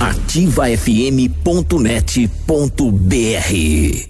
ativafm.net.br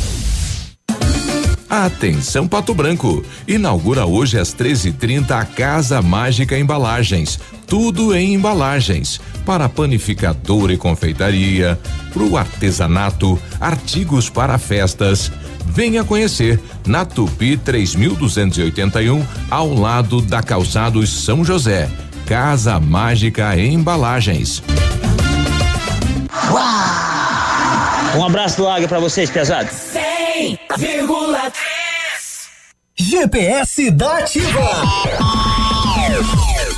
Atenção Pato Branco. Inaugura hoje às 13:30 a Casa Mágica Embalagens. Tudo em embalagens para panificador e confeitaria, para o artesanato, artigos para festas. Venha conhecer na Tupi 3281, ao lado da Calçados São José. Casa Mágica Embalagens. Uau! Um abraço do Águia para vocês, pesados. 100,3 GPS da Ativa.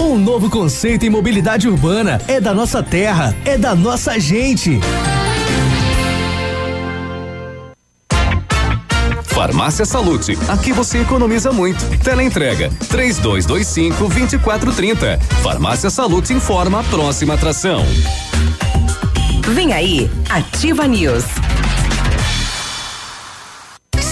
Um novo conceito em mobilidade urbana. É da nossa terra, é da nossa gente. Farmácia Salute, aqui você economiza muito. Teleentrega, três dois, dois cinco, vinte e quatro, trinta. Farmácia Salute informa a próxima atração. Vem aí, Ativa News.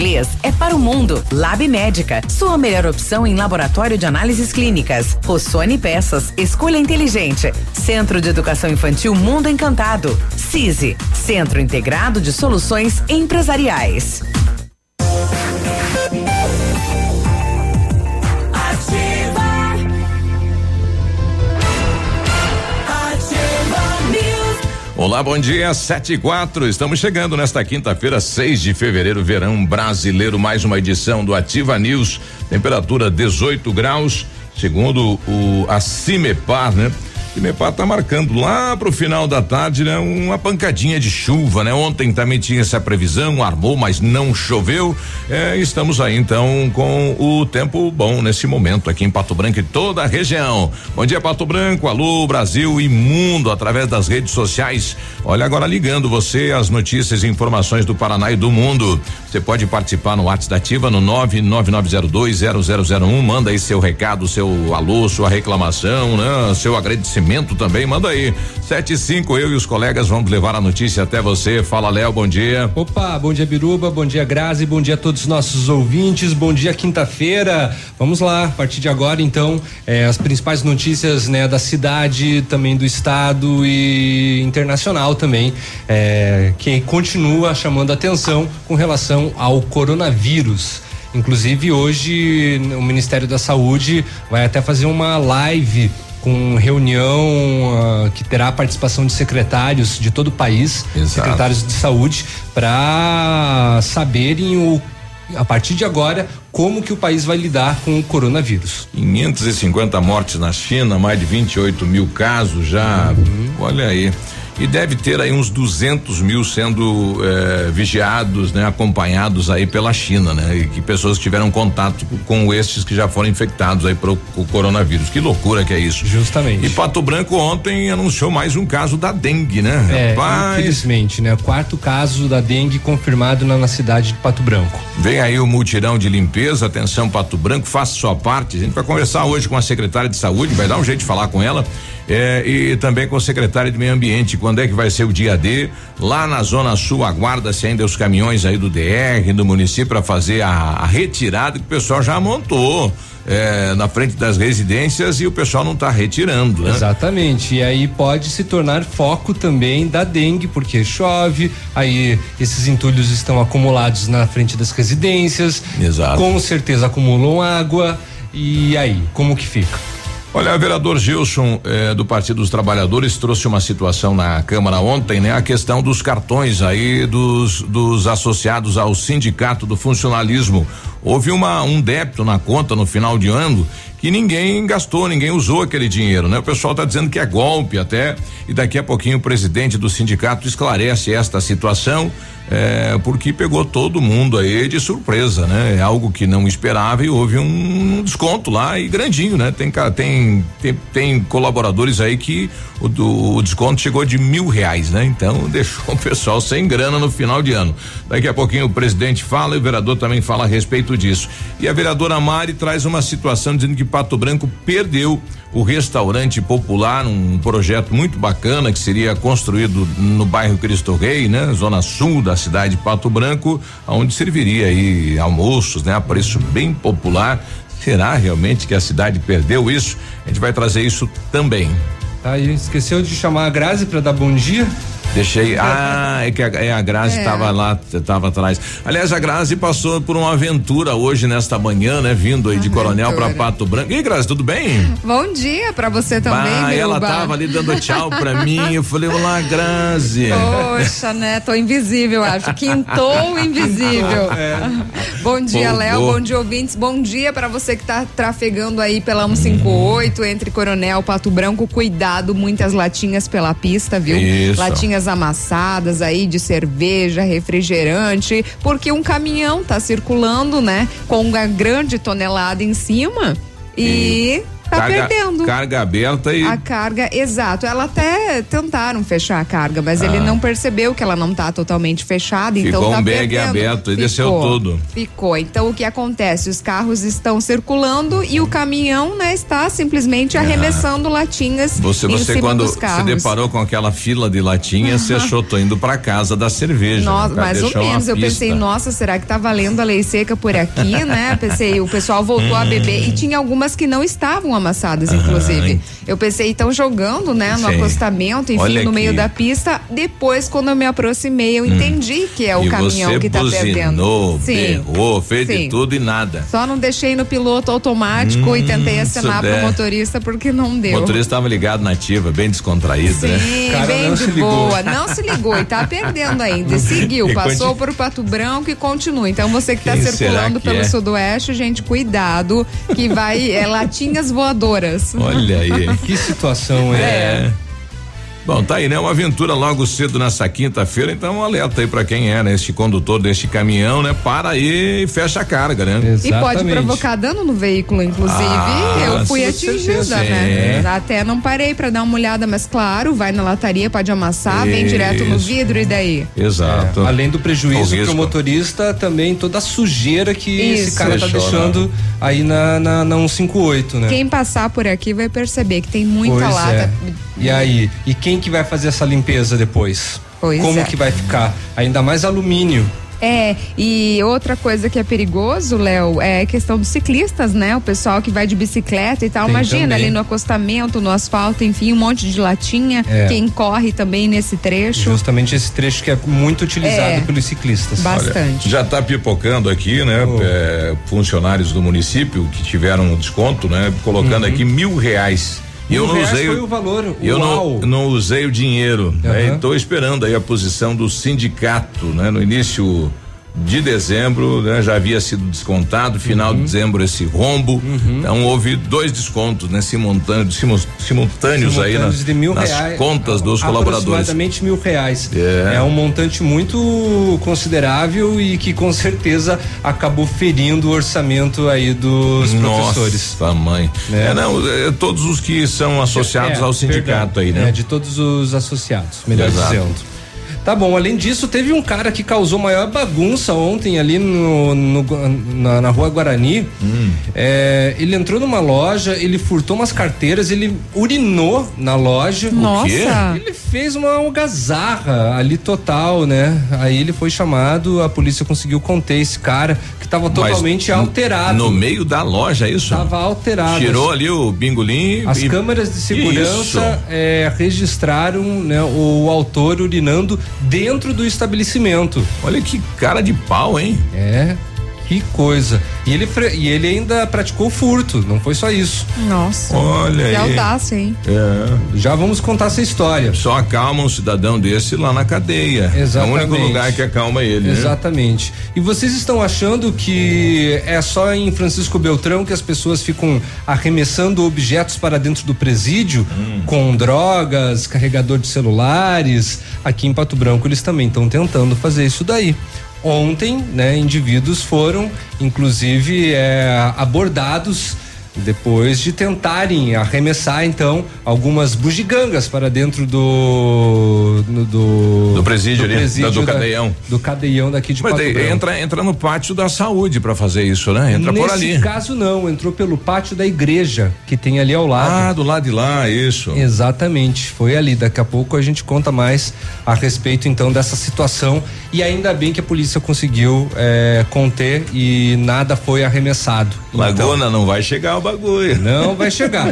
inglês é para o mundo. Lab Médica, sua melhor opção em laboratório de análises clínicas. Rossoni Peças, escolha inteligente. Centro de Educação Infantil Mundo Encantado. CISI, Centro Integrado de Soluções Empresariais. Olá, bom dia, sete e quatro. Estamos chegando nesta quinta-feira, 6 de fevereiro, verão brasileiro, mais uma edição do Ativa News. Temperatura 18 graus, segundo o a Cimepar, né? Cimepar tá marcando lá pro final da tarde, né? Uma pancadinha de chuva, né? Ontem também tinha essa previsão, armou, mas não choveu. É, estamos aí então com o tempo bom nesse momento aqui em Pato Branco e toda a região. Bom dia, Pato Branco, alô, Brasil e mundo através das redes sociais. Olha agora ligando você as notícias e informações do Paraná e do mundo. Você pode participar no WhatsApp da Ativa no 999020001. Manda aí seu recado, seu alô, sua reclamação, né? Seu agradecimento Também, manda aí. Sete e cinco, eu e os colegas vamos levar a notícia até você. Fala, Léo, bom dia. Opa, bom dia, Biruba, bom dia, Grazi, bom dia a todos os nossos ouvintes, bom dia, quinta-feira. Vamos lá, a partir de agora, então, eh, as principais notícias, né, da cidade, também do estado e internacional também, eh, que continua chamando atenção com relação ao coronavírus. Inclusive, hoje o Ministério da Saúde vai até fazer uma live com reunião uh, que terá a participação de secretários de todo o país, Exato. secretários de saúde, para saberem o a partir de agora como que o país vai lidar com o coronavírus. 550 mortes na China, mais de 28 mil casos já. Olha aí. E deve ter aí uns 200 mil sendo eh, vigiados, né, acompanhados aí pela China, né? E que pessoas tiveram contato com estes que já foram infectados aí pro, o coronavírus. Que loucura que é isso. Justamente. E Pato Branco ontem anunciou mais um caso da dengue, né? É, Rapaz, infelizmente, né? Quarto caso da dengue confirmado na, na cidade de Pato Branco. Vem aí o mutirão de limpeza, atenção Pato Branco, faça sua parte. A gente vai conversar hoje com a secretária de saúde, vai dar um jeito de falar com ela. é, e também com o secretário de meio ambiente, quando é que vai ser o dia D? Lá na Zona Sul, aguarda-se ainda os caminhões aí do DR, do município, para fazer a, a retirada que o pessoal já montou. é, na frente das residências e o pessoal não está retirando, né? Exatamente. E aí pode se tornar foco também da dengue, porque chove, aí esses entulhos estão acumulados na frente das residências. Exato. Com certeza acumulam água. E aí, como que fica? Olha, vereador Gilson eh, do Partido dos Trabalhadores trouxe uma situação na Câmara ontem, né? A questão dos cartões aí dos, dos associados ao sindicato do funcionalismo. Houve uma, um débito na conta no final de ano que ninguém gastou, ninguém usou aquele dinheiro, né? O pessoal está dizendo que é golpe até, e daqui a pouquinho o presidente do sindicato esclarece esta situação, eh, porque pegou todo mundo aí de surpresa, né? É algo que não esperava e houve um desconto lá e grandinho, né? Tem, tem, tem, tem colaboradores aí que o, do- o desconto chegou de mil reais, né? Então deixou o pessoal sem grana no final de ano. Daqui a pouquinho o presidente fala e o vereador também fala a respeito disso. E a vereadora Mari traz uma situação dizendo que Pato Branco perdeu o restaurante popular, um projeto muito bacana que seria construído no bairro Cristo Rei, né? Zona sul da cidade de Pato Branco, onde serviria aí almoços, né? A preço bem popular. Será realmente que a cidade perdeu isso? A gente vai trazer isso também. Aí esqueceu de chamar a Grazi para dar bom dia? Deixei. Ah, é que a, é, a Grazi estava lá, estava atrás. Aliás, a Grazi passou por uma aventura hoje, nesta manhã, né? Vindo aí de Coronel para Pato Branco. E aí, Grazi, tudo bem? Bom dia pra você também, ah, ela tava ali dando tchau pra mim. Eu falei, olá, Grazi. Poxa, né? Tô invisível, acho. Quintou invisível. Bom dia. Léo. Bom dia, ouvintes. Bom dia pra você que tá trafegando aí pela 158 entre Coronel Pato Branco. Cuidado, muitas latinhas pela pista, viu? Isso. Latinhas amassadas aí de cerveja, refrigerante, porque um caminhão tá circulando, né? Com uma grande tonelada em cima e, tá carga, perdendo. Carga aberta e. A carga, exato. Ela até tentaram fechar a carga, mas ele Ah. não percebeu que ela não tá totalmente fechada, então Ficou tá um bag perdendo. aberto e desceu tudo. Ficou. Então o que acontece? Os carros estão circulando e o caminhão, né, está simplesmente arremessando latinhas Ah. Você, você quando se deparou com aquela fila de latinhas, você achou, tô indo pra casa da cerveja. Nossa, nunca mais ou menos. Eu pista. pensei, nossa, será que tá valendo a lei seca por aqui, né? Pensei, o pessoal voltou a beber e tinha algumas que não estavam amassadas, inclusive. Eu pensei, então jogando, né, no Sim. acostamento, enfim, Olha no meio aqui. da pista. Depois, quando eu me aproximei, eu entendi que é o e caminhão você que tá perdendo. buzinou, Sim. berrou, fez de Sim. tudo e nada. Só não deixei no piloto automático e tentei Hum, acenar pro é. motorista porque não O deu. motorista estava ligado na ativa, bem descontraído, né? Sim, Cara, bem não de se ligou. boa. Não se ligou e tá perdendo ainda. E seguiu, E passou conti- por Pato Branco e continua. Então você que tá Quem circulando será que pelo é? sudoeste, gente, cuidado, que vai é latinhas voadoras. Olha aí. Que situação é? É. Bom, tá aí, né? Uma aventura logo cedo nessa quinta-feira, então um alerta aí pra quem é, né? Este condutor deste caminhão, né? Para aí e fecha a carga, né? E pode provocar dano no veículo, inclusive. Ah, eu fui atingida, certeza. né? Sim. Até não parei pra dar uma olhada, mas claro, vai na lataria, pode amassar, vem Isso. direto no vidro e daí? Exato. É, além do prejuízo pro motorista, também toda a sujeira que esse Isso. cara tá deixando aí na, na, na 158, né? Quem passar por aqui vai perceber que tem muita Pois lata. é. E aí? E quem que vai fazer essa limpeza depois? Pois Como é. que vai ficar? Ainda mais alumínio. É, e outra coisa que é perigoso, Léo, é a questão dos ciclistas, né? O pessoal que vai de bicicleta e tal. Tem Imagina também. ali no acostamento, no asfalto, enfim, um monte de latinha. É. Quem corre também nesse trecho. Justamente esse trecho que é muito utilizado É. pelos ciclistas. Bastante. Já está pipocando aqui, né? Oh. é, funcionários do município que tiveram um desconto, né? Colocando aqui mil reais. E Uhum. Eu não usei. o valor. Eu não, não usei o dinheiro. Aham. Estou esperando aí a posição do sindicato, né? No início de dezembro, né, já havia sido descontado, final Uhum. de dezembro esse rombo. Então houve dois descontos, né, simultâneos, simu- simultâneos, aí Simultâneos nas, de mil nas reais, contas dos colaboradores. Aproximadamente mil reais. É. É. um montante muito considerável e que com certeza acabou ferindo o orçamento aí dos professores. Nossa, mãe. Né? É, não, é, todos os que são associados É, ao sindicato perdão. aí, né? É, de todos os associados, melhor Exato. dizendo. Tá bom, além disso, teve um cara que causou maior bagunça ontem ali no, no- na, na rua Guarani. Hum. É, ele entrou numa loja, ele furtou umas carteiras, ele urinou na loja. Nossa. quê? Ele fez uma algazarra ali total, né? Aí ele foi chamado, a polícia conseguiu conter esse cara que tava Mas totalmente no- alterado. No meio da loja, é isso? Tava alterado. Tirou ali o bingolim. As e- câmeras de segurança é, registraram né, o autor urinando dentro do estabelecimento. Olha que cara de pau, hein? É, que coisa. E ele, e ele ainda praticou furto, não foi só isso. Nossa. Olha Que aí. audácia, hein? É. Já vamos contar essa história. Só acalma um cidadão desse lá na cadeia. Exatamente. É o único lugar que acalma ele. né? Exatamente. E vocês estão achando que é só em Francisco Beltrão que as pessoas ficam arremessando objetos para dentro do presídio Hum. com drogas, carregador de celulares? Aqui em Pato Branco eles também estão tentando fazer isso daí. Ontem, né, indivíduos foram, inclusive, é, abordados depois de tentarem arremessar então algumas bugigangas para dentro do do, do, Do presídio ali, da- do da- cadeião. do cadeião daqui de Mas Pato daí entra, entra no pátio da saúde pra fazer isso, né? Entra Nesse por ali. caso não, entrou pelo pátio da igreja que tem ali ao lado. Ah, do lado de lá, isso. Exatamente, foi ali. Daqui a pouco a gente conta mais a respeito então dessa situação e ainda bem que a polícia conseguiu eh, conter e nada foi arremessado. Laguna não vai chegar o bagulho. Não vai chegar.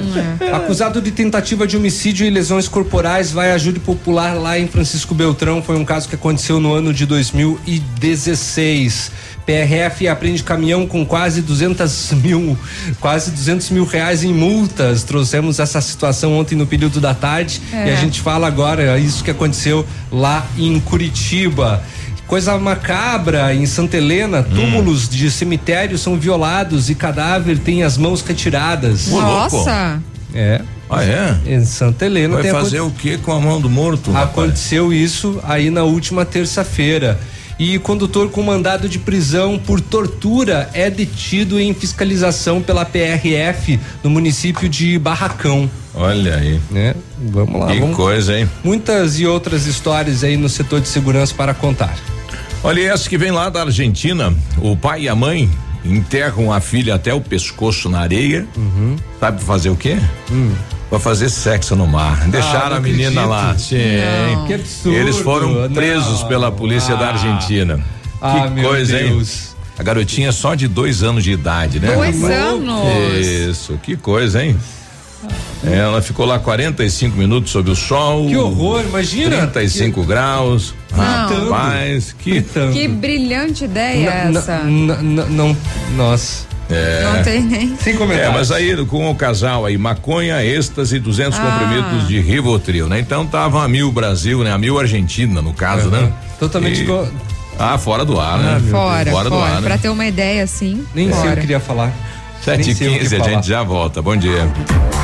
Acusado de tentativa de homicídio e lesões corporais, vai a júri popular lá em Francisco Beltrão. Foi um caso que aconteceu no ano de 2016. PRF apreende caminhão com quase 200 mil, quase 200 mil reais em multas. Trouxemos essa situação ontem no período da tarde É. e a gente fala agora isso que aconteceu lá em Curitiba. Coisa macabra em Santa Helena, túmulos de cemitério são violados e cadáver tem as mãos retiradas. Ô. Nossa. É. Ah, é? Em Santa Helena Vai tem fazer o que com a mão do morto? rapaz? Aconteceu isso aí na última terça-feira. E condutor com mandado de prisão por tortura é detido em fiscalização pela PRF no município de Barracão. Olha aí. Né? Vamos lá. Que vamos- coisa, hein? Muitas e outras histórias aí no setor de segurança para contar. Olha, essa que vem lá da Argentina, o pai e a mãe enterram a filha até o pescoço na areia. Uhum. Sabe fazer o quê? Pra fazer sexo no mar. Deixaram Hum. Ah, a menina acredito. lá. Sim. Que absurdo. Eles foram presos Não. pela polícia da Ah. Argentina. Ah, que meu coisa, hein? Deus. A garotinha é só de dois anos de idade, né? Dois anos. Isso, que coisa, hein? Ela ficou lá 45 minutos sob o sol. Que horror, imagina. 35 graus. Não. Rapaz, que. Que brilhante ideia é N- essa. n- n- Não, nossa. É. Não tem nem. Sem É, comentários. mas aí com o casal aí, maconha, êxtase, 200 Ah. comprimidos de Rivotril, né? Então tava a mil Brasil, né? A mil Argentina, no caso, Aham. né? Totalmente E- co- Ah, fora do ar, né? Fora, Fora fora. do ar, Pra né? ter uma ideia assim. Nem sei o que eu fora. queria falar. 7 Nem e sei o que 15 a falar. gente já volta. Bom dia.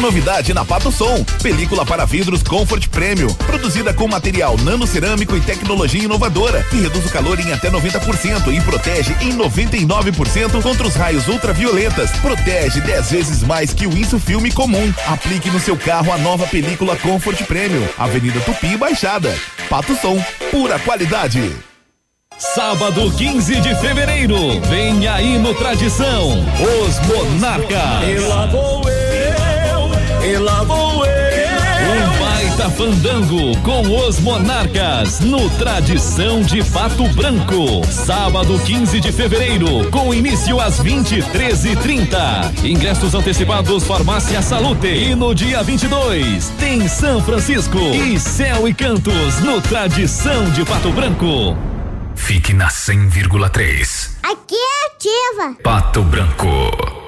Novidade na Pato Som, película para vidros Comfort Premium, produzida com material nanocerâmico e tecnologia inovadora, que reduz o calor em até 90% e protege em 99% contra os raios ultravioletas. Protege 10 vezes mais que o Insufilme comum. Aplique no seu carro a nova película Comfort Premium, Avenida Tupi Baixada. Pato Som, pura qualidade. Sábado 15 de fevereiro, vem aí no Tradição, os Monarcas. E lá vou eu, e. Um baita fandango com os Monarcas no Tradição de Pato Branco. Sábado 15 de fevereiro, com início às 23h30. Ingressos antecipados Farmácia Salute. E no dia 22 tem São Francisco e Céu e Cantos no Tradição de Pato Branco. Fique na 100,3. Aqui é ativa. Pato Branco.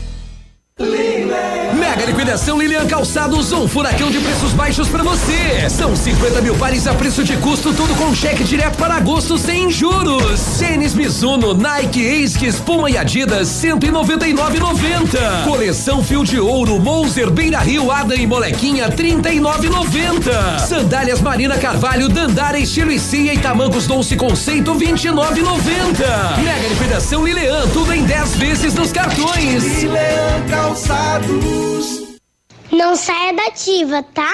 Mega liquidação Lilian Calçados, um furacão de preços baixos para você. São 50 mil pares a preço de custo, tudo com cheque direto para agosto sem juros. Tênis Mizuno, Nike, Asics, Puma e Adidas, 199,90. Coleção Fio de Ouro, Monzer, Beira Rio, Ada e Molequinha, 39,90. Sandálias Marina Carvalho, Dandara, Estilo e Cia e Tamancos Dolce Conceito, 29,90. Mega liquidação Lilian, tudo em 10 vezes nos cartões. Lilian Calçados. Não saia da ativa, tá?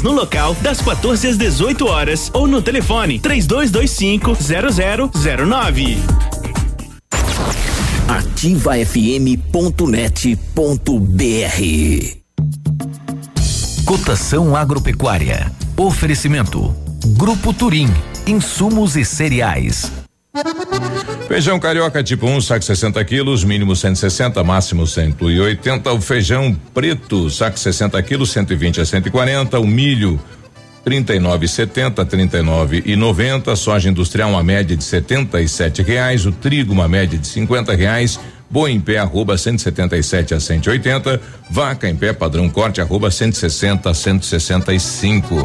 no local das 14 às 18 horas ou no telefone 3225 0009. ativafm.net.br Cotação agropecuária. Oferecimento. Grupo Turim. Insumos e cereais. Feijão carioca tipo 1, um, saco 60 quilos, mínimo 160, máximo 180. O feijão preto, saco 60 quilos, 120 a 140. O milho 39,70, 39 e 90. Soja industrial uma média de 77 reais. O trigo uma média de 50 reais. Boi em pé arroba 177 a 180. Vaca em pé padrão corte arroba 160 a 165.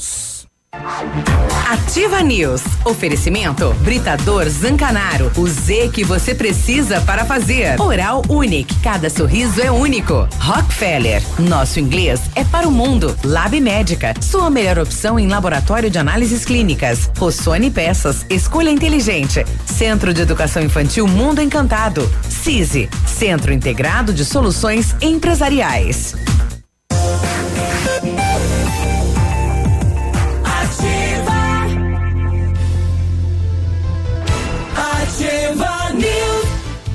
Ativa News. Oferecimento Britador Zancanaro. O Z que você precisa para fazer. Oral Unique. Cada sorriso é único. Rockefeller. Nosso inglês é para o mundo. Lab Médica. Sua melhor opção em laboratório de análises clínicas. Rossoni Peças. Escolha inteligente. Centro de Educação Infantil Mundo Encantado. CISI. Centro Integrado de Soluções Empresariais.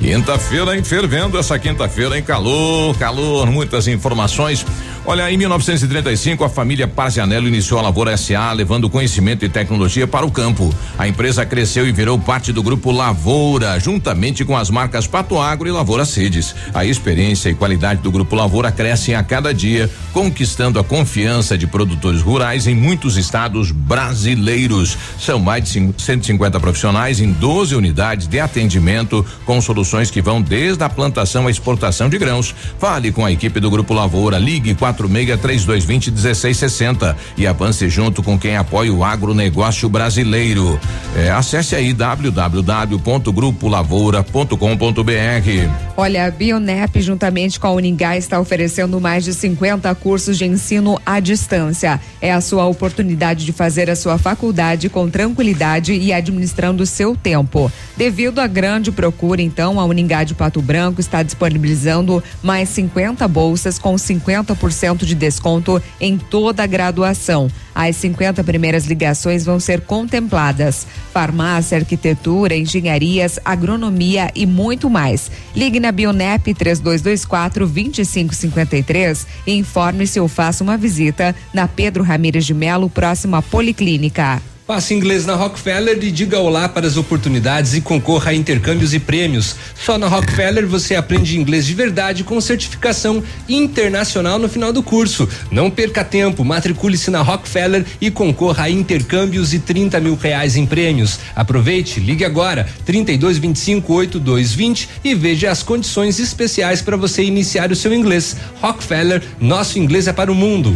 Quinta-feira em fervendo, essa quinta-feira em calor, calor, muitas informações. Olha, em 1935, a família Parzianello iniciou a Lavoura SA, levando conhecimento e tecnologia para o campo. A empresa cresceu e virou parte do grupo Lavoura, juntamente com as marcas Pato Agro e Lavoura Sedes. A experiência e qualidade do grupo Lavoura crescem a cada dia, conquistando a confiança de produtores rurais em muitos estados brasileiros. São mais de 150 profissionais em 12 unidades de atendimento, com soluções que vão desde a plantação à exportação de grãos. Fale com a equipe do grupo Lavoura, ligue 4 46 3220 1660 e avance junto com quem apoia o agronegócio brasileiro. É, acesse aí www.grupolavoura.com.br. Olha, a Bionep, juntamente com a Uningá, está oferecendo mais de 50 cursos de ensino à distância. É a sua oportunidade de fazer a sua faculdade com tranquilidade e administrando seu tempo. Devido à grande procura, então, a Uningá de Pato Branco está disponibilizando mais 50 bolsas com 50% de desconto em toda a graduação. As 50 primeiras ligações vão ser contempladas. Farmácia, arquitetura, engenharias, agronomia e muito mais. Ligue na Bionep 3224 2553 e informe-se ou faça uma visita na Pedro Ramires de Melo, próximo à Policlínica. Faça inglês na Rockefeller e diga olá para as oportunidades e concorra a intercâmbios e prêmios. Só na Rockefeller você aprende inglês de verdade com certificação internacional no final do curso. Não perca tempo, matricule-se na Rockefeller e concorra a intercâmbios e 30 mil reais em prêmios. Aproveite, ligue agora 32 25 8220 e veja as condições especiais para você iniciar o seu inglês. Rockefeller, nosso inglês é para o mundo.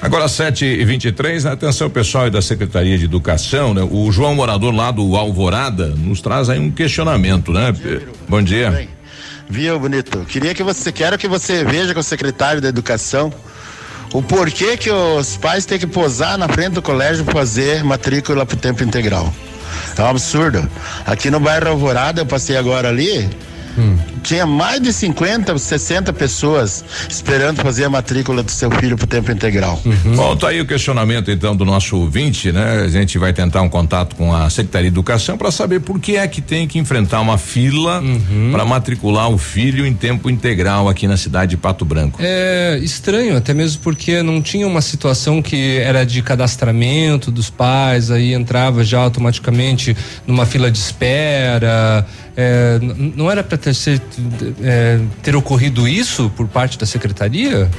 Agora 7 e 23 atenção pessoal da Secretaria de Educação, né? O João Morador lá do Alvorada nos traz aí um questionamento, né? Bom dia. Viu, bonito? Queria que você, quero que você veja com o secretário da Educação o porquê que os pais têm que posar na frente do colégio fazer matrícula por tempo integral. É um absurdo. Aqui no bairro Alvorada, eu passei agora ali, Hum. Tinha mais de 50, 60 pessoas esperando fazer a matrícula do seu filho para tempo integral. Uhum. Bom, tá aí o questionamento então do nosso ouvinte, né? A gente vai tentar um contato com a Secretaria de Educação para saber por que é que tem que enfrentar uma fila uhum. para matricular o filho em tempo integral aqui na cidade de Pato Branco. É estranho, até mesmo porque não tinha uma situação que era de cadastramento dos pais, aí entrava já automaticamente numa fila de espera. É, não era para ter, é, ter ocorrido isso por parte da secretaria?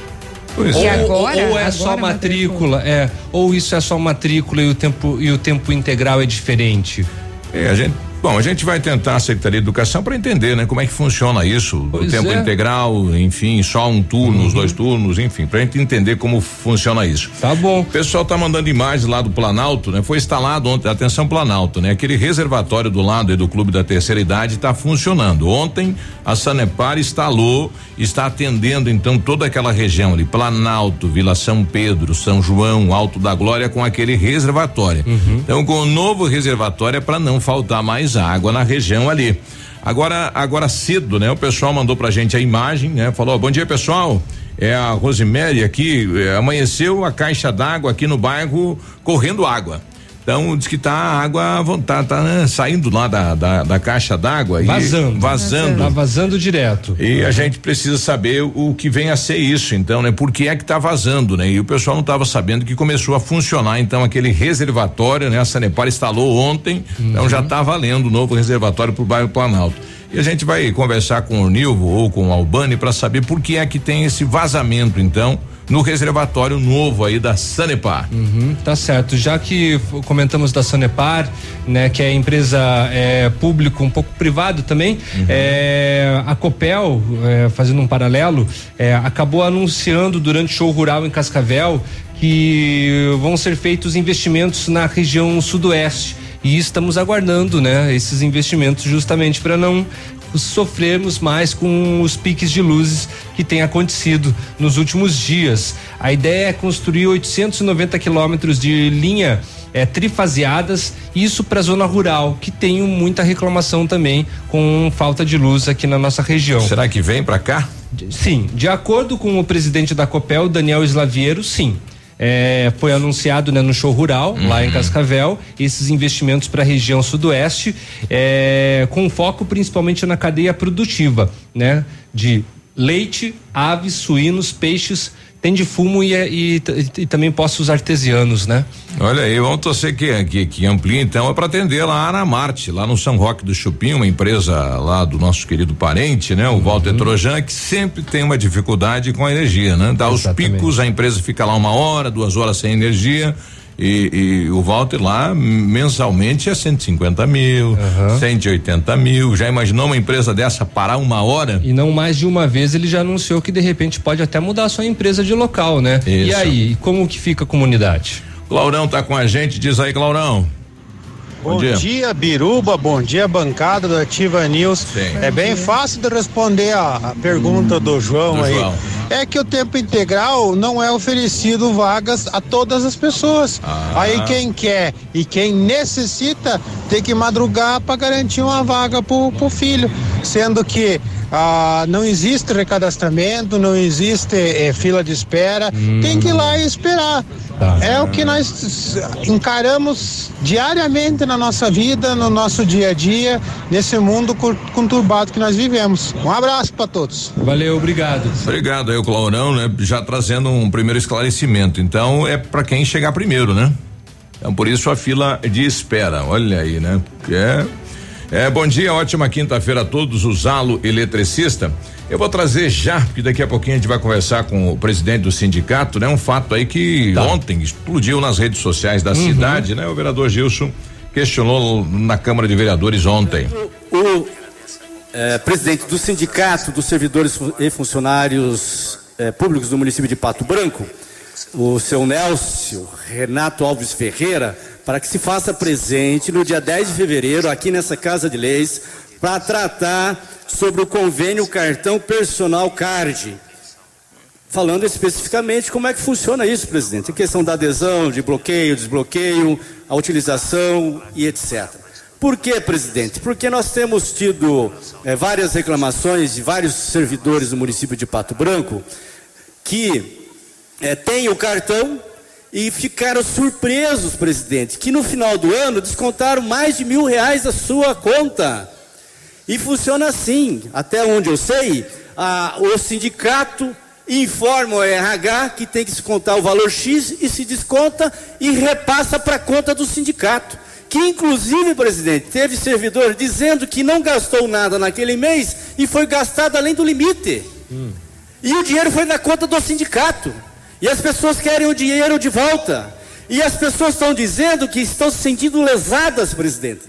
Pois. Ou, agora, ou, ou é agora só matrícula, é, ou isso é só matrícula e o tempo e o tempo integral é diferente. É, a gente Bom, a gente vai tentar a Secretaria de Educação para entender, né, como é que funciona isso, Pois o tempo é. integral, enfim, só um turno, os dois turnos, enfim, pra gente entender como funciona isso. Tá bom. O pessoal tá mandando imagens lá do Planalto, né? Foi instalado ontem, atenção Planalto, né? Aquele reservatório do lado do Clube da Terceira Idade está funcionando. Ontem a Sanepar instalou, está atendendo então toda aquela região ali, Planalto, Vila São Pedro, São João, Alto da Glória com aquele reservatório. Então com o novo reservatório é para não faltar mais água na região ali. Agora, agora cedo, né? O pessoal mandou pra gente a imagem, né? Falou: "Bom dia, pessoal. É a Rosemary aqui, é, amanheceu a caixa d'água aqui no bairro correndo água. Então diz que tá a água tá, tá né, saindo lá da, da, da caixa d'água e Vazando. vazando. Tá vazando direto. E a gente precisa saber o que vem a ser isso, então, né? Por que é que tá vazando, né? E o pessoal não estava sabendo que começou a funcionar, então, aquele reservatório, né? A Sanepar instalou ontem, então já tá valendo o novo reservatório pro bairro Planalto. E a gente vai conversar com o Nilvo ou com o Albani para saber por que é que tem esse vazamento, então, no reservatório novo aí da Sanepar. Uhum, tá certo. Já que comentamos da Sanepar, né, que é empresa é, público, um pouco privado também, é, a Copel, é, fazendo um paralelo, é, acabou anunciando durante o show rural em Cascavel que vão ser feitos investimentos na região sudoeste. E estamos aguardando, né, esses investimentos justamente para não sofrermos mais com os piques de luzes que tem acontecido nos últimos dias. A ideia é construir 890 quilômetros de linha é, trifaseadas, isso para a zona rural, que tem muita reclamação também com falta de luz aqui na nossa região. Será que vem para cá? Sim, de acordo com o presidente da Copel, Daniel Slaviero, sim. É, foi anunciado né, no show rural, lá em Cascavel, esses investimentos para a região sudoeste, é, com foco principalmente na cadeia produtiva, né? De leite, aves, suínos, peixes, tem de fumo e, e, e também postos artesianos, né? Olha aí, vamos torcer que, que, que amplie então é para atender lá na Marte, lá no São Roque do Chupim, uma empresa lá do nosso querido parente, né? O Walter Trojan, que sempre tem uma dificuldade com a energia, né? Dá os picos, a empresa fica lá uma hora, duas horas sem energia. E, e o Walter lá mensalmente é 150 mil, 180 mil. Já imaginou uma empresa dessa parar uma hora? E não mais de uma vez ele já anunciou que de repente pode até mudar a sua empresa de local, né? E Isso. aí, como que fica a comunidade? Claurão tá com a gente, diz aí, Claurão. Bom, dia. Biruba. Bom dia, bancada do Ativa News. É bem fácil de responder a, a pergunta do João Do aí. João. É que o tempo integral não é oferecido vagas a todas as pessoas. Ah. Aí quem quer e quem necessita tem que madrugar para garantir uma vaga pro, pro filho. Sendo que ah, não existe recadastramento, não existe eh, fila de espera, tem que ir lá e esperar. É o que nós encaramos diariamente na nossa vida, no nosso dia a dia, nesse mundo conturbado que nós vivemos. Um abraço para todos. Valeu, obrigado. Obrigado aí, o Claurão, né? Já trazendo um primeiro esclarecimento. Então, é para quem chegar primeiro, né? Então, por isso a fila de espera. Olha aí, né? Que É. É, bom dia, ótima quinta-feira a todos, o Zalo eletricista. Eu vou trazer já, porque daqui a pouquinho a gente vai conversar com o presidente do sindicato, né? Um fato aí que ontem explodiu nas redes sociais da cidade, né? O vereador Gilson questionou na Câmara de Vereadores ontem. o eh, presidente do Sindicato dos Servidores e Funcionários eh, Públicos do município de Pato Branco, o seu Nélcio Renato Alves Ferreira, para que se faça presente no dia 10 de fevereiro, aqui nessa Casa de Leis, para tratar sobre o convênio cartão personal CARD. Falando especificamente como é que funciona isso, presidente. A questão da adesão, de bloqueio, desbloqueio, a utilização e etc. Por que, presidente? Porque nós temos tido eh, várias reclamações de vários servidores do município de Pato Branco que eh, têm o cartão e ficaram surpresos, presidente, que no final do ano descontaram mais de mil reais da sua conta. E funciona assim, até onde eu sei, a- o sindicato informa o RH que tem que se contar o valor X e se desconta e repassa para a conta do sindicato. Que inclusive, presidente, teve servidor dizendo que não gastou nada naquele mês e foi gastado além do limite. E o dinheiro foi na conta do sindicato. E as pessoas querem o dinheiro de volta. E as pessoas estão dizendo que estão se sentindo lesadas, presidente.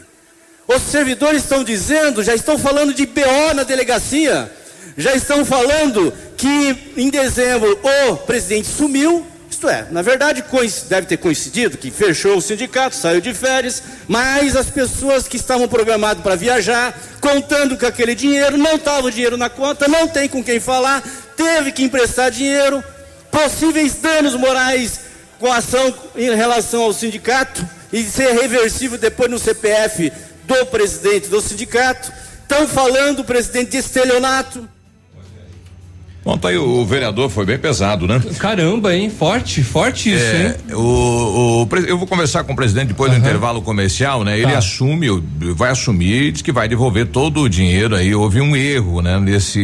Os servidores estão dizendo, já estão falando de BO na delegacia, já estão falando que em dezembro o presidente sumiu, isto é, na verdade deve ter coincidido que fechou o sindicato, saiu de férias, mas as pessoas que estavam programadas para viajar, contando com aquele dinheiro, não estava o dinheiro na conta, não tem com quem falar, teve que emprestar dinheiro, possíveis danos morais com ação em relação ao sindicato e ser reversível depois no CPF do presidente do sindicato. Estão falando presidente de estelionato. Bom, tá aí o, o, vereador foi bem pesado, né? Caramba, hein? Forte, forte isso, é, hein? O, o, eu vou conversar com o presidente depois uhum. do intervalo comercial, né? Ele tá. assume, vai assumir, diz que vai devolver todo o dinheiro aí. Houve um erro, né? Nesse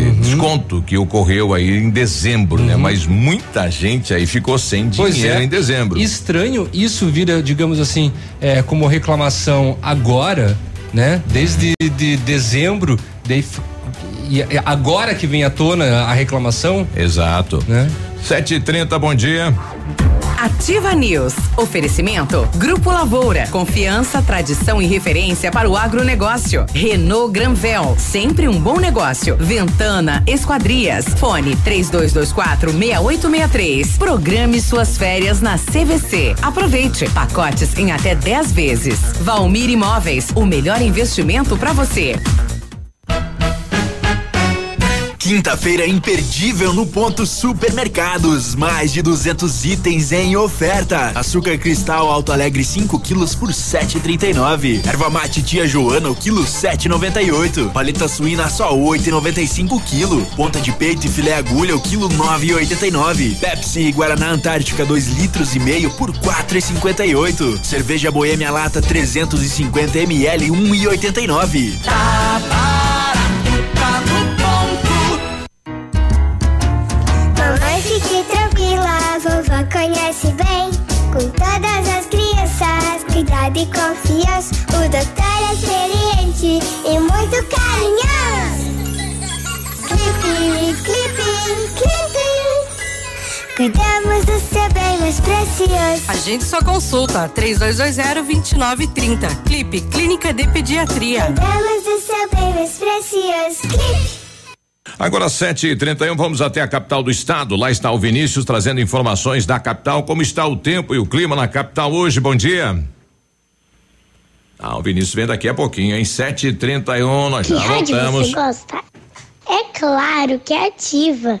uhum. desconto que ocorreu aí em dezembro, né? uhum. né? Mas muita gente aí ficou sem dinheiro é. em dezembro. Estranho, isso vira, digamos assim, é, como reclamação agora, né? Desde de dezembro, daí e agora que vem à tona a reclamação? Exato. Né? 7h30, bom dia. Ativa News. Oferecimento. Grupo Lavoura. Confiança, tradição e referência para o agronegócio. Renault Granvel. Sempre um bom negócio. Ventana Esquadrias. Fone 3224 6863. Programe suas férias na CVC. Aproveite. Pacotes em até 10 vezes. Valmir Imóveis. O melhor investimento para você. Quinta-feira imperdível no ponto Supermercados. Mais de 200 itens em oferta. Açúcar cristal Alto Alegre 5 quilos por 7,39. Erva mate tia Joana o quilo 7,98. Paleta suína só 8,95 quilo. Ponta de peito e filé agulha o quilo 9,89. Pepsi e Guaraná Antártica 2 litros e meio por 4,58. Cerveja Boêmia lata 350 ml 1,89. Tá barato, tá conhece bem. Com todas as crianças, cuidado e confiança. O doutor é experiente e muito carinhoso. Clipe, clipe, clipe. Cuidamos do seu bem mais precioso. A gente só consulta 3220-2930. Clipe, Clínica de Pediatria. Cuidamos do seu bem mais precioso. Clipe. Agora 7h31, vamos até a capital do estado. Lá está o Vinícius trazendo informações da capital. Como está o tempo e o clima na capital hoje? Bom dia. Ah, o Vinícius vem daqui a pouquinho, em 7h31. Nós que já voltamos. Você gosta? É claro que é ativa.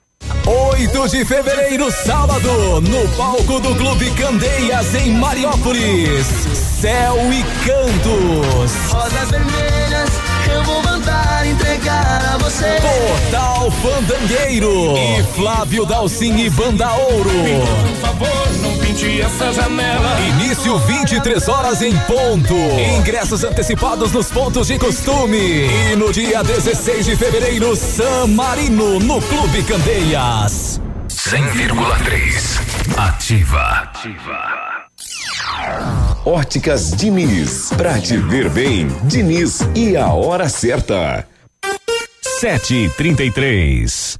8 de fevereiro, sábado, no palco do Clube Candeias, em Mariópolis. Céu e Cantos. Rosas vermelhas, eu vou entregar a você. Portal Fandangueiro. E Flávio Dalcin e Banda Ouro. Por favor, não pinte essa janela. Início 23 horas em ponto. Ingressos antecipados nos pontos de costume. E no dia 16 de fevereiro, San Marino, no Clube Candeias. 100,3. Ativa. Ativa. Óticas Diniz. Pra te ver bem, Diniz e a hora certa. Sete trinta e três.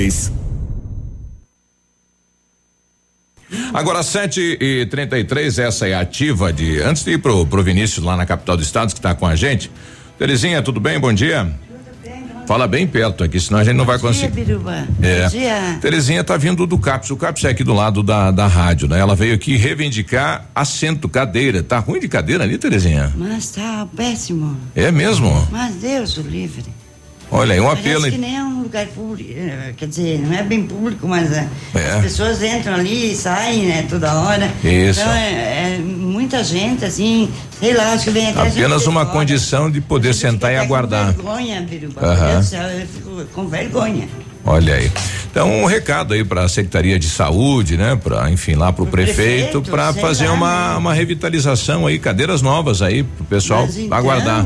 Agora, 7 e 33 essa é a ativa de. Antes de ir pro, pro Vinícius lá na capital do estado, que está com a gente. Terezinha, tudo bem? Bom dia. Fala bem perto aqui, senão a gente não vai conseguir. Biruba. É. Bom dia. Terezinha tá vindo do CAPS. O CAPS é aqui do lado da, da rádio, né? Ela veio aqui reivindicar assento, cadeira. Tá ruim de cadeira ali, Terezinha? Mas tá péssimo. É mesmo? Mas Deus o livre. Olha aí, um Parece apelo. que nem é um lugar público, eh, quer dizer, não é bem público, mas é, É. as pessoas entram ali e saem, né, toda hora. Isso. Então é, é muita gente, assim, sei lá, acho que vem até Apenas uma condição de poder sentar e aguardar. Vergonha, Biruba, meu Deus do céu, eu fico com vergonha. Olha aí. Então, um recado aí para a Secretaria de Saúde, né? Para, enfim, lá pro prefeito, prefeito, para fazer lá, uma, né? uma revitalização aí, cadeiras novas aí pro pessoal Mas então, aguardar.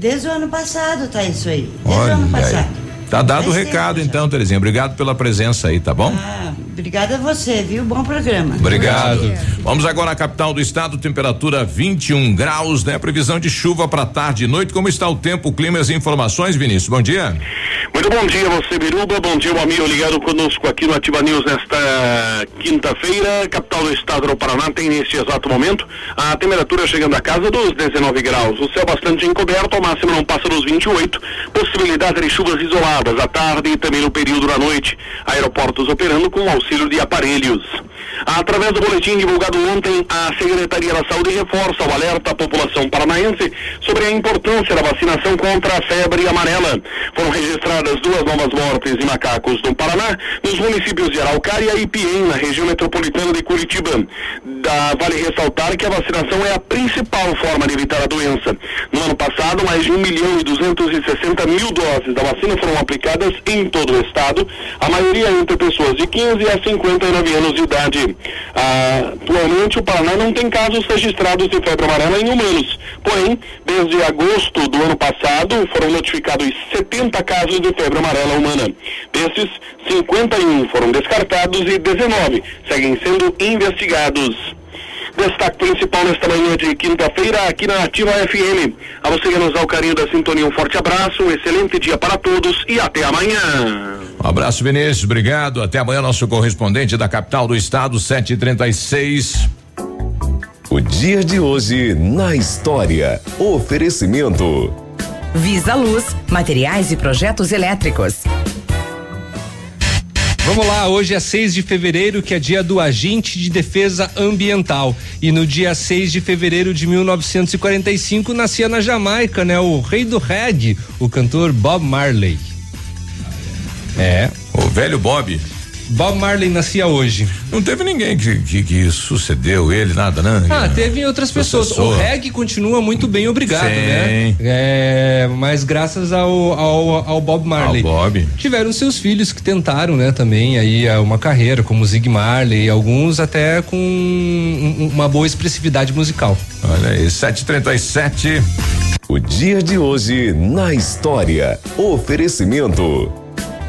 Desde o ano passado tá isso aí. Desde o Olha ano aí. passado. Tá dado o recado tempo então, Terezinha. Obrigado pela presença aí, tá bom? Ah, obrigada a você, viu? Bom programa. Obrigado. Vamos agora à capital do estado, temperatura 21 graus, né? Previsão de chuva para tarde e noite. Como está o tempo, clima e as informações, Vinícius? Bom dia. Muito bom dia a você, Biruba. Bom dia, o amigo ligado conosco aqui no Ativa News nesta quinta-feira. Capital do estado do Paraná tem neste exato momento a temperatura chegando a casa dos 19 graus. O céu bastante encoberto, ao máximo não passa dos 28. Possibilidade de chuvas isoladas à tarde e também no período da noite. Aeroportos operando com auxílio de aparelhos. Através do boletim divulgado ontem, a Secretaria da Saúde reforça o alerta à população paranaense sobre a importância da vacinação contra a febre amarela. Foram registradas duas novas mortes de macacos no Paraná, nos municípios de Araucária e Piem, na região metropolitana de Curitiba. Da, vale ressaltar que a vacinação é a principal forma de evitar a doença. No ano passado, mais de 1 milhão e 260 mil doses da vacina foram aplicadas em todo o estado, a maioria entre pessoas de 15 a 59 anos de idade. Ah, atualmente, o Paraná não tem casos registrados de febre amarela em humanos. Porém, desde agosto do ano passado, foram notificados 70 casos de febre amarela humana. Desses, 51 foram descartados e 19 seguem sendo investigados. Destaque principal nesta manhã de quinta-feira aqui na Ativa FM. A você que nos dá o carinho da sintonia, um forte abraço, um excelente dia para todos e até amanhã. Um abraço, Vinícius. Obrigado. Até amanhã, nosso correspondente da capital do estado, 736. O dia de hoje na história. Oferecimento. Visa Luz, materiais e projetos elétricos. Vamos lá, hoje é 6 de fevereiro, que é dia do agente de defesa ambiental. E no dia 6 de fevereiro de 1945 nascia na Jamaica, né? O rei do reggae, o cantor Bob Marley. É. O velho Bob. Bob Marley nascia hoje. Não teve ninguém que, que, que sucedeu ele, nada, né? Ah, teve outras pessoas. Sucessor. O reggae continua muito bem, obrigado, Sim. né? É, mas graças ao, ao, ao Bob Marley. Ao Bob. Tiveram seus filhos que tentaram, né, também aí a uma carreira, como Zig Marley, alguns até com um- uma boa expressividade musical. Olha aí, 737. O dia de hoje na história. Oferecimento.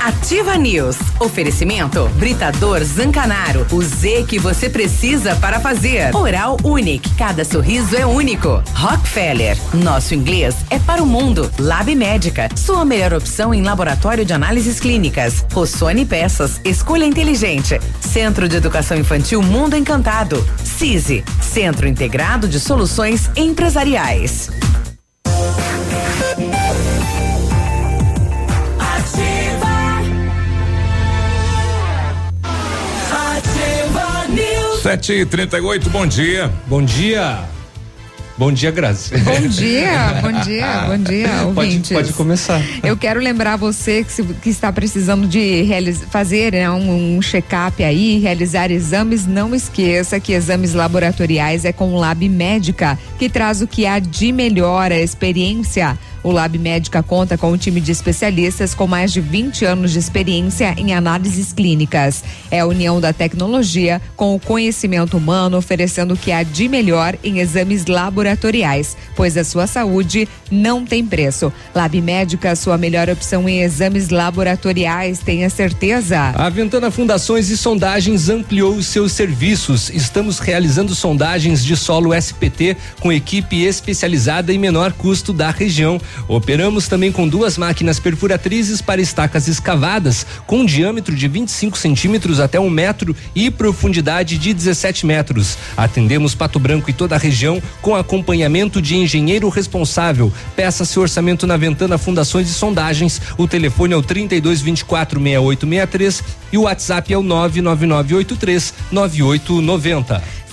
Ativa News. Oferecimento Britador Zancanaro. O Z que você precisa para fazer. Oral Unique. Cada sorriso é único. Rockefeller. Nosso inglês é para o mundo. Lab Médica. Sua melhor opção em laboratório de análises clínicas. Rossoni Peças. Escolha inteligente. Centro de Educação Infantil Mundo Encantado. CISI. Centro Integrado de Soluções Empresariais. News. 738, bom dia. Bom dia. Bom dia, Grazi. Bom dia, bom dia, bom dia, Pode, ouvintes. pode começar. Eu quero lembrar você que, se- que está precisando de fazer né, um, um check-up aí, realizar exames, não esqueça que exames laboratoriais é com o Lab Médica, que traz o que há de melhor, a experiência O Lab Médica conta com um time de especialistas com mais de 20 anos de experiência em análises clínicas. É a união da tecnologia com o conhecimento humano, oferecendo o que há de melhor em exames laboratoriais, pois a sua saúde não tem preço. Lab Médica, sua melhor opção em exames laboratoriais, tenha certeza. A Ventana Fundações e Sondagens ampliou os seus serviços. Estamos realizando sondagens de solo SPT com equipe especializada e menor custo da região. Operamos também com duas máquinas perfuratrizes para estacas escavadas, com diâmetro de 25 centímetros até um metro e profundidade de 17 metros. Atendemos Pato Branco e toda a região com acompanhamento de engenheiro responsável. Peça seu orçamento na Ventana Fundações e Sondagens. O telefone é o 32 24 6863 e o WhatsApp é o 99983 9890.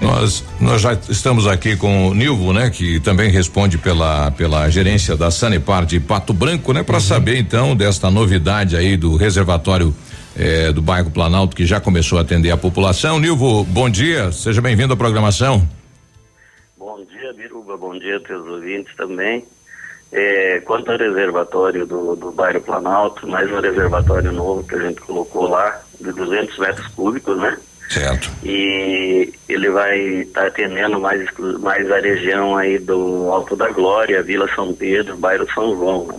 Nós, nós já estamos aqui com o Nilvo, né? Que também responde pela, pela gerência da Sanepar de Pato Branco, né? Para saber então desta novidade aí do reservatório eh, do bairro Planalto que já começou a atender a população. Nilvo, bom dia, seja bem-vindo à programação. Bom dia, Biruba, bom dia teus ouvintes também. É, quanto ao reservatório do, do bairro Planalto, mais um reservatório novo que a gente colocou lá, de 200 metros cúbicos, né? Certo. E ele vai estar tá atendendo mais, mais a região aí do Alto da Glória, Vila São Pedro, bairro São João, né?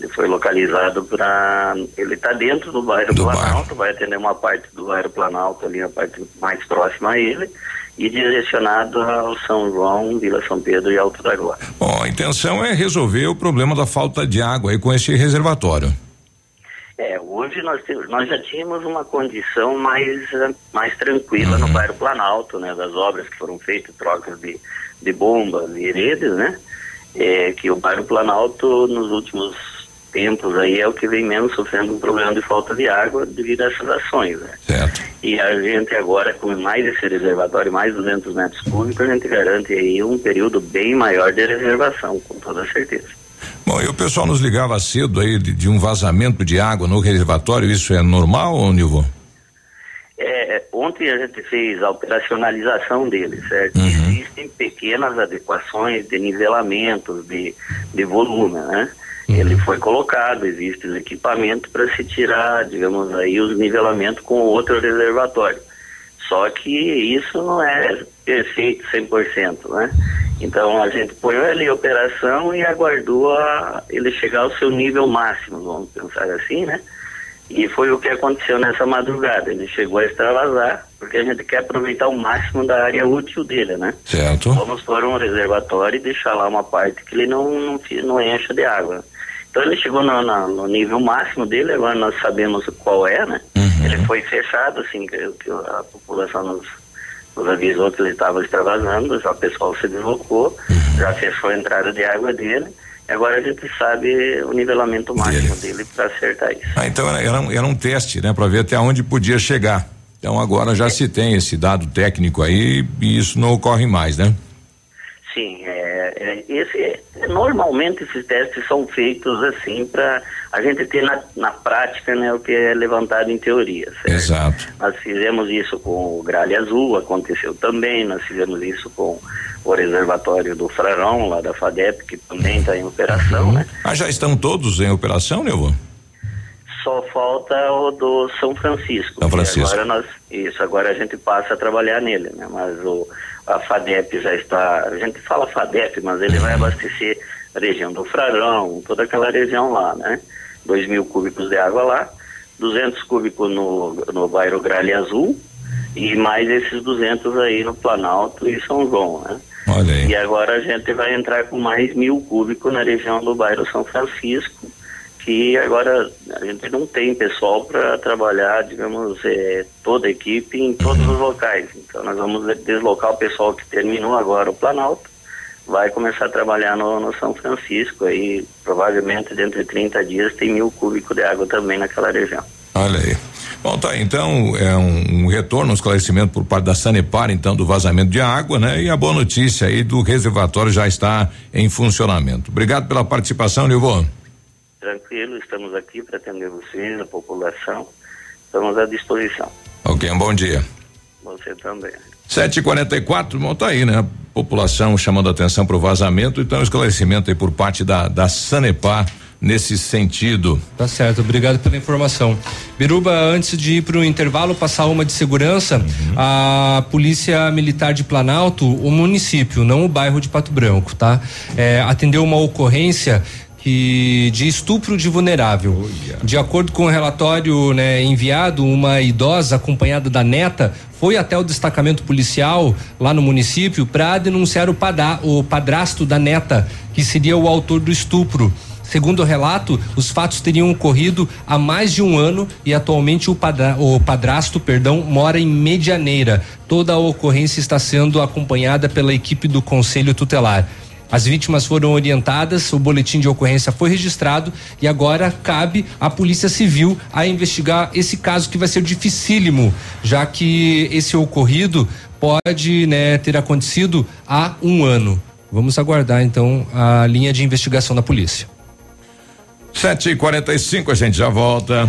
Ele foi localizado para. Ele está dentro do bairro do Planalto, vai atender uma parte do bairro Planalto ali, a parte mais próxima a ele, e direcionado ao São João, Vila São Pedro e Alto da Glória. Bom, a intenção é resolver o problema da falta de água aí com esse reservatório. É, hoje nós, temos, nós já tínhamos uma condição mais, eh, mais tranquila uhum. no bairro Planalto, né? Das obras que foram feitas, trocas de, de bombas e redes, né? É, que o bairro Planalto nos últimos tempos aí é o que vem menos sofrendo um problema de falta de água devido a essas ações, né? Certo. E a gente agora, com mais esse reservatório, mais 200 metros cúbicos, a gente garante aí um período bem maior de reservação, com toda certeza. Bom, e o pessoal nos ligava cedo aí de, de um vazamento de água no reservatório, isso é normal, ou Nilvon? É, ontem a gente fez a operacionalização dele, certo? Uhum. Existem pequenas adequações de nivelamentos, de, de volume, né? Uhum. Ele foi colocado, existe o equipamento para se tirar, digamos aí, os nivelamentos com outro reservatório. Só que isso não é perfeito 100%, né? Então a gente põe ele em operação e aguardou a ele chegar ao seu nível máximo, vamos pensar assim, né? E foi o que aconteceu nessa madrugada. Ele chegou a extravasar, porque a gente quer aproveitar o máximo da área útil dele, né? Certo. Vamos pôr um reservatório e deixar lá uma parte que ele não, não, não encha de água. Então ele chegou no, no, no, nível máximo dele, agora nós sabemos qual é, né? Uhum. Ele foi fechado, assim, que, que a população nos nos avisou que ele estava extravasando, já o pessoal se deslocou, uhum. já fechou a entrada de água dele. Agora a gente sabe o nivelamento máximo dele, dele para acertar isso. Ah, então era, um, era um teste, né, para ver até onde podia chegar. Então agora já é. se tem esse dado técnico aí e isso não ocorre mais, né? Sim, é, é, esse, normalmente esses testes são feitos assim para a gente ter na, na prática né, o que é levantado em teoria. Certo? Exato. Nós fizemos isso com o Gralha Azul, aconteceu também, nós fizemos isso com o reservatório do Frarão, lá da FADEP, que também está em operação, uhum. né? Ah, já estão todos em operação, Neuvo? Só falta o do São Francisco. São Francisco. Agora nós, isso, agora a gente passa a trabalhar nele, né? Mas o a FADEP já está, a gente fala FADEP, mas ele vai abastecer a região do Frarão, toda aquela região lá, né? 2 mil cúbicos de água lá, 200 cúbicos no, no bairro Gralha Azul e mais esses 200 aí no Planalto e São João, né? Olha aí. E agora a gente vai entrar com mais mil cúbicos na região do bairro São Francisco que agora a gente não tem pessoal para trabalhar, digamos, é, toda a equipe em todos os locais. Então nós vamos deslocar o pessoal que terminou agora o Planalto vai começar a trabalhar no, no São Francisco aí, provavelmente dentro de 30 dias tem mil cúbicos de água também naquela região. Olha aí. Bom, tá, então é um, um, retorno, um esclarecimento por parte da Sanepar, então, do vazamento de água, né? E a boa notícia aí do reservatório já está em funcionamento. Obrigado pela participação, Nilvô. Tranquilo, estamos aqui para atender vocês, a população. Estamos à disposição. Ok, um bom dia. Você também. 744, bom, tá aí, né? População chamando atenção para o vazamento, então esclarecimento aí por parte da, da Sanepar nesse sentido. Tá certo, obrigado pela informação. Biruba, antes de ir para o intervalo, passar uma de segurança, uhum. a Polícia Militar de Planalto, o município, não o bairro de Pato Branco, tá? É, atendeu uma ocorrência de estupro de vulnerável. De acordo com o relatório né, enviado, uma idosa acompanhada da neta foi até o destacamento policial lá no município para denunciar o, padá, o padrasto da neta, que seria o autor do estupro. Segundo o relato, os fatos teriam ocorrido há mais de um ano e atualmente o, padra, o padrasto, perdão, mora em Medianeira. Toda a ocorrência está sendo acompanhada pela equipe do Conselho Tutelar. As vítimas foram orientadas, o boletim de ocorrência foi registrado e agora cabe à Polícia Civil a investigar esse caso que vai ser dificílimo, já que esse ocorrido pode né, ter acontecido há um ano. Vamos aguardar então a linha de investigação da polícia. Sete e quarenta e cinco, a gente já volta.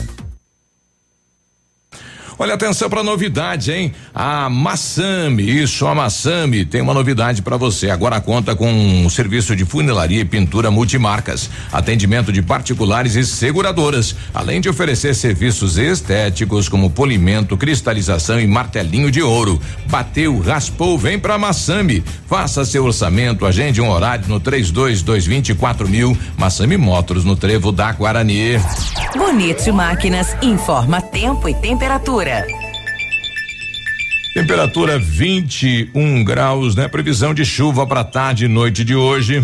Olha, atenção para novidade, hein? A Massami, isso, a Massami tem uma novidade para você. Agora conta com um serviço de funilaria e pintura multimarcas, atendimento de particulares e seguradoras, além de oferecer serviços estéticos como polimento, cristalização e martelinho de ouro. Bateu, raspou, vem para Massami. Faça seu orçamento, agende um horário no 32224000 mil. Massami Motors no Trevo da Guarani. Bonito Máquinas informa tempo e temperatura. Temperatura 21 graus, né? Previsão de chuva para tarde e noite de hoje.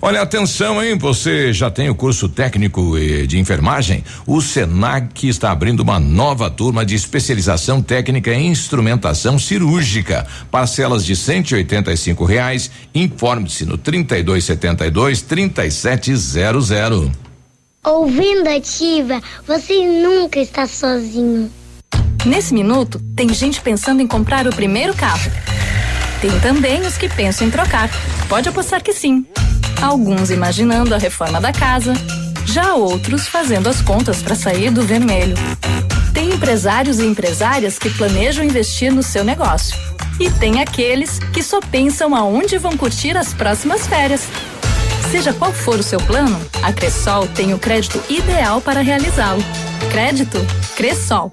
Olha, atenção, hein? Você já tem o curso técnico eh, de enfermagem? O Senac está abrindo uma nova turma de especialização técnica em instrumentação cirúrgica. Parcelas de cento e oitenta e cinco reais. Informe-se no trinta e dois setenta e dois trinta e sete zero zero. Ouvindo ativa, você nunca está sozinho. Nesse minuto, tem gente pensando em comprar o primeiro carro. Tem também os que pensam em trocar. Pode apostar que sim. Alguns imaginando a reforma da casa, já outros fazendo as contas para sair do vermelho. Tem empresários e empresárias que planejam investir no seu negócio. E tem aqueles que só pensam aonde vão curtir as próximas férias. Seja qual for o seu plano, a Cressol tem o crédito ideal para realizá-lo. Crédito Cressol.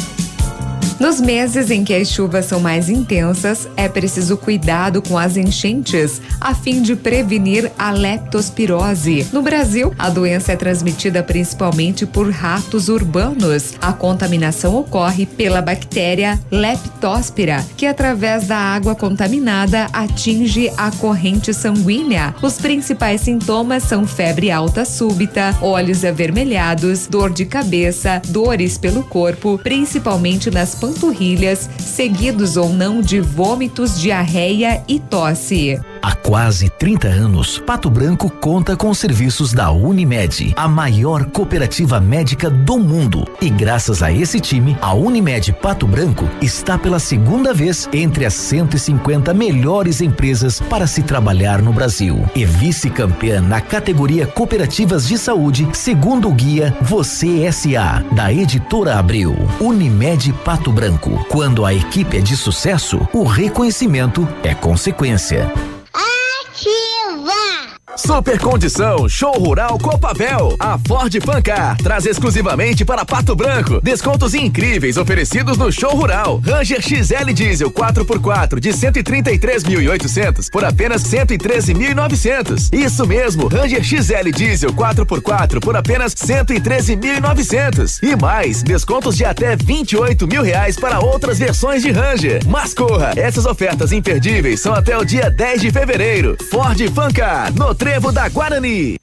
Nos meses em que as chuvas são mais intensas, é preciso cuidado com as enchentes, a fim de prevenir a leptospirose. No Brasil, a doença é transmitida principalmente por ratos urbanos. A contaminação ocorre pela bactéria Leptospira, que através da água contaminada atinge a corrente sanguínea. Os principais sintomas são febre alta súbita, olhos avermelhados, dor de cabeça, dores pelo corpo, principalmente nas panturrilhas, seguidos ou não de vômitos, diarreia e tosse. Há quase 30 anos, Pato Branco conta com os serviços da Unimed, a maior cooperativa médica do mundo. E graças a esse time, a Unimed Pato Branco está pela segunda vez entre as 150 melhores empresas para se trabalhar no Brasil. E vice-campeã na categoria Cooperativas de Saúde, segundo o guia Você SA, da editora Abril. Unimed Pato Branco. Quando a equipe é de sucesso, o reconhecimento é consequência. Ativa! Super Condição Show Rural Copavel. A Ford Fancar traz exclusivamente para Pato Branco descontos incríveis oferecidos no Show Rural. Ranger XL Diesel 4x4 de 133.800 por apenas 113.900. Isso mesmo, Ranger XL Diesel 4x4 por apenas 113.900. E mais, descontos de até 28 mil reais para outras versões de Ranger. Mas corra, essas ofertas imperdíveis são até o dia 10 de fevereiro. Ford Fancar, no Trevo da Guarani.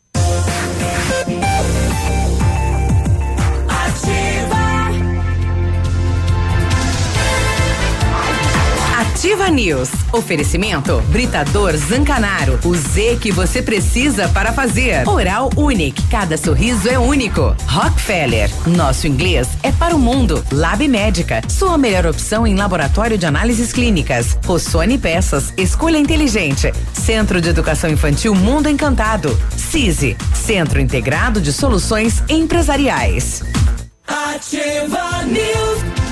Ativa News. Oferecimento Britador Zancanaro. O Z que você precisa para fazer. Oral Unique. Cada sorriso é único. Rockefeller. Nosso inglês é para o mundo. Lab Médica. Sua melhor opção em laboratório de análises clínicas. Rossoni Peças. Escolha inteligente. Centro de Educação Infantil Mundo Encantado. CISI. Centro Integrado de Soluções Empresariais. Ativa News.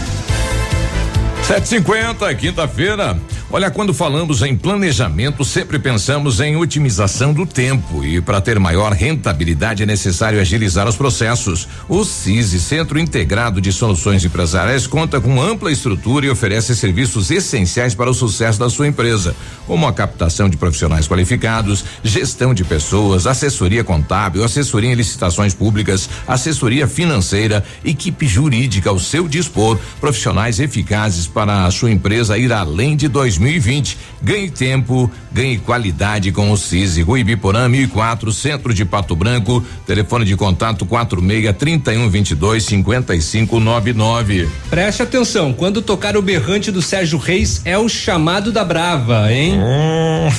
750, quinta-feira. Olha, quando falamos em planejamento, sempre pensamos em otimização do tempo e para ter maior rentabilidade é necessário agilizar os processos. O CISI, Centro Integrado de Soluções Empresariais, conta com ampla estrutura e oferece serviços essenciais para o sucesso da sua empresa, como a captação de profissionais qualificados, gestão de pessoas, assessoria contábil, assessoria em licitações públicas, assessoria financeira, equipe jurídica ao seu dispor, profissionais eficazes para a sua empresa ir além de 2020. Ganhe tempo, ganhe qualidade com o CISI. Rui Biporã, 1004, Centro de Pato Branco. Telefone de contato 46 31 22 55 99. Preste atenção, quando tocar o berrante do Sérgio Reis é o chamado da Brava, hein?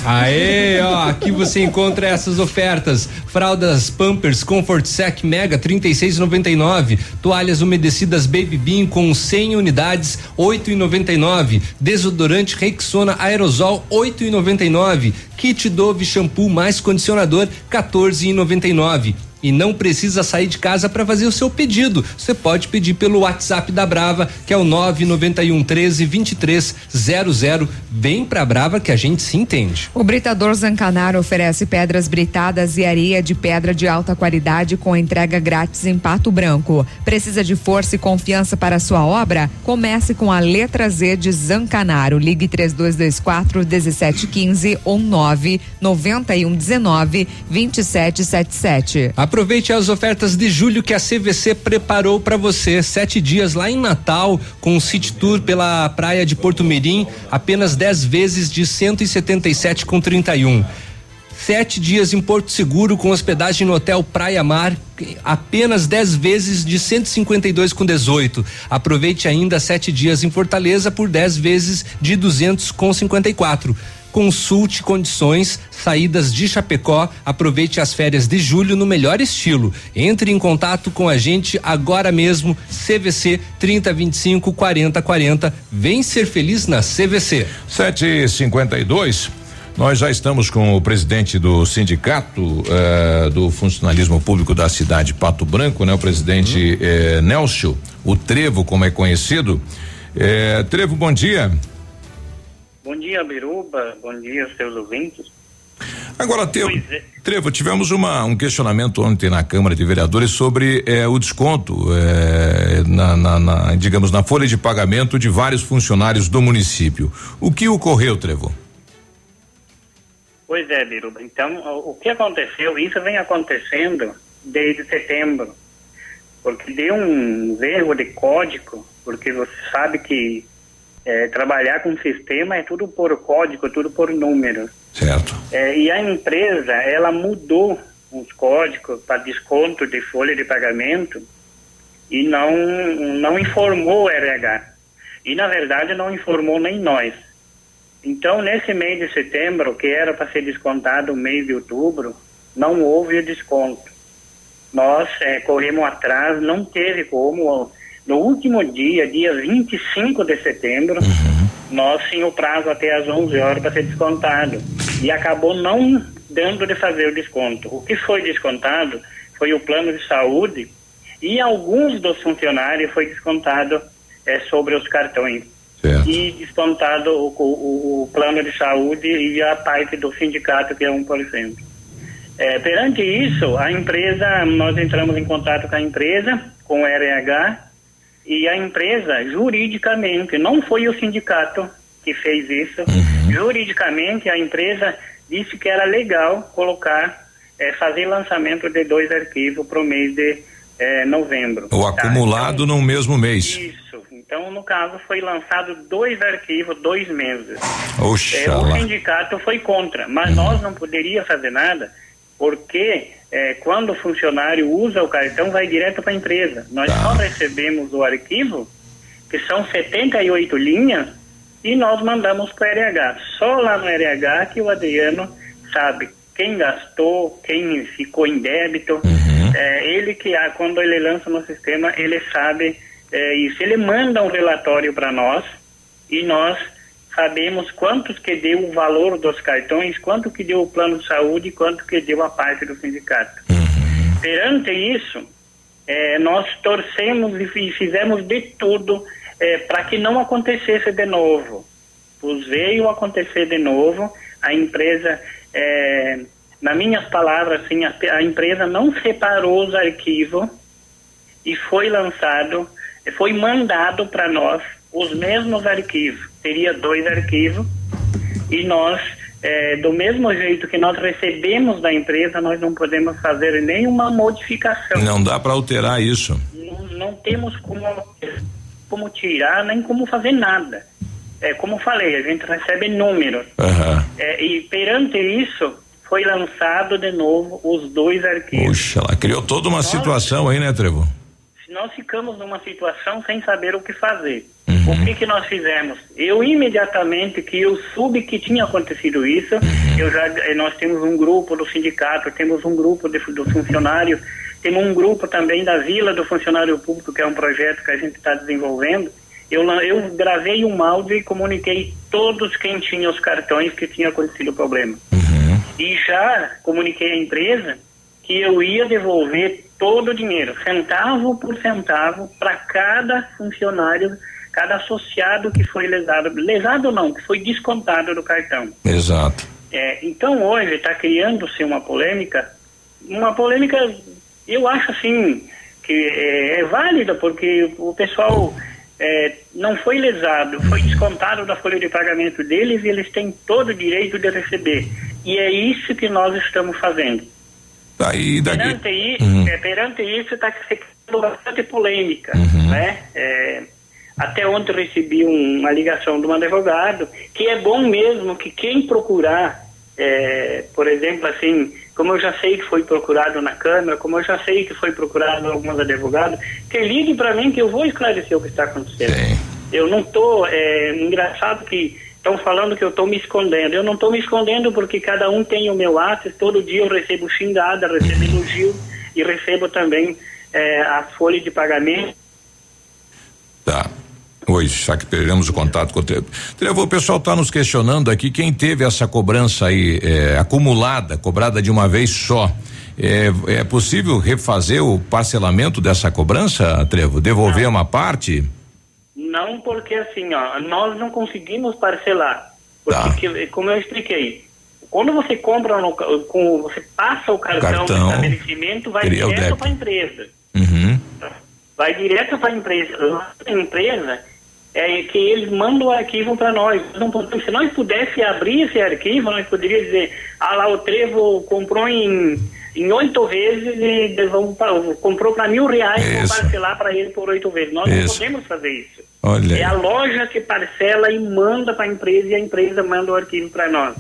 Aê, ó, aqui você encontra essas ofertas: fraldas Pampers Comfort Sec Mega 36,99, toalhas umedecidas Baby Bean com 100 unidades 8,99, desodorante Rexona Aerosol 8,99, kit Dove shampoo mais condicionador 14,99. E não precisa sair de casa para fazer o seu pedido. Você pode pedir pelo WhatsApp da Brava, que é o 991 13 2300. Vem pra Brava que a gente se entende. O Britador Zancanaro oferece pedras britadas e areia de pedra de alta qualidade com entrega grátis em Pato Branco. Precisa de força e confiança para sua obra? Comece com a letra Z de Zancanaro. Ligue 3224 1715 ou 9 9119 2777. Aproveite as ofertas de julho que a CVC preparou para você. Sete dias lá em Natal, com city tour pela praia de Porto Mirim, apenas 10 vezes de 177 com 31. Sete dias em Porto Seguro com hospedagem no Hotel Praia Mar, apenas 10 vezes de 152 com 18. Aproveite ainda sete dias em Fortaleza por 10 vezes de 200 com 54. Consulte condições, saídas de Chapecó. Aproveite as férias de julho no melhor estilo. Entre em contato com a gente agora mesmo. CVC 3025 4040. Vem ser feliz na CVC. 752. Nós já estamos com o presidente do sindicato eh, do funcionalismo público da cidade Pato Branco, né? O presidente eh, Nelson, o Trevo, como é conhecido. Eh, Trevo, bom dia. Bom dia, Biruba. Bom dia, seus ouvintes. Agora, Trevo, Trevo tivemos uma, um questionamento ontem na Câmara de Vereadores sobre eh, o desconto eh, na, na, na, digamos, na folha de pagamento de vários funcionários do município. O que ocorreu, Trevo? Pois é, Biruba. Então, o, o que aconteceu? Isso vem acontecendo desde setembro, porque deu um erro de código, porque você sabe que é, trabalhar com sistema é tudo por código, tudo por números. Certo. É, e a empresa, ela mudou os códigos para desconto de folha de pagamento e não, não informou o RH. E, na verdade, não informou nem nós. Então, nesse mês de setembro, que era para ser descontado o mês de outubro, não houve o desconto. Nós é, corremos atrás, não teve como. No último dia, dia 25 de setembro, nós tínhamos o prazo até às 11 horas para ser descontado. E acabou não dando de fazer o desconto. O que foi descontado foi o plano de saúde e alguns dos funcionários foi descontado é, sobre os cartões. Certo. E descontado o, o, o plano de saúde e a parte do sindicato, que é 1%. É, perante isso, a empresa, nós entramos em contato com a empresa, com o RH, e a empresa, juridicamente, não foi o sindicato que fez isso, juridicamente a empresa disse que era legal colocar, é, fazer lançamento de dois arquivos para o mês de é, novembro. O acumulado no mesmo mês. Isso. Então, no caso, foi lançado dois arquivos, dois meses. Oxa É, o sindicato foi contra, mas nós não poderia fazer nada, porque é, quando o funcionário usa o cartão, vai direto para a empresa. Nós só recebemos o arquivo, que são 78 linhas, e nós mandamos para o RH. Só lá no RH que o Adriano sabe quem gastou, quem ficou em débito. É, ele que, ah, quando ele lança no sistema, ele sabe é, isso. Ele manda um relatório para nós e nós sabemos quantos que deu o valor dos cartões, quanto que deu o plano de saúde, quanto que deu a parte do sindicato. Perante isso, eh, nós torcemos e fi- fizemos de tudo para que não acontecesse de novo. Pois veio acontecer de novo, a empresa, eh, nas minhas palavras, assim, a, a empresa não separou os arquivos e foi lançado, foi mandado para nós os mesmos arquivos. Teria dois arquivos e nós, eh, do mesmo jeito que nós recebemos da empresa, nós não podemos fazer nenhuma modificação. Não dá para alterar isso. Não, não temos como, como tirar nem como fazer nada. É, como falei, a gente recebe números. Aham. É, e perante isso, foi lançado de novo os dois arquivos. Puxa, ela criou toda uma situação aí, né, Trevo? Nós ficamos numa situação sem saber o que fazer. O que que nós fizemos? Eu imediatamente que eu soube que tinha acontecido isso, eu já eh, nós temos um grupo do sindicato, temos um grupo de, do funcionário, temos um grupo também da Vila do Funcionário Público, que é um projeto que a gente está desenvolvendo. Eu, eu gravei um áudio e comuniquei todos quem tinha os cartões que tinha acontecido o problema. E já comuniquei à empresa que eu ia devolver todo o dinheiro, centavo por centavo, para cada funcionário, cada associado que foi lesado. Lesado não, que foi descontado do cartão. Exato. É, então hoje está criando-se uma polêmica, uma polêmica, eu acho assim, que é, é válida, porque o pessoal é, não foi lesado, foi descontado da folha de pagamento deles e eles têm todo o direito de receber. E é isso que nós estamos fazendo. Daí. Perante, i- Uhum. é, perante isso está criando bastante polêmica, né? É, até ontem recebi um- uma ligação de um advogado que é bom mesmo que quem procurar, é, por exemplo, assim, como eu já sei que foi procurado na Câmara, como eu já sei que foi procurado alguns advogados, que ligue para mim que eu vou esclarecer o que está acontecendo. Eu não estou, é, engraçado que estão falando que eu estou me escondendo. Eu não estou me escondendo porque cada um tem o meu ato, todo dia eu recebo xingada, recebo elogio e recebo também é, a folha de pagamento. Tá. Oi, já que perdemos o contato com o Trevo. O pessoal está nos questionando aqui quem teve essa cobrança aí é, acumulada, cobrada de uma vez só. É, é possível refazer o parcelamento dessa cobrança, Trevo? Devolver uma parte? Não porque assim, ó, nós não conseguimos parcelar. Porque, que- como eu expliquei, quando você compra, no, com, você passa o cartão, Cartão, estabelecimento, vai o direto para a empresa. Uhum. Vai direto para a empresa. Lá empresa é que eles mandam o arquivo para nós. Se nós pudéssemos abrir esse arquivo, nós poderíamos dizer, ah lá, o Trevo comprou em, em oito vezes e vamos comprou para mil reais e vou parcelar para ele por oito vezes. Nós não Isso. podemos fazer isso. Olha. É a loja que parcela e manda para a empresa e a empresa manda o arquivo para nós.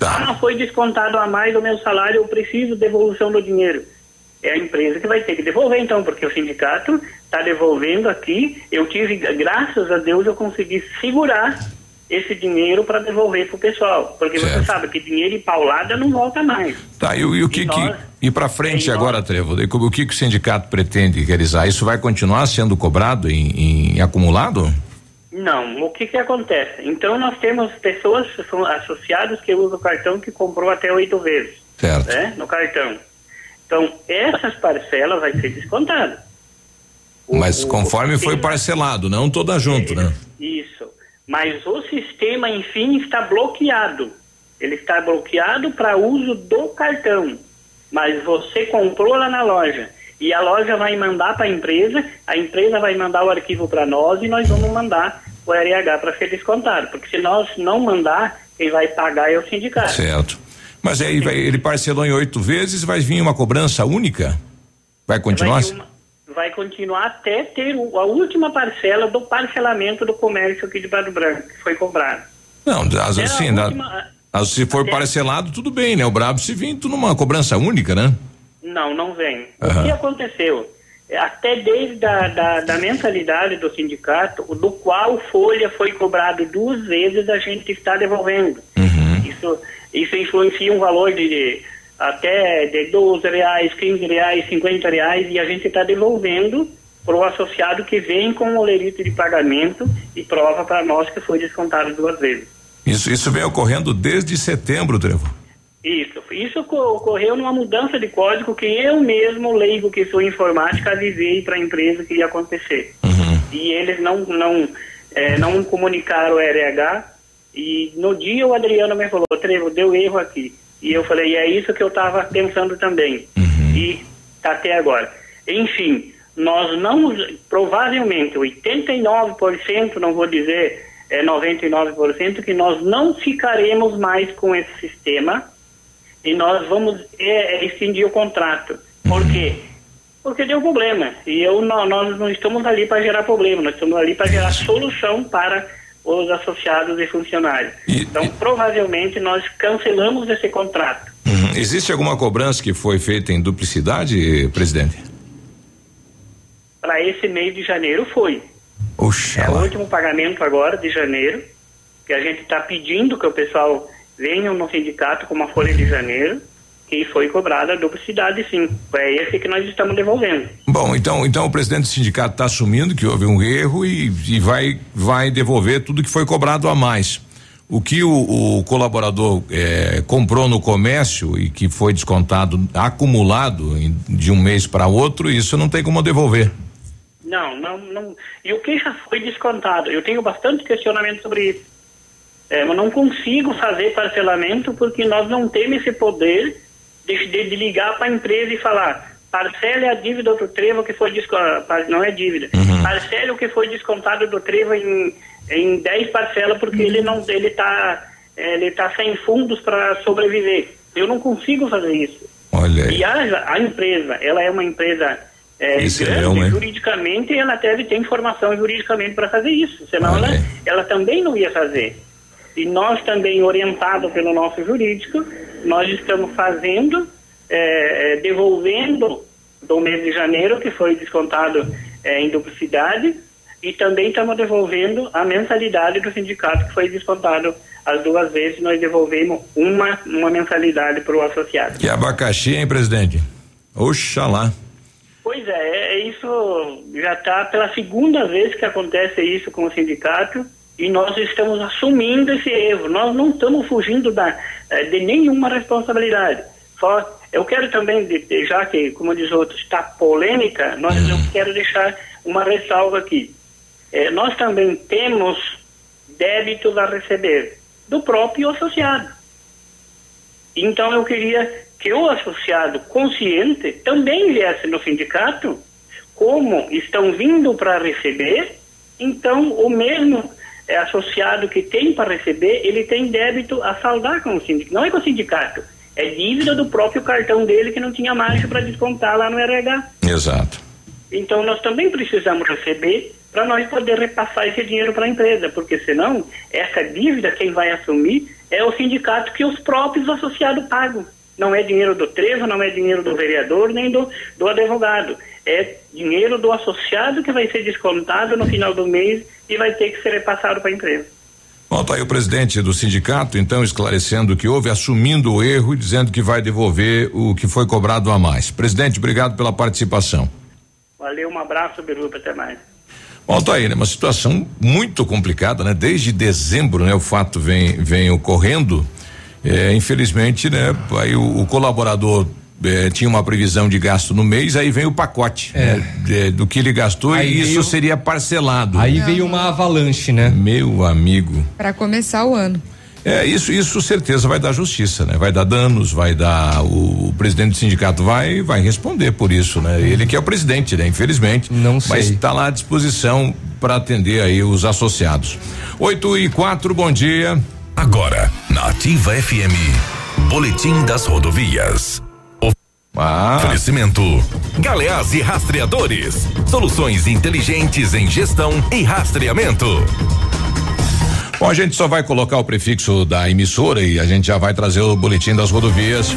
Ah, foi descontado a mais do meu salário, eu preciso de devolução do dinheiro. É a empresa que vai ter que devolver, então, porque o sindicato está devolvendo aqui. Eu tive, graças a Deus, eu consegui segurar esse dinheiro para devolver para o pessoal. Porque você Certo. sabe que dinheiro em paulada não volta mais. Tá, e, o- e o que que. E para frente agora, Trevo, daí como- o que que o sindicato pretende realizar? Isso vai continuar sendo cobrado em, em acumulado? Não, o que que acontece? Então nós temos pessoas que são associados que usam o cartão que comprou até oito vezes. Certo. Né, no cartão. Então, essas parcelas vai ser descontada. Mas conforme foi parcelado, não toda junto, né? Isso. Mas o sistema, enfim, está bloqueado. Ele está bloqueado para uso do cartão. Mas você comprou lá na loja e a loja vai mandar para a empresa, a empresa vai mandar o arquivo para nós e nós vamos mandar o RH para ser descontado. Porque se nós não mandar, quem vai pagar é o sindicato. Certo. Mas aí vai- ele parcelou em oito vezes, vai vir uma cobrança única? Vai continuar? Vai, vai continuar até ter a última parcela do parcelamento do comércio aqui de Pato Branco, que foi cobrado. Não, as, Até a assim, última- as- se for parcelado, tudo bem, né? O brabo se vir tudo numa cobrança única, né? Não, não vem. Aham. O que aconteceu? É, Até desde a da, da mensalidade do sindicato, do qual folha foi cobrado duas vezes, a gente está devolvendo. Isso, isso influencia um valor de, de até de 12 reais, 15 reais, 50 reais, e a gente está devolvendo para o associado que vem com o lerito de pagamento e prova para nós que foi descontado duas vezes. Isso, isso vem ocorrendo desde setembro, Trevo. Isso. Isso oco- ocorreu numa mudança de código que eu mesmo, leigo que sou informática, avisei para a empresa que ia acontecer. E eles não, não, eh, não comunicaram o RH. E no dia o Adriano me falou, Trevo, deu erro aqui. E eu falei, é isso que eu estava pensando também. E tá até agora. Enfim, nós não, provavelmente, 89%, não vou dizer é 99%, que nós não ficaremos mais com esse sistema e nós vamos é, é, extinguir o contrato. Por quê? Porque deu problema. E eu, nó- nós não estamos ali para gerar problema, nós estamos ali para gerar solução para os associados e funcionários. então, provavelmente, nós cancelamos esse contrato. Uhum. Existe alguma cobrança que foi feita em duplicidade, presidente? Para esse mês de janeiro foi. Oxa. É o último pagamento agora de janeiro, que a gente está pedindo que o pessoal venha no sindicato com uma folha de janeiro, que foi cobrada a duplicidade sim. É esse que nós estamos devolvendo. Bom, então, então o presidente do sindicato está assumindo que houve um erro e, e vai, vai devolver tudo que foi cobrado a mais. O que o, o colaborador eh, comprou no comércio e que foi descontado, acumulado em- de um mês para outro, isso não tem como devolver. Não, não, não. E o que já foi descontado? Eu tenho bastante questionamento sobre isso. É, eu não consigo fazer parcelamento porque nós não temos esse poder de, de- ligar para a empresa e falar parcele a dívida do trevo que foi descontado. Não é dívida. Parcele o que foi descontado do trevo em, em 10 parcelas porque ele não ele está ele tá sem fundos para sobreviver. Eu não consigo fazer isso. Olha aí. E a, a empresa, ela é uma empresa é, Isso é grande, hein? juridicamente, ela deve ter informação juridicamente para fazer isso, senão ela, ela também não ia fazer. E nós também, orientado pelo nosso jurídico, nós estamos fazendo, é, é, devolvendo do mês de janeiro, que foi descontado é, em duplicidade, e também estamos devolvendo a mensalidade do sindicato, que foi descontado as duas vezes, nós devolvemos uma, uma mensalidade para o associado. Que abacaxi, hein, presidente? Oxalá. Pois é, é- é isso já está pela segunda vez que acontece isso com o sindicato e nós estamos assumindo esse erro. Nós não estamos fugindo da, eh, de nenhuma responsabilidade. Só eu quero também, já que, como diz outros, está polêmica, nós, eu quero deixar uma ressalva aqui. Eh, nós também temos débitos a receber do próprio associado. Então eu queria que o associado consciente também viesse no sindicato, como estão vindo para receber, então o mesmo eh, associado que tem para receber, ele tem débito a saldar com o sindicato. Não é com o sindicato, é dívida do próprio cartão dele que não tinha margem para descontar lá no RH. Exato. Então nós também precisamos receber para nós poder repassar esse dinheiro para a empresa, porque senão essa dívida quem vai assumir é o sindicato que os próprios associados pagam. Não é dinheiro do trevo, não é dinheiro do vereador nem do, do advogado. É dinheiro do associado que vai ser descontado no final do mês e vai ter que ser repassado para a empresa. Bom, tá aí o presidente do sindicato, então, esclarecendo o que houve, assumindo o erro e dizendo que vai devolver o que foi cobrado a mais. Presidente, obrigado pela participação. Valeu, um abraço, Biruta, até mais. Bom, tá aí, né? Uma situação muito complicada, né? Desde dezembro, né? O fato vem, vem ocorrendo. É, infelizmente, né? Aí o, o colaborador é, tinha uma previsão de gasto no mês, aí vem o pacote É. né, de- do que ele gastou Aí e isso veio- seria parcelado. Aí veio uma avalanche, né? Meu amigo. Para começar o ano. É, isso, isso certeza vai dar justiça, né? Vai dar danos, vai dar. O, o presidente do sindicato vai, vai responder por isso, né? Ele que é o presidente, né? Infelizmente. Não sei. Mas está lá à disposição para atender aí os associados. 8 e quatro, bom dia. Agora, na Ativa FM, Boletim das Rodovias. Ah. Oferecimento. Galeás e Rastreadores. Soluções inteligentes em gestão e rastreamento. Bom, a gente só vai colocar o prefixo da emissora e a gente já vai trazer o boletim das rodovias.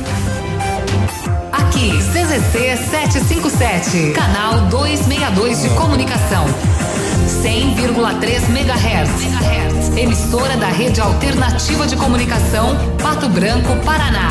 Aqui, CZC 757, canal 262 de comunicação. 100,3 MHz. Emissora da Rede Alternativa de Comunicação, Pato Branco, Paraná.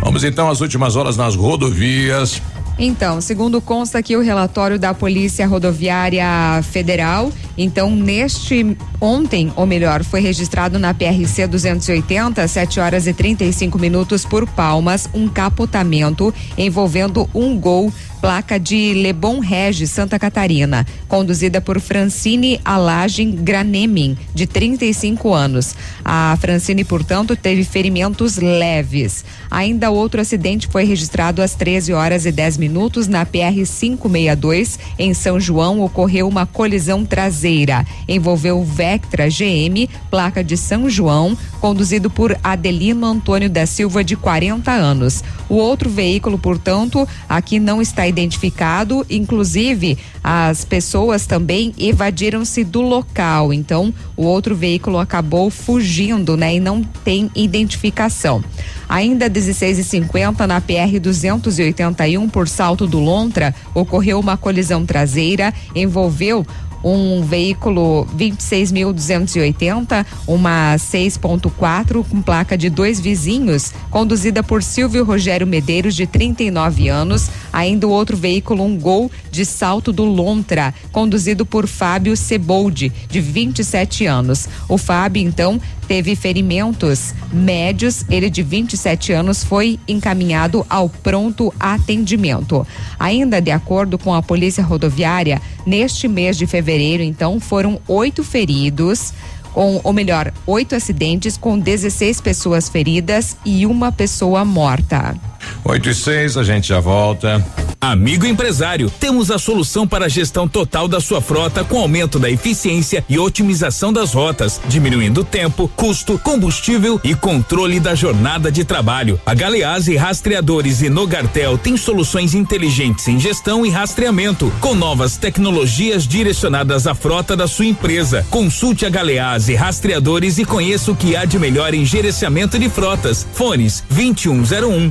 Vamos então às últimas horas nas rodovias. Então, segundo consta aqui o relatório da Polícia Rodoviária Federal, então neste ontem, ou melhor, foi registrado na PRC 280, 7 horas e 35 minutos por Palmas, um capotamento envolvendo um gol placa de Lebon Regis, Santa Catarina, conduzida por Francine Alagem Granemin, de 35 anos. A Francine, portanto, teve ferimentos leves. Ainda outro acidente foi registrado às 13 horas e 10 minutos na PR 562 em São João. Ocorreu uma colisão traseira. Envolveu Vectra GM, placa de São João, conduzido por Adelino Antônio da Silva, de 40 anos. O outro veículo, portanto, aqui não está identificado. Inclusive, as pessoas também evadiram-se do local. Então, o outro veículo acabou fugindo, né? E não tem identificação. Ainda 16h50 na PR 281 por Salto do Lontra, ocorreu uma colisão traseira, envolveu um veículo 26.280, uma 6.4 com placa de dois vizinhos, conduzida por Silvio Rogério Medeiros, de 39 anos. Ainda o outro veículo, um Gol de Salto do Lontra, conduzido por Fábio Ceboldi, de 27 anos. O Fábio, então, teve ferimentos médios. Ele, de 27 anos, foi encaminhado ao pronto atendimento. Ainda de acordo com a Polícia Rodoviária, neste mês de fevereiro, então, foram oito feridos. Com, ou melhor, oito acidentes com 16 pessoas feridas e uma pessoa morta. 8 e 6, a gente já volta. Amigo empresário, temos a solução para a gestão total da sua frota com aumento da eficiência e otimização das rotas, diminuindo tempo, custo, combustível e controle da jornada de trabalho. A Galeás e Rastreadores e Nogartel tem soluções inteligentes em gestão e rastreamento, com novas tecnologias direcionadas à frota da sua empresa. Consulte a Galeás e Rastreadores e conheça o que há de melhor em gerenciamento de frotas. Fones 2101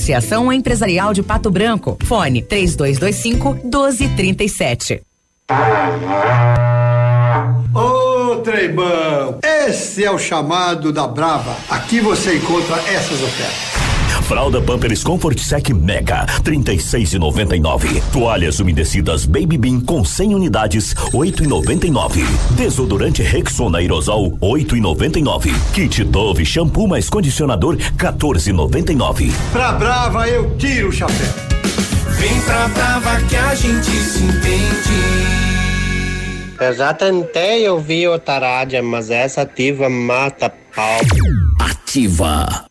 Associação Empresarial de Pato Branco. Fone 3225 1237. Ô Treibão, esse é o chamado da Brava. Aqui você encontra essas ofertas. Fralda Pampers Comfort Sec Mega, 36,99. Toalhas umedecidas Baby Bean com 100 unidades, 8,99. Desodorante Rexona Aerosol, 8,99. Kit Dove shampoo mais condicionador, 14,99. Pra Brava eu tiro o chapéu. Vem pra Brava que a gente se entende. Eu já tentei ouvir outra rádio, mas essa ativa mata pau. Ativa.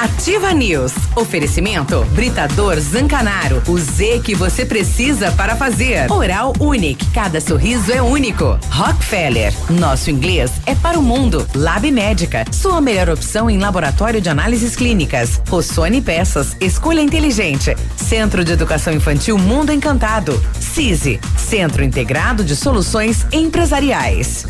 Ativa News. Oferecimento Britador Zancanaro. O Z que você precisa para fazer. Oral Unique. Cada sorriso é único. Rockefeller. Nosso inglês é para o mundo. Lab Médica. Sua melhor opção em laboratório de análises clínicas. Rossoni Peças. Escolha inteligente. Centro de Educação Infantil Mundo Encantado. CISI. Centro Integrado de Soluções Empresariais.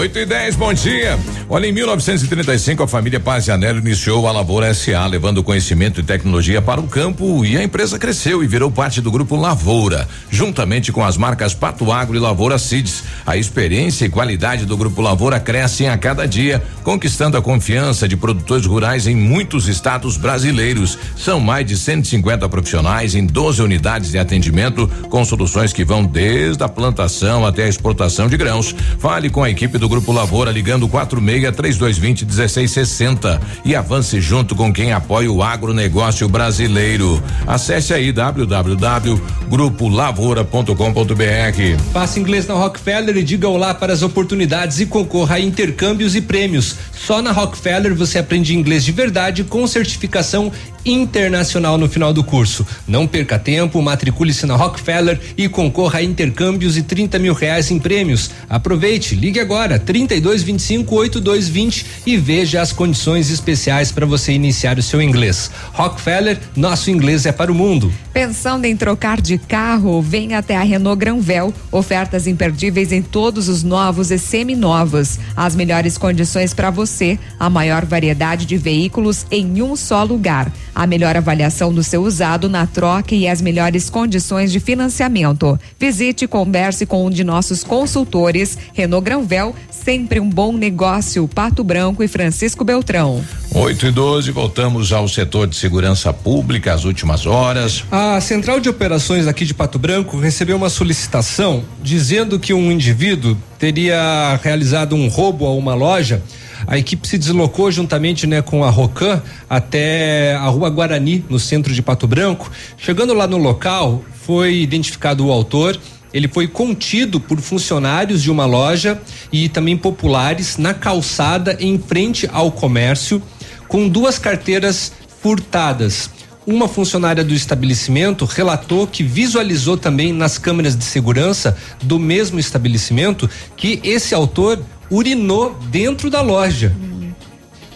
8 e 10, bom dia. Olha, em 1935, a família Pazianello iniciou a Lavoura SA, levando conhecimento e tecnologia para o campo e a empresa cresceu e virou parte do grupo Lavoura, juntamente com as marcas Pato Agro e Lavoura Seeds. A experiência e qualidade do grupo Lavoura crescem a cada dia, conquistando a confiança de produtores rurais em muitos estados brasileiros. São mais de 150 profissionais em 12 unidades de atendimento, com soluções que vão desde a plantação até a exportação de grãos. Fale com a equipe do Grupo Lavoura ligando 46 3220 1660 e avance junto com quem apoia o agronegócio brasileiro. Acesse aí www.grupolavoura.com.br. Faça inglês na Rockefeller e diga olá para as oportunidades e concorra a intercâmbios e prêmios. Só na Rockefeller você aprende inglês de verdade com certificação internacional no final do curso. Não perca tempo, matricule-se na Rockefeller e concorra a intercâmbios e 30 mil reais em prêmios. Aproveite, ligue agora 32 25 8220 e veja as condições especiais para você iniciar o seu inglês. Rockefeller, nosso inglês é para o mundo. Pensando em trocar de carro? Vem até a Renault Granvel. Ofertas imperdíveis em todos os novos e seminovos. As melhores condições para você. A maior variedade de veículos em um só lugar. A melhor avaliação do seu usado na troca e as melhores condições de financiamento. Visite e converse com um de nossos consultores. Renault Granvel, sempre um bom negócio. Pato Branco e Francisco Beltrão. 8 e 12, voltamos ao setor de segurança pública, as últimas horas. A Central de Operações aqui de Pato Branco recebeu uma solicitação dizendo que um indivíduo teria realizado um roubo a uma loja. A equipe se deslocou juntamente né, com a Rocan até a Rua Guarani, no centro de Pato Branco. Chegando lá no local, foi identificado o autor. Ele foi contido por funcionários de uma loja e também populares na calçada em frente ao comércio, com duas carteiras furtadas. uma funcionária do estabelecimento relatou que visualizou também nas câmeras de segurança do mesmo estabelecimento que esse autor urinou dentro da loja.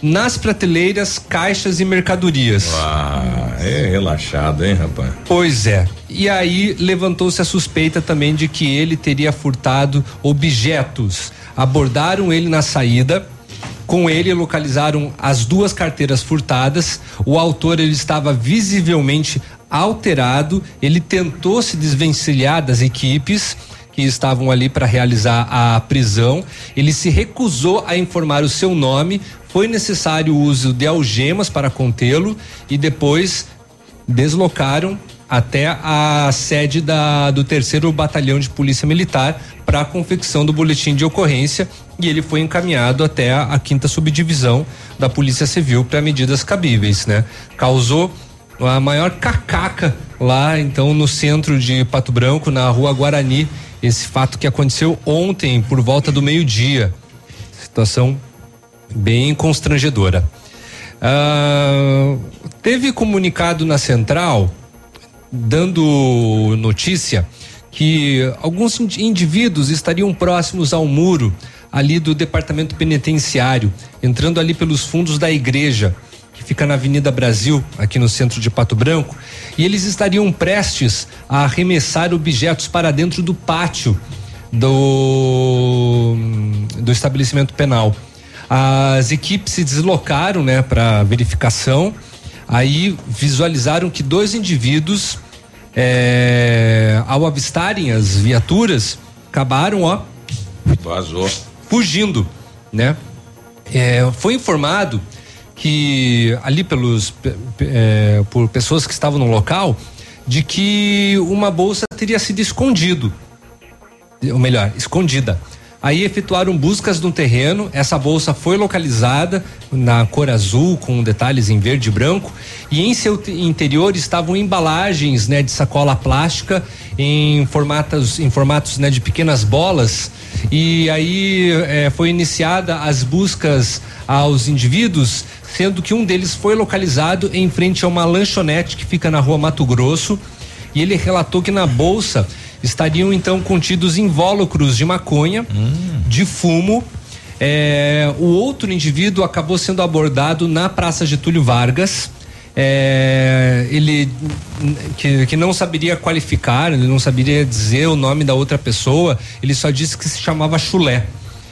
Nas prateleiras, caixas e mercadorias. Ah, é relaxado, hein, rapaz? Pois é. E aí levantou-se a suspeita também de que ele teria furtado objetos. Abordaram ele na saída. Com ele localizaram as duas carteiras furtadas. O autor ele estava visivelmente alterado. Ele tentou se desvencilhar das equipes que estavam ali para realizar a prisão. Ele se recusou a informar o seu nome. Foi necessário o uso de algemas para contê-lo e depois deslocaram até a sede da, do terceiro batalhão de polícia militar para a confecção do boletim de ocorrência e ele foi encaminhado até a, a quinta subdivisão da polícia civil para medidas cabíveis, né? Causou a maior cacaca lá então no centro de Pato Branco na rua Guarani esse fato que aconteceu ontem por volta do meio dia situação bem constrangedora. Ah, teve comunicado na central dando notícia que alguns indivíduos estariam próximos ao muro ali do departamento penitenciário, entrando ali pelos fundos da igreja, fica na Avenida Brasil, aqui no centro de Pato Branco, e eles estariam prestes a arremessar objetos para dentro do pátio do, do estabelecimento penal. As equipes se deslocaram, né, para verificação. Aí visualizaram que dois indivíduos é, ao avistarem as viaturas, acabaram, ó. Vazou. Fugindo, né? É, foi informado que ali pelos é, por pessoas que estavam no local de que uma bolsa teria sido escondido, ou melhor, escondida. Aí efetuaram buscas no terreno. Essa bolsa foi localizada na cor azul com detalhes em verde e branco e em seu interior estavam embalagens, né, de sacola plástica em formatos em formatos, né, de pequenas bolas. E aí eh, foi iniciada as buscas aos indivíduos, sendo que um deles foi localizado em frente a uma lanchonete que fica na rua Mato Grosso. E ele relatou que na bolsa estariam então contidos invólucros de maconha, hum. de fumo. É, o outro indivíduo acabou sendo abordado na Praça Getúlio Vargas. É, ele que, que não saberia qualificar, ele não saberia dizer o nome da outra pessoa, ele só disse que se chamava chulé.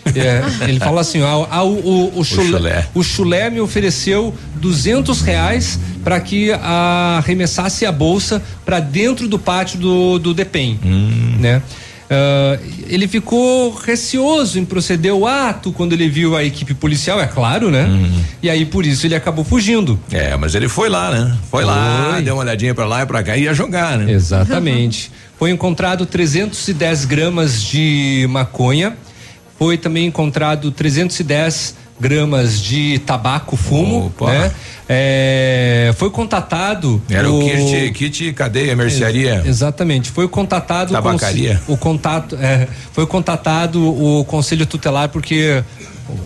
É, ele fala assim: ah, ah, o, o, o, chulé, o, chulé. o chulé me ofereceu duzentos reais para que arremessasse a bolsa para dentro do pátio do, do DEPEN, hum. né? Uh, ele ficou receoso em proceder ao ato quando ele viu a equipe policial, é claro, né? Hum. E aí por isso ele acabou fugindo. É, mas ele foi lá, né? Foi, foi. lá, deu uma olhadinha para lá e para cá e ia jogar, né? Exatamente. foi encontrado 310 gramas de maconha foi também encontrado 310 gramas de tabaco fumo, Opa. né? É, foi contatado. Era o, o kit, kit cadeia, mercearia. Ex exatamente. Foi contatado. Tabacaria. O, o contato, é, foi contatado o conselho tutelar porque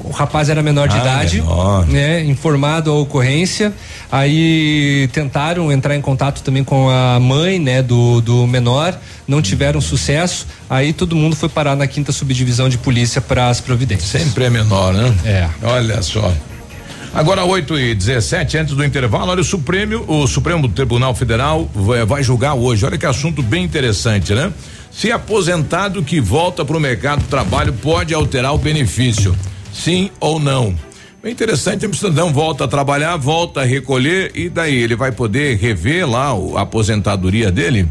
o rapaz era menor de ah, idade, menor. né? Informado a ocorrência, aí tentaram entrar em contato também com a mãe, né, do, do menor, não tiveram sucesso, aí todo mundo foi parar na quinta subdivisão de polícia para as providências. Sempre é menor, né? É. Olha só. Agora 8 e 17 antes do intervalo, olha o Supremo, o Supremo Tribunal Federal vai, vai julgar hoje. Olha que assunto bem interessante, né? Se aposentado que volta para o mercado de trabalho pode alterar o benefício sim ou não. É interessante, o Amsterdã volta a trabalhar, volta a recolher e daí ele vai poder rever lá a aposentadoria dele?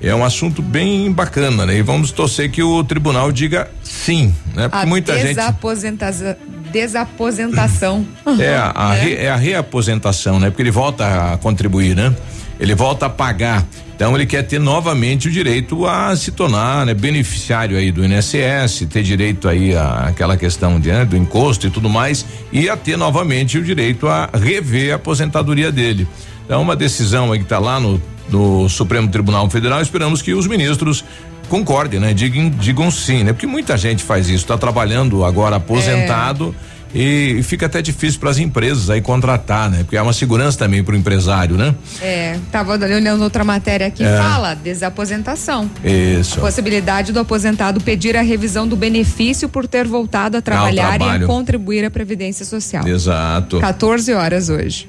É um assunto bem bacana, né? E vamos torcer que o tribunal diga sim, né? Porque a muita desaposentação, gente desaposentação. É a, a é. Re, é a reaposentação, né? Porque ele volta a contribuir, né? Ele volta a pagar. Então ele quer ter novamente o direito a se tornar né, beneficiário aí do INSS, ter direito aí a aquela questão de, né, do encosto e tudo mais e a ter novamente o direito a rever a aposentadoria dele. Então uma decisão aí que está lá no, no Supremo Tribunal Federal, esperamos que os ministros concordem, né? Digam, digam sim, né? Porque muita gente faz isso, está trabalhando agora aposentado. É E fica até difícil para as empresas aí contratar, né? Porque é uma segurança também para o empresário, né? É, tava olhando outra matéria aqui, É. fala desaposentação. Isso. Possibilidade do aposentado pedir a revisão do benefício por ter voltado a trabalhar e a contribuir à Previdência Social. Exato. 14 horas hoje.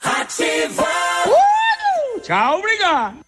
Ativa! Tchau, obrigado!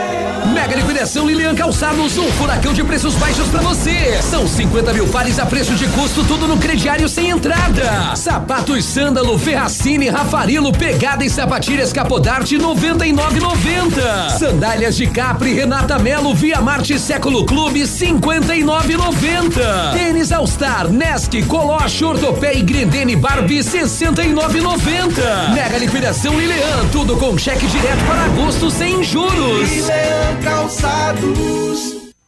liquidação Lilian Calçados, um furacão de preços baixos pra você. São 50 mil pares a preço de custo, tudo no crediário sem entrada. Sapatos Sândalo, Ferracini, Rafarilo, Pegada e Sapatilhas Capodarte 99,90. Sandálias de Capri, Renata Melo, Via Marte Século Clube 59,90. Tênis All Star, Nesk, Coloche, Ortopé e Grendene Barbie 69,90. Mega liquidação Lilian, tudo com cheque direto para agosto sem juros. Lilian Calçados.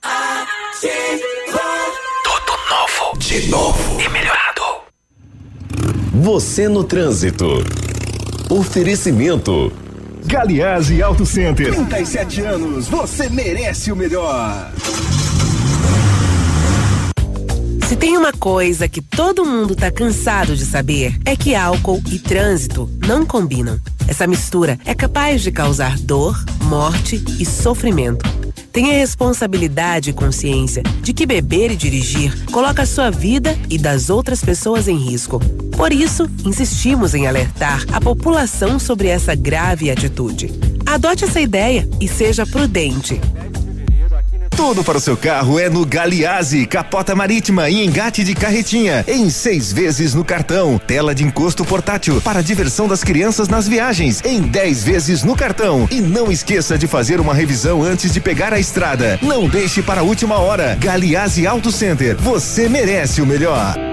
Ativa. Tudo novo. De novo. E melhorado. Você no trânsito. Oferecimento. Galiase Auto Center. 37 anos, você merece o melhor. Se tem uma coisa que todo mundo tá cansado de saber, é que álcool e trânsito não combinam. Essa mistura é capaz de causar dor, morte e sofrimento. Tenha responsabilidade e consciência de que beber e dirigir coloca a sua vida e das outras pessoas em risco. Por isso, insistimos em alertar a população sobre essa grave atitude. Adote essa ideia e seja prudente. Tudo para o seu carro é no Galiase, capota marítima e engate de carretinha, em seis vezes no cartão. Tela de encosto portátil para diversão das crianças nas viagens, em 10 vezes no cartão. E não esqueça de fazer uma revisão antes de pegar a estrada. Não deixe para a última hora. Galiase Auto Center, você merece o melhor.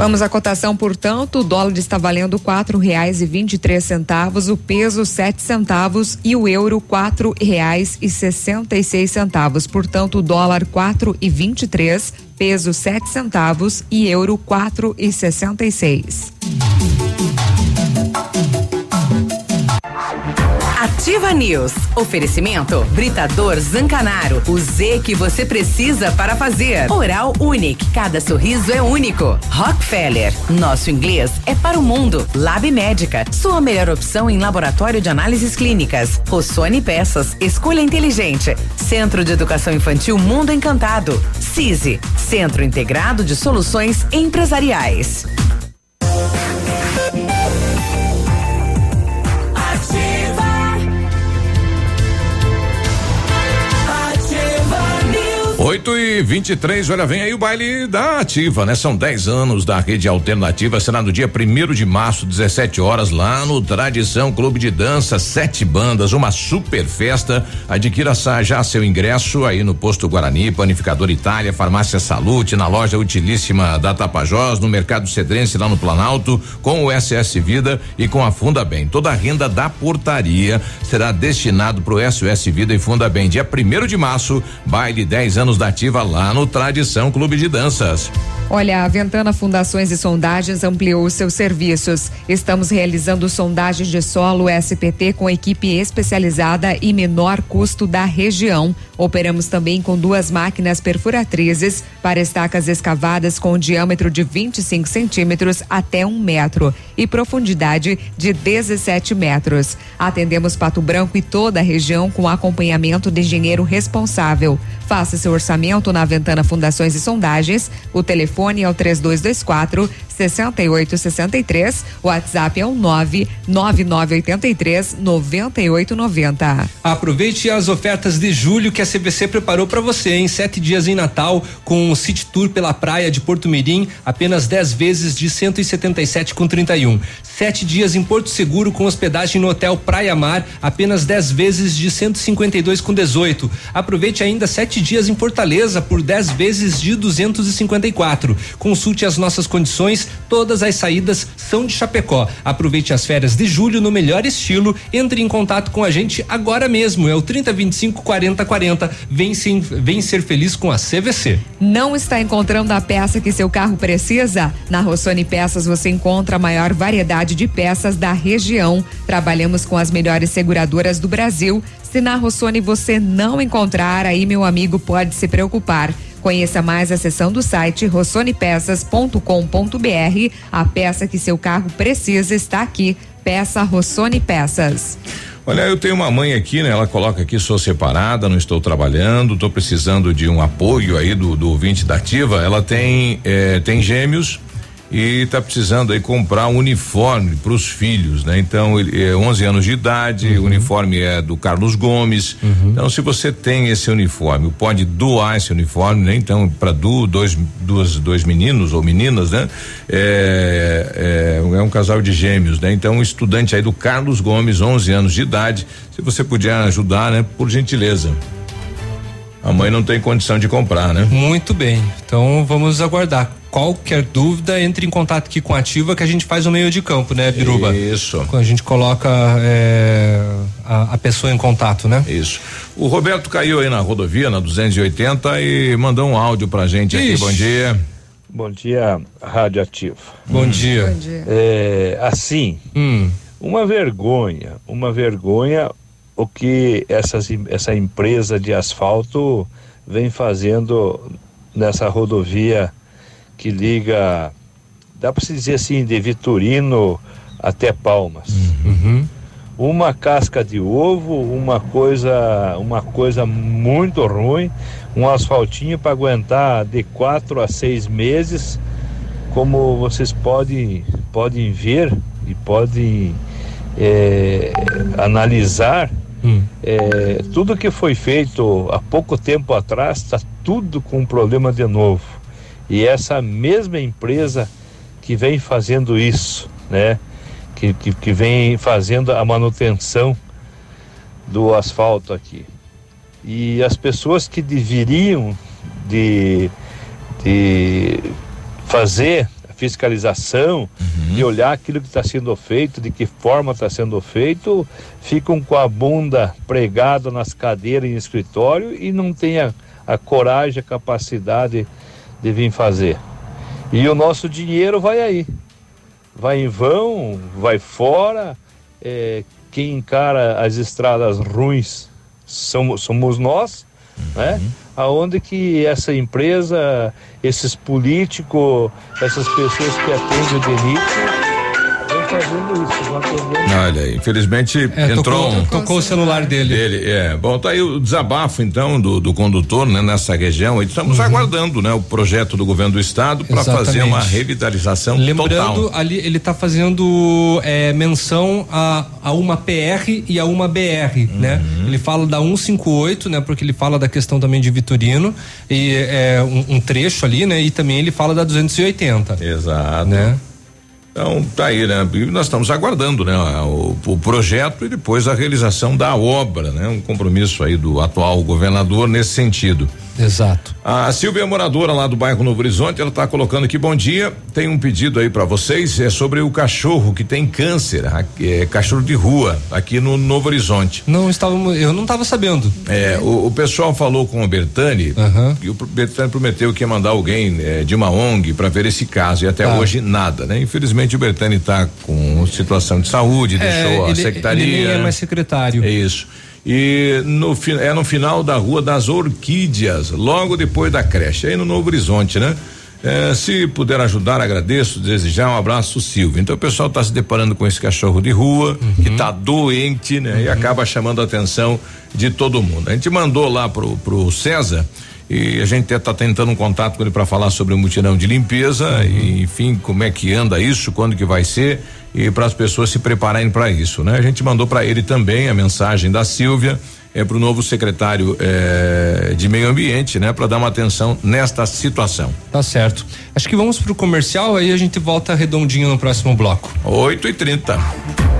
Vamos à cotação, portanto, o dólar está valendo quatro reais e vinte e três centavos, o peso sete centavos e o euro quatro reais e sessenta e seis centavos. Portanto, o dólar quatro e vinte e três, peso sete centavos e euro quatro e sessenta e seis. Ativa News. Oferecimento Britador Zancanaro. O Z que você precisa para fazer. Oral Unique. Cada sorriso é único. Rockefeller. Nosso inglês é para o mundo. Lab Médica. Sua melhor opção em laboratório de análises clínicas. Rossoni Peças. Escolha inteligente. Centro de Educação Infantil Mundo Encantado. CISI. Centro Integrado de Soluções Empresariais. Oito e vinte e três, olha, vem aí o baile da Ativa, né? São 10 anos da rede alternativa, será no dia primeiro de março, 17 horas, lá no Tradição Clube de Dança, sete bandas, uma super festa. Adquira já seu ingresso aí no Posto Guarani, Panificador Itália, Farmácia Salute, na loja Utilíssima da Tapajós, no Mercado Cedrense, lá no Planalto, com o SS Vida e com a Funda Bem. Toda a renda da portaria será destinado para o SOS Vida e Funda Bem. Dia primeiro de março, baile 10 anos da Ativa lá no Tradição Clube de Danças. Olha, a Ventana Fundações e Sondagens ampliou seus serviços. Estamos realizando sondagens de solo SPT com equipe especializada e menor custo da região. Operamos também com duas máquinas perfuratrizes para estacas escavadas com diâmetro de 25 centímetros até um metro e profundidade de 17 metros. Atendemos Pato Branco e toda a região com acompanhamento de engenheiro responsável. Faça seu orçamento na Ventana Fundações e Sondagens. O telefone é o 3224 6863. O WhatsApp é o 99983 9890. Aproveite as ofertas de julho que a CVC preparou para você em sete dias em Natal com o City Tour pela praia de Porto Mirim, apenas 10 vezes de 177 com 31. Sete dias em Porto Seguro com hospedagem no Hotel Praia Mar, apenas 10 vezes de 152 com 18. Aproveite ainda sete dias em Fortaleza por 10 vezes de 254. Consulte as nossas condições Todas as saídas são de Chapecó. Aproveite as férias de julho no melhor estilo. Entre em contato com a gente agora mesmo. É o 3025 4040. Vem, sim, vem ser feliz com a CVC. Não está encontrando a peça que seu carro precisa? Na Rossoni Peças você encontra a maior variedade de peças da região. Trabalhamos com as melhores seguradoras do Brasil. Se na Rossoni você não encontrar, aí meu amigo pode se preocupar. Conheça mais a seção do site rossonepeças.com.br. A peça que seu carro precisa está aqui. Peça Rossoni Peças. Olha, eu tenho uma mãe aqui, né? Ela coloca aqui, sou separada, não estou trabalhando, estou precisando de um apoio aí do, do ouvinte da ativa. Ela tem, eh, tem gêmeos, e está precisando aí comprar um uniforme para os filhos, né? Então ele é 11 anos de idade, uhum. o uniforme é do Carlos Gomes. Uhum. Então se você tem esse uniforme, pode doar esse uniforme, né? Então para du, dois, duas, dois meninos ou meninas, né? É, é, é, um casal de gêmeos, né? Então um estudante aí do Carlos Gomes, 11 anos de idade, se você puder ajudar, né? Por gentileza. A mãe não tem condição de comprar, né? Muito bem. Então vamos aguardar. Qualquer dúvida, entre em contato aqui com a Ativa que a gente faz o meio de campo, né, Biruba? Isso. A gente coloca é, a, a, pessoa em contato, né? Isso. O Roberto caiu aí na rodovia, na 280, e mandou um áudio pra gente Ixi. aqui. Bom dia. Bom dia, Rádio Ativa. Bom hum. dia. Bom dia. É, assim, hum. uma vergonha, uma vergonha o que essas, essa empresa de asfalto vem fazendo nessa rodovia que liga, dá para se dizer assim, de Vitorino até Palmas. Uhum. Uma casca de ovo, uma coisa, uma coisa muito ruim, um asfaltinho para aguentar de quatro a seis meses, como vocês podem, podem ver e podem é, analisar, hum. é, tudo que foi feito há pouco tempo atrás está tudo com problema de novo. E essa mesma empresa que vem fazendo isso, né? Que, que, que vem fazendo a manutenção do asfalto aqui. E as pessoas que deveriam de, de fazer a fiscalização, uhum. de olhar aquilo que está sendo feito, de que forma está sendo feito, ficam com a bunda pregada nas cadeiras em escritório e não têm a, a coragem, a capacidade de vir fazer. E o nosso dinheiro vai aí. Vai em vão, vai fora. É, quem encara as estradas ruins somos, somos nós, né? uhum. né? Aonde que essa empresa, esses políticos, essas pessoas que atendem o DENIT fazendo isso, Olha, infelizmente é, entrou tocou, um, tocou o celular dele. Dele, é. Bom, tá aí o desabafo então do, do condutor, né, nessa região. E estamos uhum. aguardando, né, o projeto do governo do estado para fazer uma revitalização Lembrando, total. ali ele está fazendo é, menção a, a uma PR e a uma BR, né? uhum. né? Ele fala da 158, né? Porque ele fala da questão também de Vitorino e é um, um trecho ali, né? E também ele fala da 280. Exato. Né? Então, tá aí, né? E nós estamos aguardando, né? O, o, projeto e depois a realização da obra, né? Um compromisso aí do atual governador nesse sentido. Exato. A Silvia é moradora lá do bairro Novo Horizonte, ela está colocando aqui, bom dia, tem um pedido aí para vocês, é sobre o cachorro que tem câncer, é, cachorro de rua, aqui no Novo Horizonte. Não estávamos, eu não estava sabendo. É, o, o, pessoal falou com o Bertani, uhum. e o Bertani prometeu que ia mandar alguém é, de uma ONG para ver esse caso, e até tá. hoje nada, né? Infelizmente o Bertani está com situação de saúde, é, deixou a ele, secretaria. Ele nem é mais secretário. É isso e no, é no final da Rua das Orquídeas, logo depois da creche, aí no Novo Horizonte, né? É, se puder ajudar, agradeço, desejar um abraço, Silvio. Então o pessoal está se deparando com esse cachorro de rua uhum. que está doente, né? Uhum. E acaba chamando a atenção de todo mundo. A gente mandou lá pro, pro César e a gente está tentando um contato com ele para falar sobre o mutirão de limpeza uhum. e enfim como é que anda isso, quando que vai ser e para as pessoas se prepararem para isso, né? A gente mandou para ele também a mensagem da Silvia é para o novo secretário é, de meio ambiente, né, para dar uma atenção nesta situação. Tá certo. Acho que vamos para o comercial aí a gente volta redondinho no próximo bloco. 8 e 30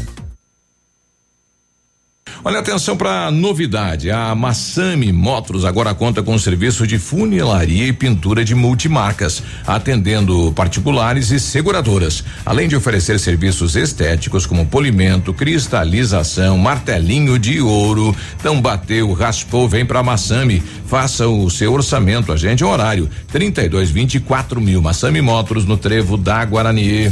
Olha atenção para novidade. A Massami Motors agora conta com serviço de funilaria e pintura de multimarcas, atendendo particulares e seguradoras, além de oferecer serviços estéticos como polimento, cristalização, martelinho de ouro. Então bateu, raspou, vem para Massami. Faça o seu orçamento, agende horário 32 24 mil. Massami Motors no Trevo da Guarani.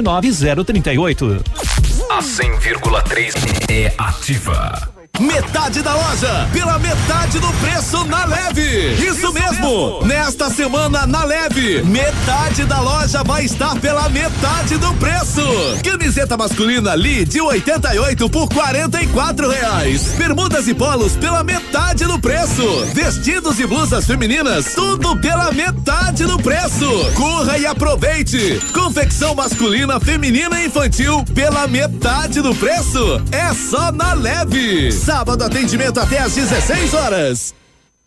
9038. A 100,3 é ativa. Metade da loja, pela metade do preço na leve. Isso, Isso mesmo. mesmo. Nesta semana na leve, metade da loja vai estar pela metade do preço. Camiseta masculina Lee de 88 por 44 reais. Bermudas e polos pela metade do preço. Vestidos e blusas femininas, tudo pela metade do preço. Corra e aproveite. Confecção masculina, feminina e infantil pela metade do preço. É só na leve. Sábado atendimento até às 16 horas.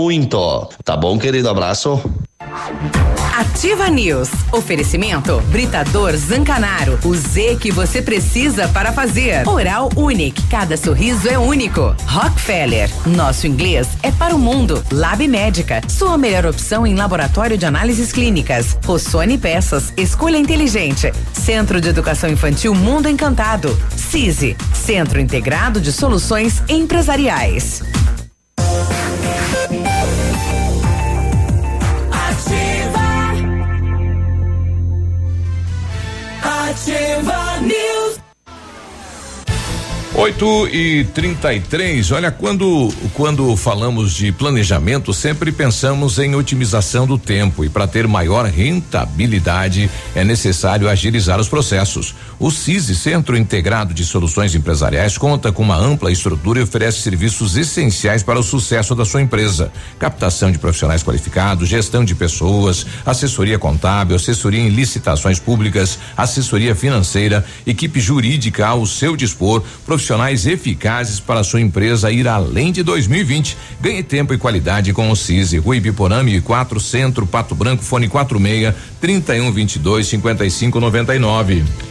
muito. Tá bom, querido? Abraço. Ativa News. Oferecimento Britador Zancanaro. O Z que você precisa para fazer. Oral Unique. Cada sorriso é único. Rockefeller. Nosso inglês é para o mundo. Lab Médica. Sua melhor opção em laboratório de análises clínicas. Rossoni Peças. Escolha inteligente. Centro de Educação Infantil Mundo Encantado. CISI. Centro Integrado de Soluções Empresariais. Ativa News. 8 e 33 olha, quando, quando falamos de planejamento, sempre pensamos em otimização do tempo e para ter maior rentabilidade é necessário agilizar os processos. O CISI, Centro Integrado de Soluções Empresariais, conta com uma ampla estrutura e oferece serviços essenciais para o sucesso da sua empresa: captação de profissionais qualificados, gestão de pessoas, assessoria contábil, assessoria em licitações públicas, assessoria financeira, equipe jurídica ao seu dispor, profissionais eficazes para sua empresa ir além de 2020. Ganhe tempo e qualidade com o CISI. Rui Biporame 4 Centro, Pato Branco, fone 46 31 22 55 99.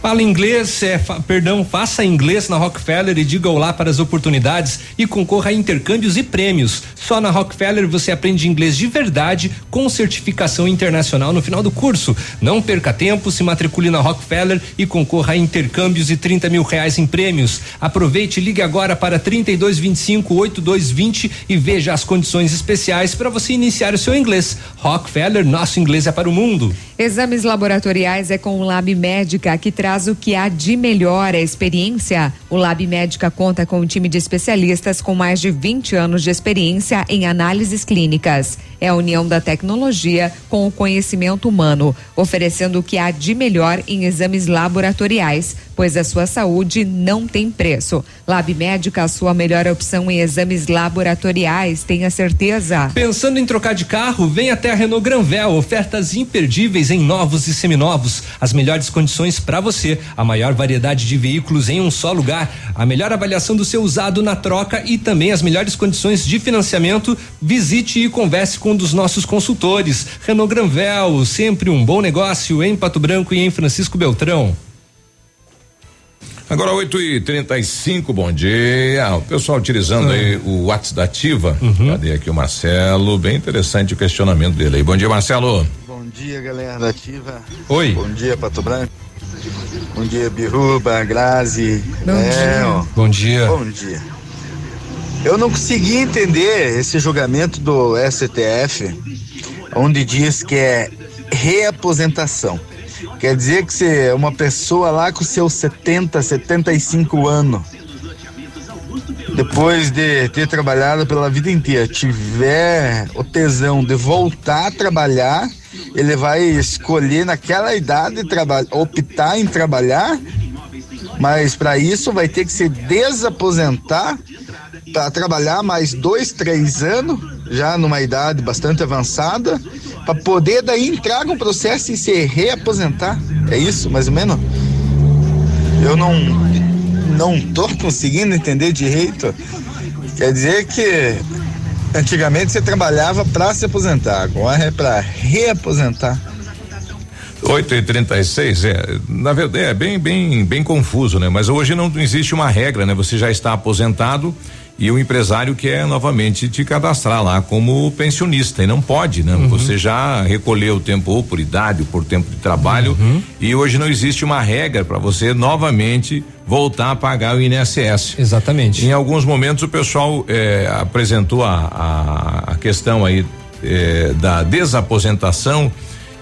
Fala inglês, é, fa, perdão, faça inglês na Rockefeller e diga olá para as oportunidades e concorra a intercâmbios e prêmios. Só na Rockefeller você aprende inglês de verdade com certificação internacional no final do curso. Não perca tempo, se matricule na Rockefeller e concorra a intercâmbios e 30 mil reais em prêmios. Aproveite, ligue agora para 3225 8220 e veja as condições especiais para você iniciar o seu inglês. Rockefeller, nosso inglês é para o mundo. Exames laboratoriais é com o Lab Médica que traz o que há de melhor a experiência. O Lab Médica conta com um time de especialistas com mais de 20 anos de experiência em análises clínicas. É a união da tecnologia com o conhecimento humano, oferecendo o que há de melhor em exames laboratoriais, pois a sua saúde não tem preço. Lab Médica, a sua melhor opção em exames laboratoriais, tenha certeza. Pensando em trocar de carro, vem até a Renault Granvel, ofertas imperdíveis em novos e seminovos, as melhores condições para você, a maior variedade de veículos em um só lugar, a melhor avaliação do seu usado na troca e também as melhores condições de financiamento. Visite e converse com um dos nossos consultores. Renault Granvel, sempre um bom negócio em Pato Branco e em Francisco Beltrão. Agora 8 e 35 bom dia. O pessoal utilizando aí o WhatsApp da Ativa. Cadê aqui o Marcelo? Bem interessante o questionamento dele aí. Bom dia, Marcelo. Bom dia, galera da Ativa. Oi. Bom dia, Pato Branco. Bom dia, Biruba, Grazi. Bom Léo. dia. Bom dia. Bom dia. Eu não consegui entender esse julgamento do STF, onde diz que é reaposentação. Quer dizer que é uma pessoa lá com seus 70, 75 anos, depois de ter trabalhado pela vida inteira, tiver o tesão de voltar a trabalhar, ele vai escolher naquela idade optar em trabalhar, mas para isso vai ter que se desaposentar para trabalhar mais dois, três anos, já numa idade bastante avançada, para poder daí entrar com o processo e se reaposentar. É isso, mais ou menos? Eu não não tô conseguindo entender direito. Quer dizer que antigamente você trabalhava para se aposentar, agora é para reaposentar. 8 e 36 é, na verdade, é bem, bem, bem confuso, né? Mas hoje não existe uma regra, né? Você já está aposentado e o empresário quer novamente te cadastrar lá como pensionista e não pode, né? Você já recolheu o tempo ou por idade ou por tempo de trabalho e hoje não existe uma regra para você novamente voltar a pagar o INSS. Exatamente. Em alguns momentos o pessoal eh, apresentou a, a, a questão aí eh, da desaposentação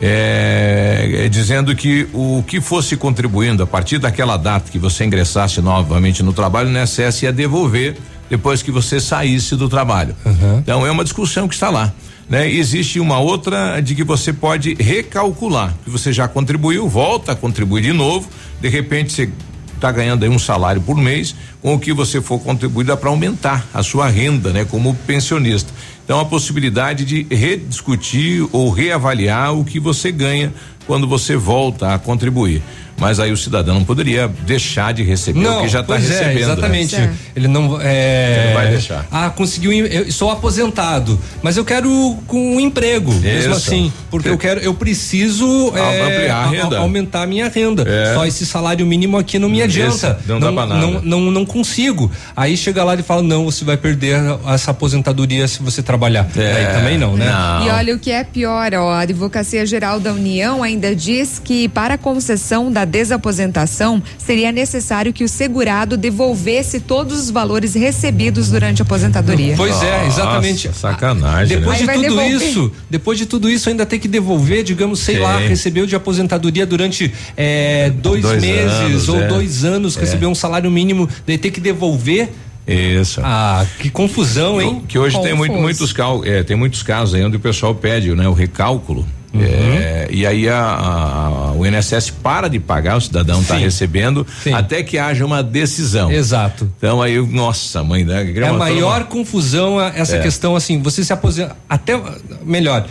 é, é, dizendo que o que fosse contribuindo a partir daquela data que você ingressasse novamente no trabalho, o INSS ia devolver depois que você saísse do trabalho. Então é uma discussão que está lá. Né? Existe uma outra de que você pode recalcular, que você já contribuiu, volta a contribuir de novo, de repente você está ganhando aí um salário por mês, com o que você for contribuir dá para aumentar a sua renda, né? Como pensionista. Então a possibilidade de rediscutir ou reavaliar o que você ganha quando você volta a contribuir mas aí o cidadão não poderia deixar de receber não, o que já está recebendo. É, né? exatamente. É. Ele não é, Ele não vai deixar. Ah, conseguiu. Eu sou aposentado, mas eu quero com um emprego, Isso. mesmo assim, porque eu quero, eu preciso é, ampliar a renda. A, aumentar a minha renda. É. Só esse salário mínimo aqui não me adianta. Esse não, não, dá nada. não, não, não consigo. Aí chega lá e fala não, você vai perder essa aposentadoria se você trabalhar. É. Aí também não, né? Não. E olha o que é pior, ó, a Advocacia Geral da União ainda diz que para a concessão da desaposentação, seria necessário que o segurado devolvesse todos os valores recebidos durante a aposentadoria. Pois é, exatamente. Nossa, sacanagem. Depois né? de tudo devolver. isso, depois de tudo isso, ainda tem que devolver, digamos, sei Sim. lá, recebeu de aposentadoria durante é, dois, dois, meses anos, ou é. dois anos, é. recebeu um salário mínimo, daí tem que devolver. Isso. Ah, que confusão, hein? Que hoje tem muito, muitos, é, tem muitos casos aí onde o pessoal pede, né, o recálculo Uhum. É, e aí a, a, o INSS para de pagar, o cidadão está recebendo, Sim. até que haja uma decisão. Exato. Então aí, nossa, mãe, né? É a maior uma... confusão essa é. questão assim, você se aposenta, até melhor,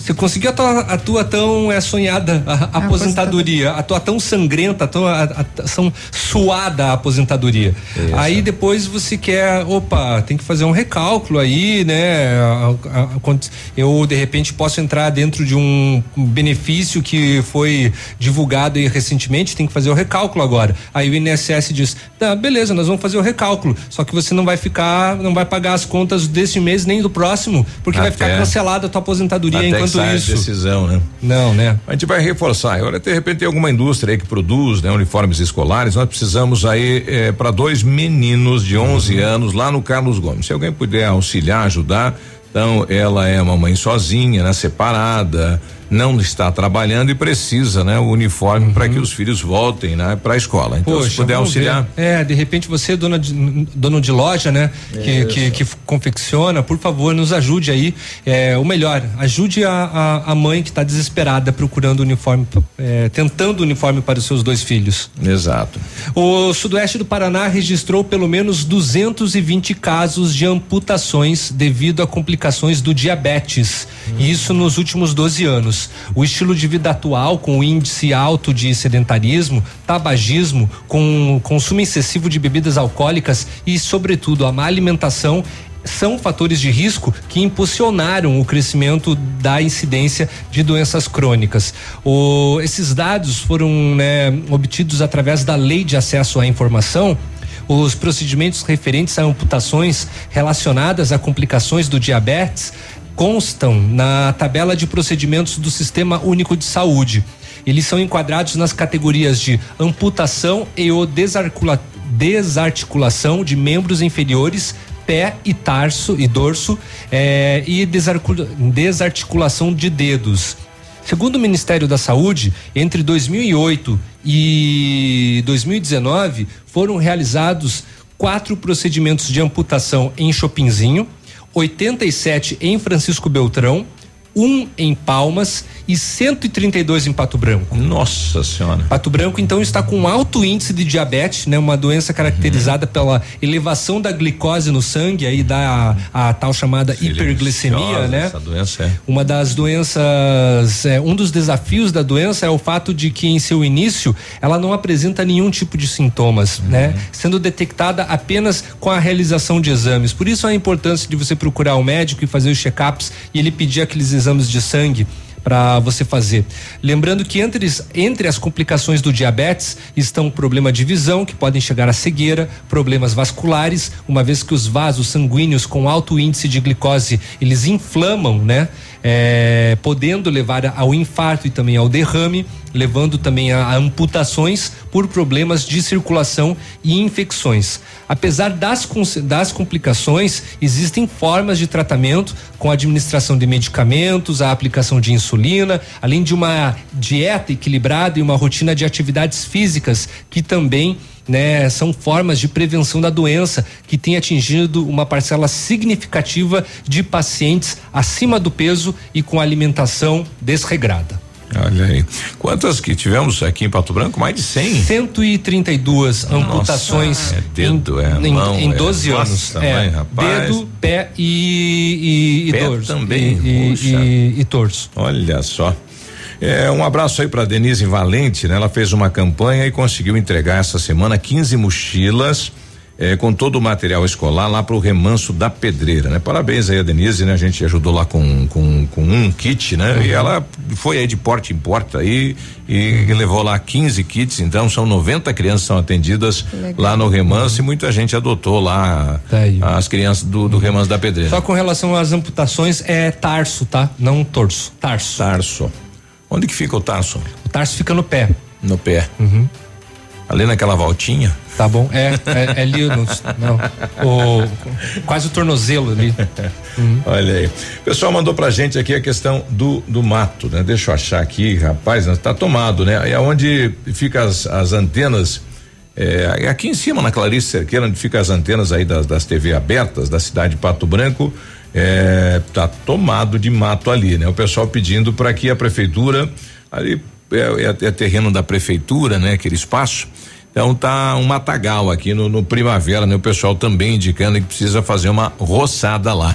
você conseguiu a tua, a tua tão é, sonhada a, a aposentadoria, a tua tão sangrenta, a tua a, a, tão suada a aposentadoria. Isso. Aí depois você quer, opa, tem que fazer um recálculo aí, né? Eu de repente posso entrar dentro de um benefício que foi divulgado aí recentemente, tem que fazer o recálculo agora. Aí o INSS diz, tá, beleza, nós vamos fazer o recálculo, só que você não vai ficar, não vai pagar as contas desse mês nem do próximo, porque Até. vai ficar cancelada a tua aposentadoria Até enquanto sai isso. decisão, né? Não, né? A gente vai reforçar. Agora, de repente, tem alguma indústria aí que produz né, uniformes escolares. Nós precisamos aí é, para dois meninos de 11 uhum. anos lá no Carlos Gomes. Se alguém puder auxiliar, ajudar. Então, ela é uma mãe sozinha, né? Separada não está trabalhando e precisa, né, o uniforme uhum. para que os filhos voltem, né, para a escola. Então, Poxa, se puder auxiliar. Ver. É, de repente você, dona de, dono de loja, né, que, que, que, confecciona, por favor, nos ajude aí. É, o melhor, ajude a, a, a mãe que está desesperada procurando uniforme, é, tentando uniforme para os seus dois filhos. Exato. O sudoeste do Paraná registrou pelo menos 220 casos de amputações devido a complicações do diabetes. Hum. Isso nos últimos 12 anos. O estilo de vida atual, com o índice alto de sedentarismo, tabagismo, com consumo excessivo de bebidas alcoólicas e, sobretudo, a má alimentação são fatores de risco que impulsionaram o crescimento da incidência de doenças crônicas. O, esses dados foram né, obtidos através da Lei de Acesso à Informação. Os procedimentos referentes a amputações relacionadas a complicações do diabetes constam na tabela de procedimentos do Sistema Único de Saúde. Eles são enquadrados nas categorias de amputação e ou desarticula, desarticulação de membros inferiores, pé e tarso e dorso eh, e desarticula, desarticulação de dedos. Segundo o Ministério da Saúde, entre 2008 e 2019 foram realizados quatro procedimentos de amputação em Chopinzinho, 87 em Francisco Beltrão, um em Palmas e 132 em Pato Branco. Nossa senhora. Pato Branco então está com alto índice de diabetes, né? Uma doença caracterizada uhum. pela elevação da glicose no sangue, aí dá a, a tal chamada hiperglicemia, né? Essa doença é. Uma das doenças, é, um dos desafios da doença é o fato de que em seu início ela não apresenta nenhum tipo de sintomas, uhum. né? Sendo detectada apenas com a realização de exames. Por isso a importância de você procurar o médico e fazer os check-ups e ele pedir aqueles exames de sangue para você fazer. Lembrando que entre, entre as complicações do diabetes estão o problema de visão, que podem chegar à cegueira, problemas vasculares, uma vez que os vasos sanguíneos com alto índice de glicose eles inflamam, né? É, podendo levar ao infarto e também ao derrame, levando também a, a amputações por problemas de circulação e infecções. Apesar das, das complicações, existem formas de tratamento com a administração de medicamentos, a aplicação de insulina, além de uma dieta equilibrada e uma rotina de atividades físicas que também né, são formas de prevenção da doença que tem atingido uma parcela significativa de pacientes acima do peso e com alimentação desregrada. Olha aí. Quantas que tivemos aqui em Pato Branco? Mais de 100? 132 Nossa, amputações é dedo, é em, mão, em 12 é anos. Nossa, é, rapaz. Dedo, pé e, e, pé e dorso. também. E, e, e, torso. Olha só. É, um abraço aí para Denise Valente, né? Ela fez uma campanha e conseguiu entregar essa semana 15 mochilas é, com todo o material escolar lá para o remanso da pedreira, né? Parabéns aí a Denise, né? A gente ajudou lá com, com, com um kit, né? Uhum. E ela foi aí de porta em porta aí e, e, levou lá 15 kits, então são 90 crianças são atendidas lá no remanso uhum. e muita gente adotou lá tá as crianças do, do remanso da pedreira. Só com relação às amputações é tarso, tá? Não torso, tarso. Tarso. Onde que fica o tarso? O tarso fica no pé. No pé. Uhum. Ali naquela voltinha? Tá bom. É, é, é ali, no, não, o, quase o tornozelo ali. Uhum. Olha aí. O pessoal mandou pra gente aqui a questão do, do mato, né? Deixa eu achar aqui, rapaz, tá tomado, né? É onde fica as, as antenas, é, aqui em cima, na Clarice Cerqueira, onde fica as antenas aí das, das TV abertas da cidade de Pato Branco, é, tá tomado de mato ali, né? O pessoal pedindo para que a prefeitura ali é, é, é, terreno da prefeitura, né? Aquele espaço. Então tá um matagal aqui no, no Primavera, né? O pessoal também indicando que precisa fazer uma roçada lá.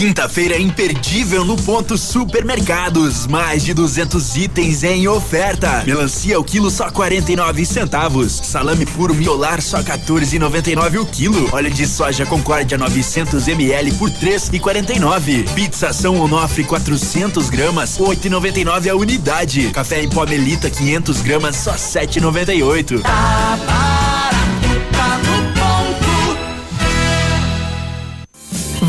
Quinta-feira imperdível no ponto supermercados. Mais de 200 itens em oferta. Melancia o quilo só 49 centavos. Salame puro miolar só 14,99 o quilo. Óleo de soja Concórdia 900 ml por 3,49. Pizza São Onofre 400 gramas 8,99 a unidade. Café em pó Melita 500 gramas só 7,98. Tá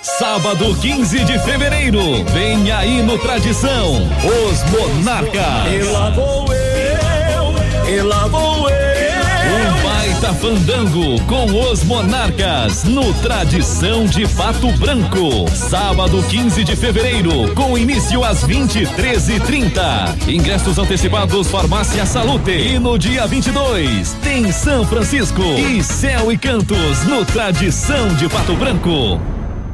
Sábado 15 de fevereiro, vem aí no Tradição, os Monarcas. E lá vou eu, e lá vou eu. Um baita fandango com os Monarcas no Tradição de Pato Branco. Sábado 15 de fevereiro, com início às 23h30. Ingressos antecipados Farmácia Salute. E no dia 22 tem São Francisco e Céu e Cantos no Tradição de Pato Branco.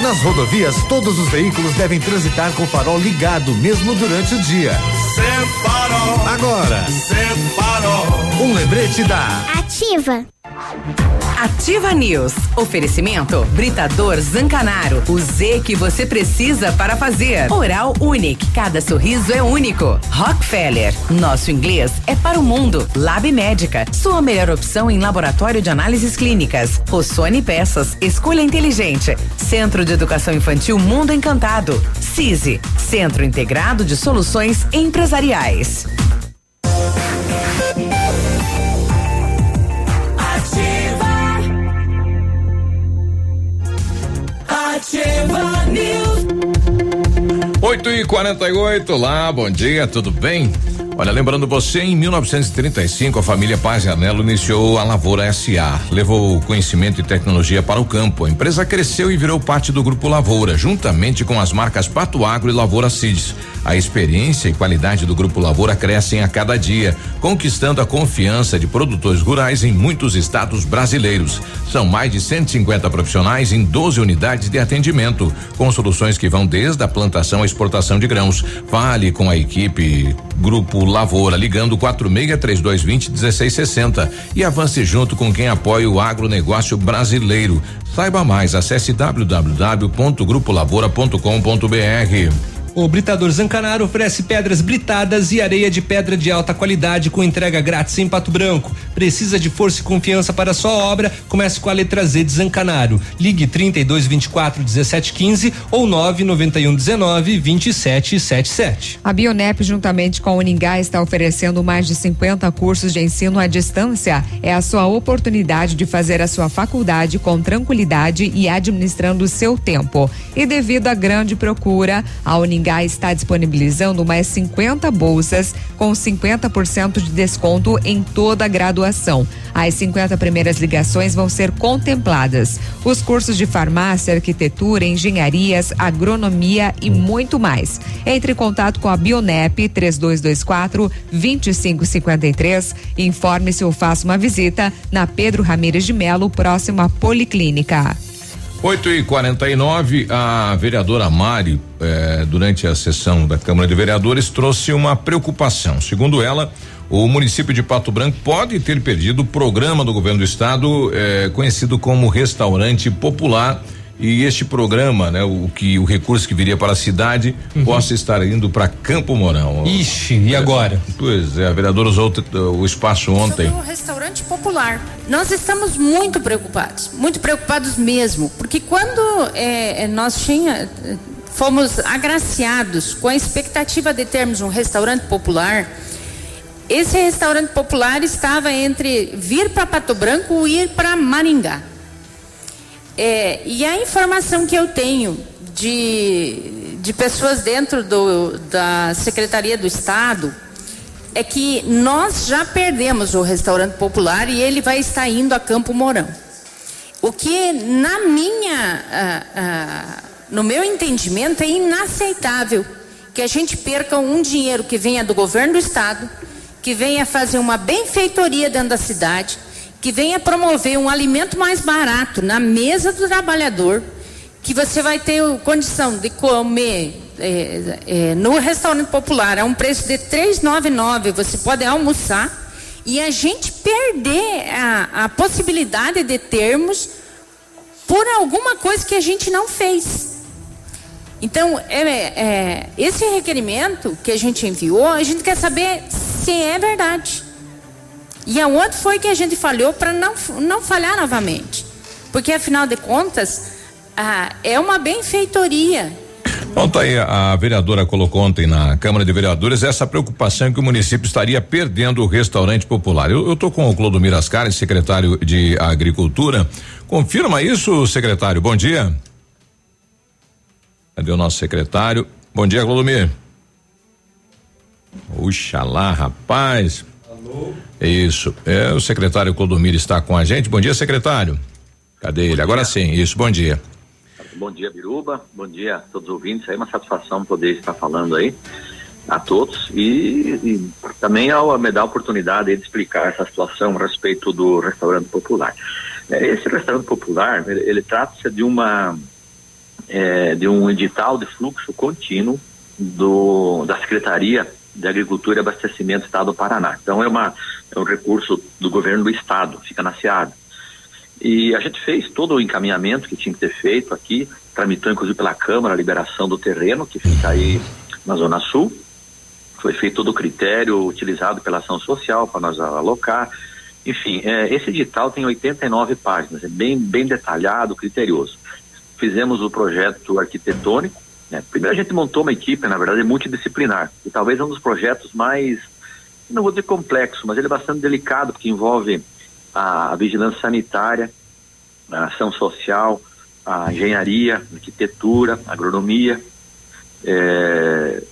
nas rodovias, todos os veículos devem transitar com o farol ligado, mesmo durante o dia. Separou. Agora. Separou. Um lembrete da Ativa. Ativa News. Oferecimento Britador Zancanaro. O Z que você precisa para fazer. Oral Unique. Cada sorriso é único. Rockefeller. Nosso inglês é para o mundo. Lab Médica. Sua melhor opção em laboratório de análises clínicas. Rossoni Peças. Escolha inteligente. Centro de Educação Infantil Mundo Encantado. CISI. Centro Integrado de Soluções Empresariais. Ativa News. 8 e 48 lá, bom dia, tudo bem? Olha, lembrando você, em 1935, a família Paz Anelo iniciou a Lavoura SA. Levou conhecimento e tecnologia para o campo. A empresa cresceu e virou parte do Grupo Lavoura, juntamente com as marcas Pato Agro e Lavoura Seeds. A experiência e qualidade do Grupo Lavoura crescem a cada dia, conquistando a confiança de produtores rurais em muitos estados brasileiros. São mais de 150 profissionais em 12 unidades de atendimento, com soluções que vão desde a plantação à exportação de grãos. Fale com a equipe Grupo Lavoura, ligando 463220 1660 e avance junto com quem apoia o agronegócio brasileiro. Saiba mais, acesse www.grupolavoura.com.br. O Britador Zancanaro oferece pedras britadas e areia de pedra de alta qualidade com entrega grátis em Pato Branco. Precisa de força e confiança para sua obra? Comece com a letra Z de Zancanaro. Ligue 32 24 17 15 ou 991 19 27 77. A Bionep, juntamente com a Uningá, está oferecendo mais de 50 cursos de ensino à distância. É a sua oportunidade de fazer a sua faculdade com tranquilidade e administrando o seu tempo. E devido à grande procura, a Uningá está disponibilizando mais 50 bolsas com 50% de desconto em toda a graduação. As 50 primeiras ligações vão ser contempladas. Os cursos de farmácia, arquitetura, engenharias, agronomia e muito mais. Entre em contato com a Bionep 3224 2553. Informe-se ou faça uma visita na Pedro Ramires de Melo, próximo à Policlínica. 8 e 49 a vereadora Mari, eh, durante a sessão da Câmara de Vereadores, trouxe uma preocupação. Segundo ela, o município de Pato Branco pode ter perdido o programa do governo do estado, eh, conhecido como Restaurante Popular. E este programa, né, o que o recurso que viria para a cidade Uhum. possa estar indo para Campo Mourão. Ixi, e agora? Pois é, a vereadora usou o- o espaço ontem. Sobre o restaurante popular. Nós estamos muito preocupados, muito preocupados mesmo, porque quando eh, eh, nós tinha, fomos agraciados com a expectativa de termos um restaurante popular, esse restaurante popular estava entre vir para Pato Branco ou ir para Maringá. É, e a informação que eu tenho de, de pessoas dentro do, da Secretaria do Estado é que nós já perdemos o restaurante popular e ele vai estar indo a Campo Mourão. O que, na minha, ah, ah, no meu entendimento, é inaceitável que a gente perca um dinheiro que venha do governo do estado, que venha fazer uma benfeitoria dentro da cidade, que venha promover um alimento mais barato na mesa do trabalhador, que você vai ter condição de comer é, é, no restaurante popular a um preço de 3,99, você pode almoçar e a gente perder a, a possibilidade de termos por alguma coisa que a gente não fez. Então, é, é, esse requerimento que a gente enviou, a gente quer saber se é verdade. E aonde foi que a gente falhou para não, não falhar novamente? Porque, afinal de contas, ah, é uma benfeitoria. Aí, a vereadora colocou ontem na Câmara de Vereadores essa preocupação que o município estaria perdendo o restaurante popular. Eu, tô com o Clodomir Ascari, secretário de Agricultura. Confirma isso, secretário. Bom dia. Cadê o nosso secretário? Bom dia, Clodomir. Oxalá, rapaz. Isso. É, o secretário Clodomir está com a gente. Bom dia, secretário. Cadê ele? Agora sim, isso, bom dia. Bom dia, Biruba. Bom dia a todos os ouvintes. É uma satisfação poder estar falando aí a todos e, e também ao me dar a oportunidade de explicar essa situação a respeito do restaurante popular. É, Esse restaurante popular, ele, ele trata-se de uma é, de um edital de fluxo contínuo do, da Secretaria de Agricultura e Abastecimento do Estado do Paraná. Então é, uma, é um recurso do governo do Estado, fica na SEAD. E a gente fez todo o encaminhamento que tinha que ter feito aqui, tramitou inclusive pela Câmara a liberação do terreno, que fica aí na Zona Sul. Foi feito todo o critério utilizado pela ação social para nós alocar. Enfim, é, esse edital tem 89 páginas, é bem, bem detalhado, criterioso. Fizemos o projeto arquitetônico. Né? Primeiro a gente montou uma equipe, na verdade, multidisciplinar. E talvez um dos projetos mais, não vou dizer complexo, mas ele é bastante delicado, porque envolve a, a vigilância sanitária, a ação social, a engenharia, arquitetura, agronomia, é,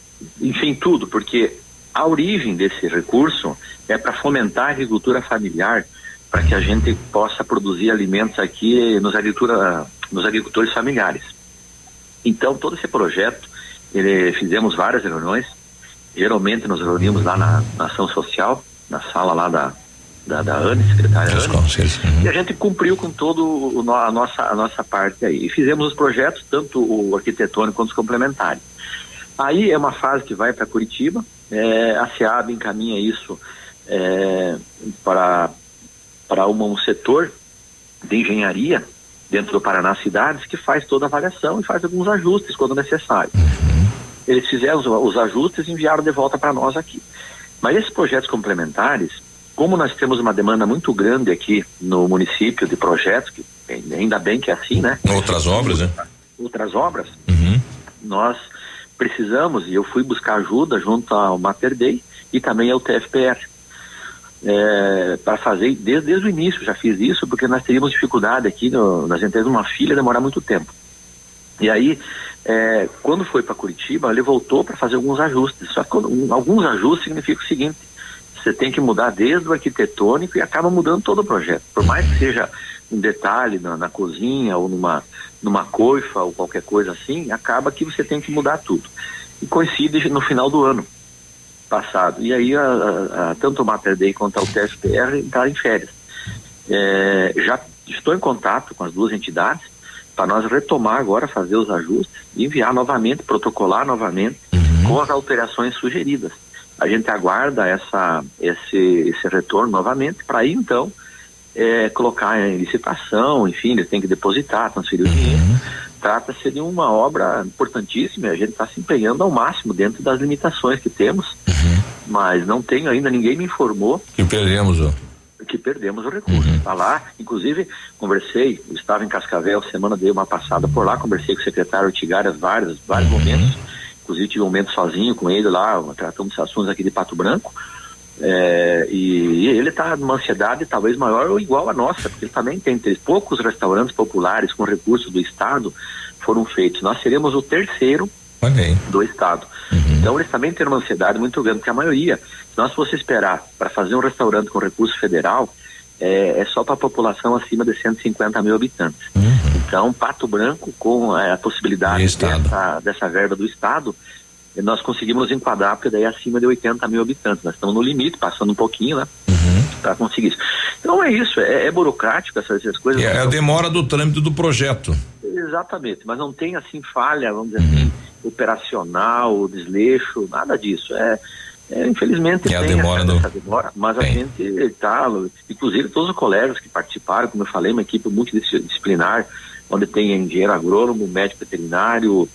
enfim, tudo, porque a origem desse recurso é para fomentar a agricultura familiar, para que a gente possa produzir alimentos aqui nos, agricultura, nos agricultores familiares. Então, todo esse projeto, ele, fizemos várias reuniões, geralmente nos reunimos lá na, na ação social, na sala lá da, da, da ANE, secretária ANE, uhum. e a gente cumpriu com todo a nossa, a nossa parte aí. E fizemos os projetos, tanto o arquitetônico quanto os complementares. Aí é uma fase que vai para Curitiba, é, a SEAB encaminha isso é, para, para um setor de engenharia dentro do Paraná Cidades que faz toda a avaliação e faz alguns ajustes quando necessário. Eles fizeram os, os ajustes e enviaram de volta para nós aqui. Mas esses projetos complementares, como nós temos uma demanda muito grande aqui no município de projetos, que ainda bem que é assim, né? Outras obras, né? Outras obras. Uhum. Nós precisamos, e eu fui buscar ajuda junto ao Mater Dei e também ao TFPR. É, para fazer desde, desde o início já fiz isso porque nós teríamos dificuldade aqui no, nas empresas uma filha demorar muito tempo. E aí é, quando foi para Curitiba ele voltou para fazer alguns ajustes. Só que um, alguns ajustes significa o seguinte você tem que mudar desde o arquitetônico e acaba mudando todo o projeto. Por mais que seja um detalhe na, na cozinha ou numa numa coifa ou qualquer coisa assim, acaba que você tem que mudar tudo. E coincide no final do ano passado. E aí a, a, a, tanto o Mater Day quanto o TFPR entraram em férias. É, já estou em contato com as duas entidades para nós retomar agora, fazer os ajustes e enviar novamente, protocolar novamente uhum. com as alterações sugeridas. A gente aguarda essa, esse, esse retorno novamente para aí então é, colocar em licitação, enfim, eles têm que depositar, transferir o dinheiro. Uhum. Trata-se de uma obra importantíssima, a gente está se empenhando ao máximo dentro das limitações que temos, uhum. mas não tenho ainda, ninguém me informou. Que perdemos, ó. Que perdemos o recurso. Está uhum. lá, inclusive, conversei, estava em Cascavel, semana dei uma passada por lá, conversei com o secretário Tigaras vários, vários uhum. momentos, inclusive tive um momento sozinho com ele lá, tratando de assuntos aqui de Pato Branco. É, e, e, ele está numa ansiedade talvez maior ou igual à nossa, porque ele também tem três, poucos restaurantes populares com recursos do Estado foram feitos. Nós seremos o terceiro do Estado. Uhum. Então eles também têm uma ansiedade muito grande, porque a maioria, se nós fosse esperar para fazer um restaurante com recurso federal, é, é só para a população acima de 150 mil habitantes. Uhum. Então, Pato Branco, com é, a possibilidade dessa, dessa verba do Estado, nós conseguimos enquadrar, porque daí é acima de 80 mil habitantes. Nós estamos no limite, passando um pouquinho, né? Uhum. Para conseguir isso. Então é isso, é, é burocrático essas, essas coisas. É, é a demora do trâmite do projeto. Exatamente, mas não tem assim falha, vamos dizer assim, uhum. assim, operacional, desleixo, nada disso. É, é, infelizmente é a demora essa, do... essa demora, mas tem. a gente está, inclusive todos os colegas que participaram, como eu falei, uma equipe multidisciplinar, onde tem engenheiro agrônomo, médico veterinário,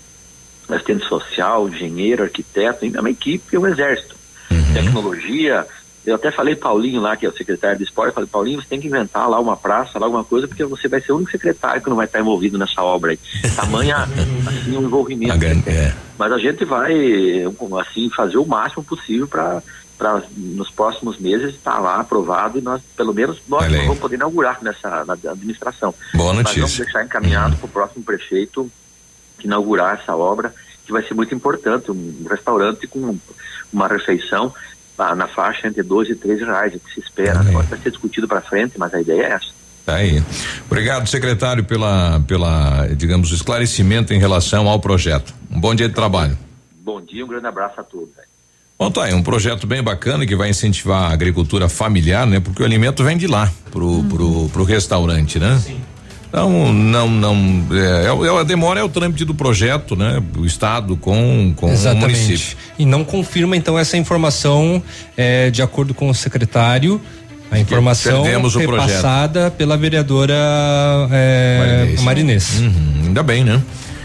assistente social, engenheiro, arquiteto, é uma equipe, é um exército. Uhum. Tecnologia, eu até falei Paulinho lá, que é o secretário de esporte, falei, Paulinho, você tem que inventar lá uma praça, lá alguma coisa, porque você vai ser o único secretário que não vai estar envolvido nessa obra aí. Tamanha, assim, o um envolvimento. É. Mas a gente vai, assim, fazer o máximo possível para para nos próximos meses estar lá aprovado e nós, pelo menos, nós vamos poder inaugurar nessa na administração. Boa notícia. Mas vamos deixar encaminhado uhum. para o próximo prefeito inaugurar essa obra, que vai ser muito importante, um restaurante com uma refeição ah, na faixa entre 12 e 13 reais, o que se espera. Agora vai ser discutido para frente, mas a ideia é essa. Tá aí. Obrigado, secretário, pela, pela, digamos, esclarecimento em relação ao projeto. Um bom dia de trabalho. Bom dia, um grande abraço a todos. Bom, tá aí, um projeto bem bacana que vai incentivar a agricultura familiar, né? Porque o alimento vem de lá pro, hum. pro, pro restaurante, né? Sim. Não, não, não. É, é, a demora é o trâmite do projeto, né? O Estado com, com Exatamente. o município. E não confirma, então, essa informação, é, de acordo com o secretário. A informação repassada pela vereadora é, Marinês. Marinês. Uhum, ainda bem, né?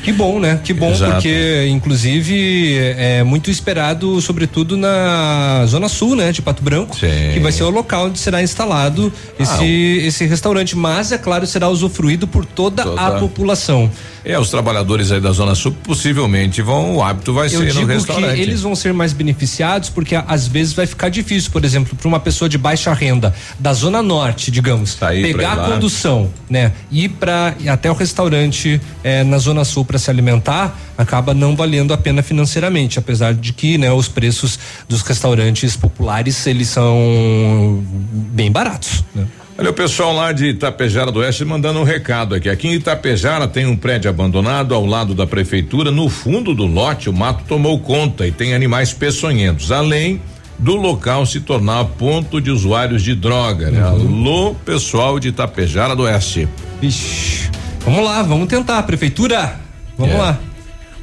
Que bom, né? Que bom, Exato. porque inclusive é muito esperado, sobretudo na zona sul, né, de Pato Branco, Sim. que vai ser o local onde será instalado esse ah, esse restaurante, mas é claro, será usufruído por toda, toda. a população. É, os trabalhadores aí da Zona Sul possivelmente vão, o hábito vai Eu ser no restaurante. Que eles vão ser mais beneficiados porque às vezes vai ficar difícil, por exemplo, para uma pessoa de baixa renda da Zona Norte, digamos, tá pegar a condução, né, ir para até o restaurante eh, na Zona Sul para se alimentar, acaba não valendo a pena financeiramente, apesar de que, né, os preços dos restaurantes populares eles são bem baratos, né? Olha o pessoal lá de Itapejara do Oeste mandando um recado aqui. Aqui em Itapejara tem um prédio abandonado ao lado da prefeitura. No fundo do lote, o mato tomou conta e tem animais peçonhentos. Além do local se tornar ponto de usuários de droga. Né? Uhum. Alô, pessoal de Itapejara do Oeste. Ixi, vamos lá, vamos tentar, prefeitura. Vamos é. lá.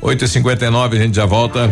8h59, a gente já volta.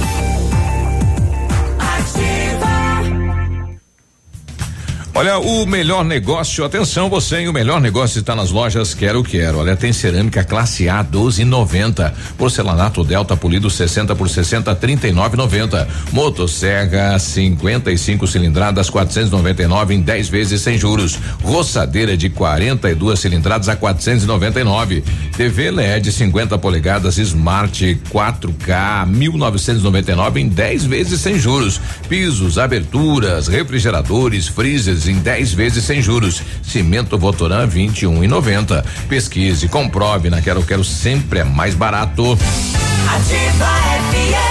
Olha, o melhor negócio, atenção você, o melhor negócio está nas lojas Quero Quero. Olha, tem cerâmica classe A 12,90. Porcelanato Delta polido 60 por 60 39,90. Motosserra 55 cilindradas 499 em 10 vezes sem juros. Roçadeira de 42 cilindradas a 499. TV LED 50 polegadas Smart 4K 1999 em 10 vezes sem juros. Pisos, aberturas, refrigeradores, freezers em 10 vezes sem juros. Cimento Votoran 21 e 90. Pesquise, comprove na Quero Quero sempre é mais barato. Ativa FM.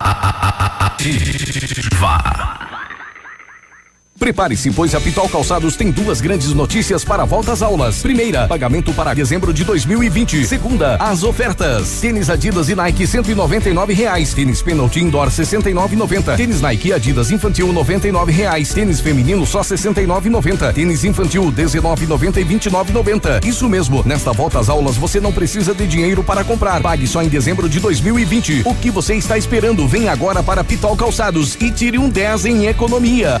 Ativa. Prepare-se, pois a Pitol Calçados tem duas grandes notícias para a volta às aulas. Primeira, pagamento para dezembro de 2020. Segunda, as ofertas. Tênis Adidas e Nike 199 reais. Tênis Penalty Indoor 69,90. Tênis Nike Adidas Infantil 99 reais. Tênis feminino só 69,90. Tênis infantil 19,90 e 29,90. Isso mesmo. Nesta volta às aulas você não precisa de dinheiro para comprar. Pague só em dezembro de 2020. O que você está esperando? Vem agora para Pitol Calçados e tire um 10 em economia.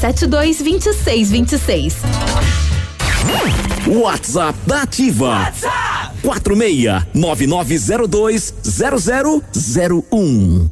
3272 2626. WhatsApp da Ativa. WhatsApp 46 9902 0001.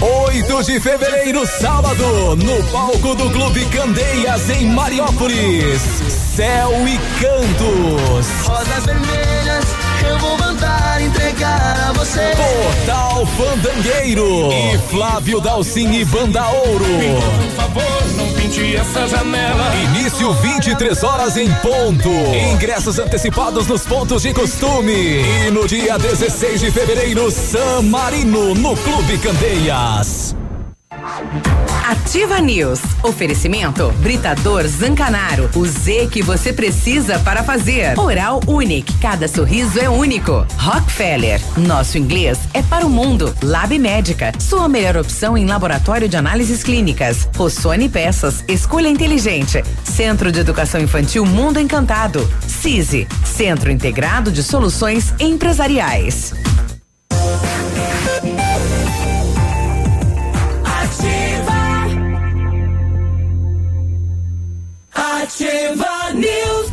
8 de fevereiro, sábado, no palco do Clube Candeias, em Mariópolis. Céu e Cantos. Rosas vermelhas, eu vou mandar entregar a você. Portal Fandangueiro. E Flávio Dalcin e Banda Ouro. Por favor, não pinte essa janela. Início 23 horas em ponto. Ingressos antecipados nos pontos de costume. E no dia 16 de fevereiro, San Marino, no Clube Candeias. Ativa News. Oferecimento Britador Zancanaro. O Z que você precisa para fazer. Oral Unique. Cada sorriso é único. Rockefeller. Nosso inglês é para o mundo. Lab Médica. Sua melhor opção em laboratório de análises clínicas. Rossoni Peças. Escolha inteligente. Centro de Educação Infantil Mundo Encantado. CISI. Centro Integrado de Soluções Empresariais. Ativa News.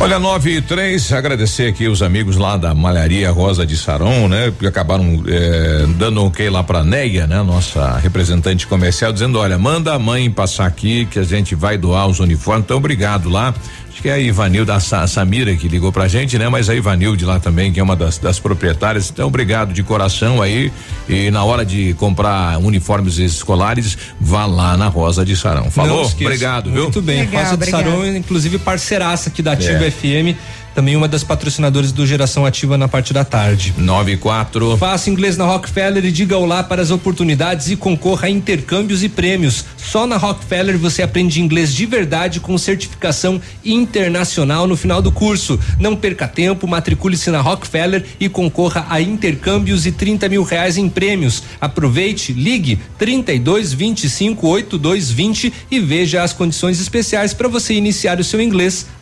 Olha, 9 e 3, agradecer aqui os amigos lá da Malharia Rosa de Saron, né? Que acabaram eh, dando ok lá pra Neia, né? Nossa representante comercial, dizendo: olha, manda a mãe passar aqui que a gente vai doar os uniformes. Então, obrigado lá. Acho que é a Ivanilda a Sa- Samira que ligou pra gente, né? Mas a Ivanilde lá também, que é uma das, das proprietárias. Então, obrigado de coração aí. E na hora de comprar uniformes escolares, vá lá na Rosa de Sarão. Falou? Obrigado, viu? Muito bem. Rosa de Saron, inclusive parceiraça aqui da Ativa É. FM, também uma das patrocinadoras do Geração Ativa na parte da tarde. 9 e 4. Faça inglês na Rockefeller e diga olá para as oportunidades e concorra a intercâmbios e prêmios. Só na Rockefeller você aprende inglês de verdade com certificação internacional no final do curso. Não perca tempo, matricule-se na Rockefeller e concorra a intercâmbios e 30 mil reais em prêmios. Aproveite, ligue 32 25 82 20 e veja as condições especiais para você iniciar o seu inglês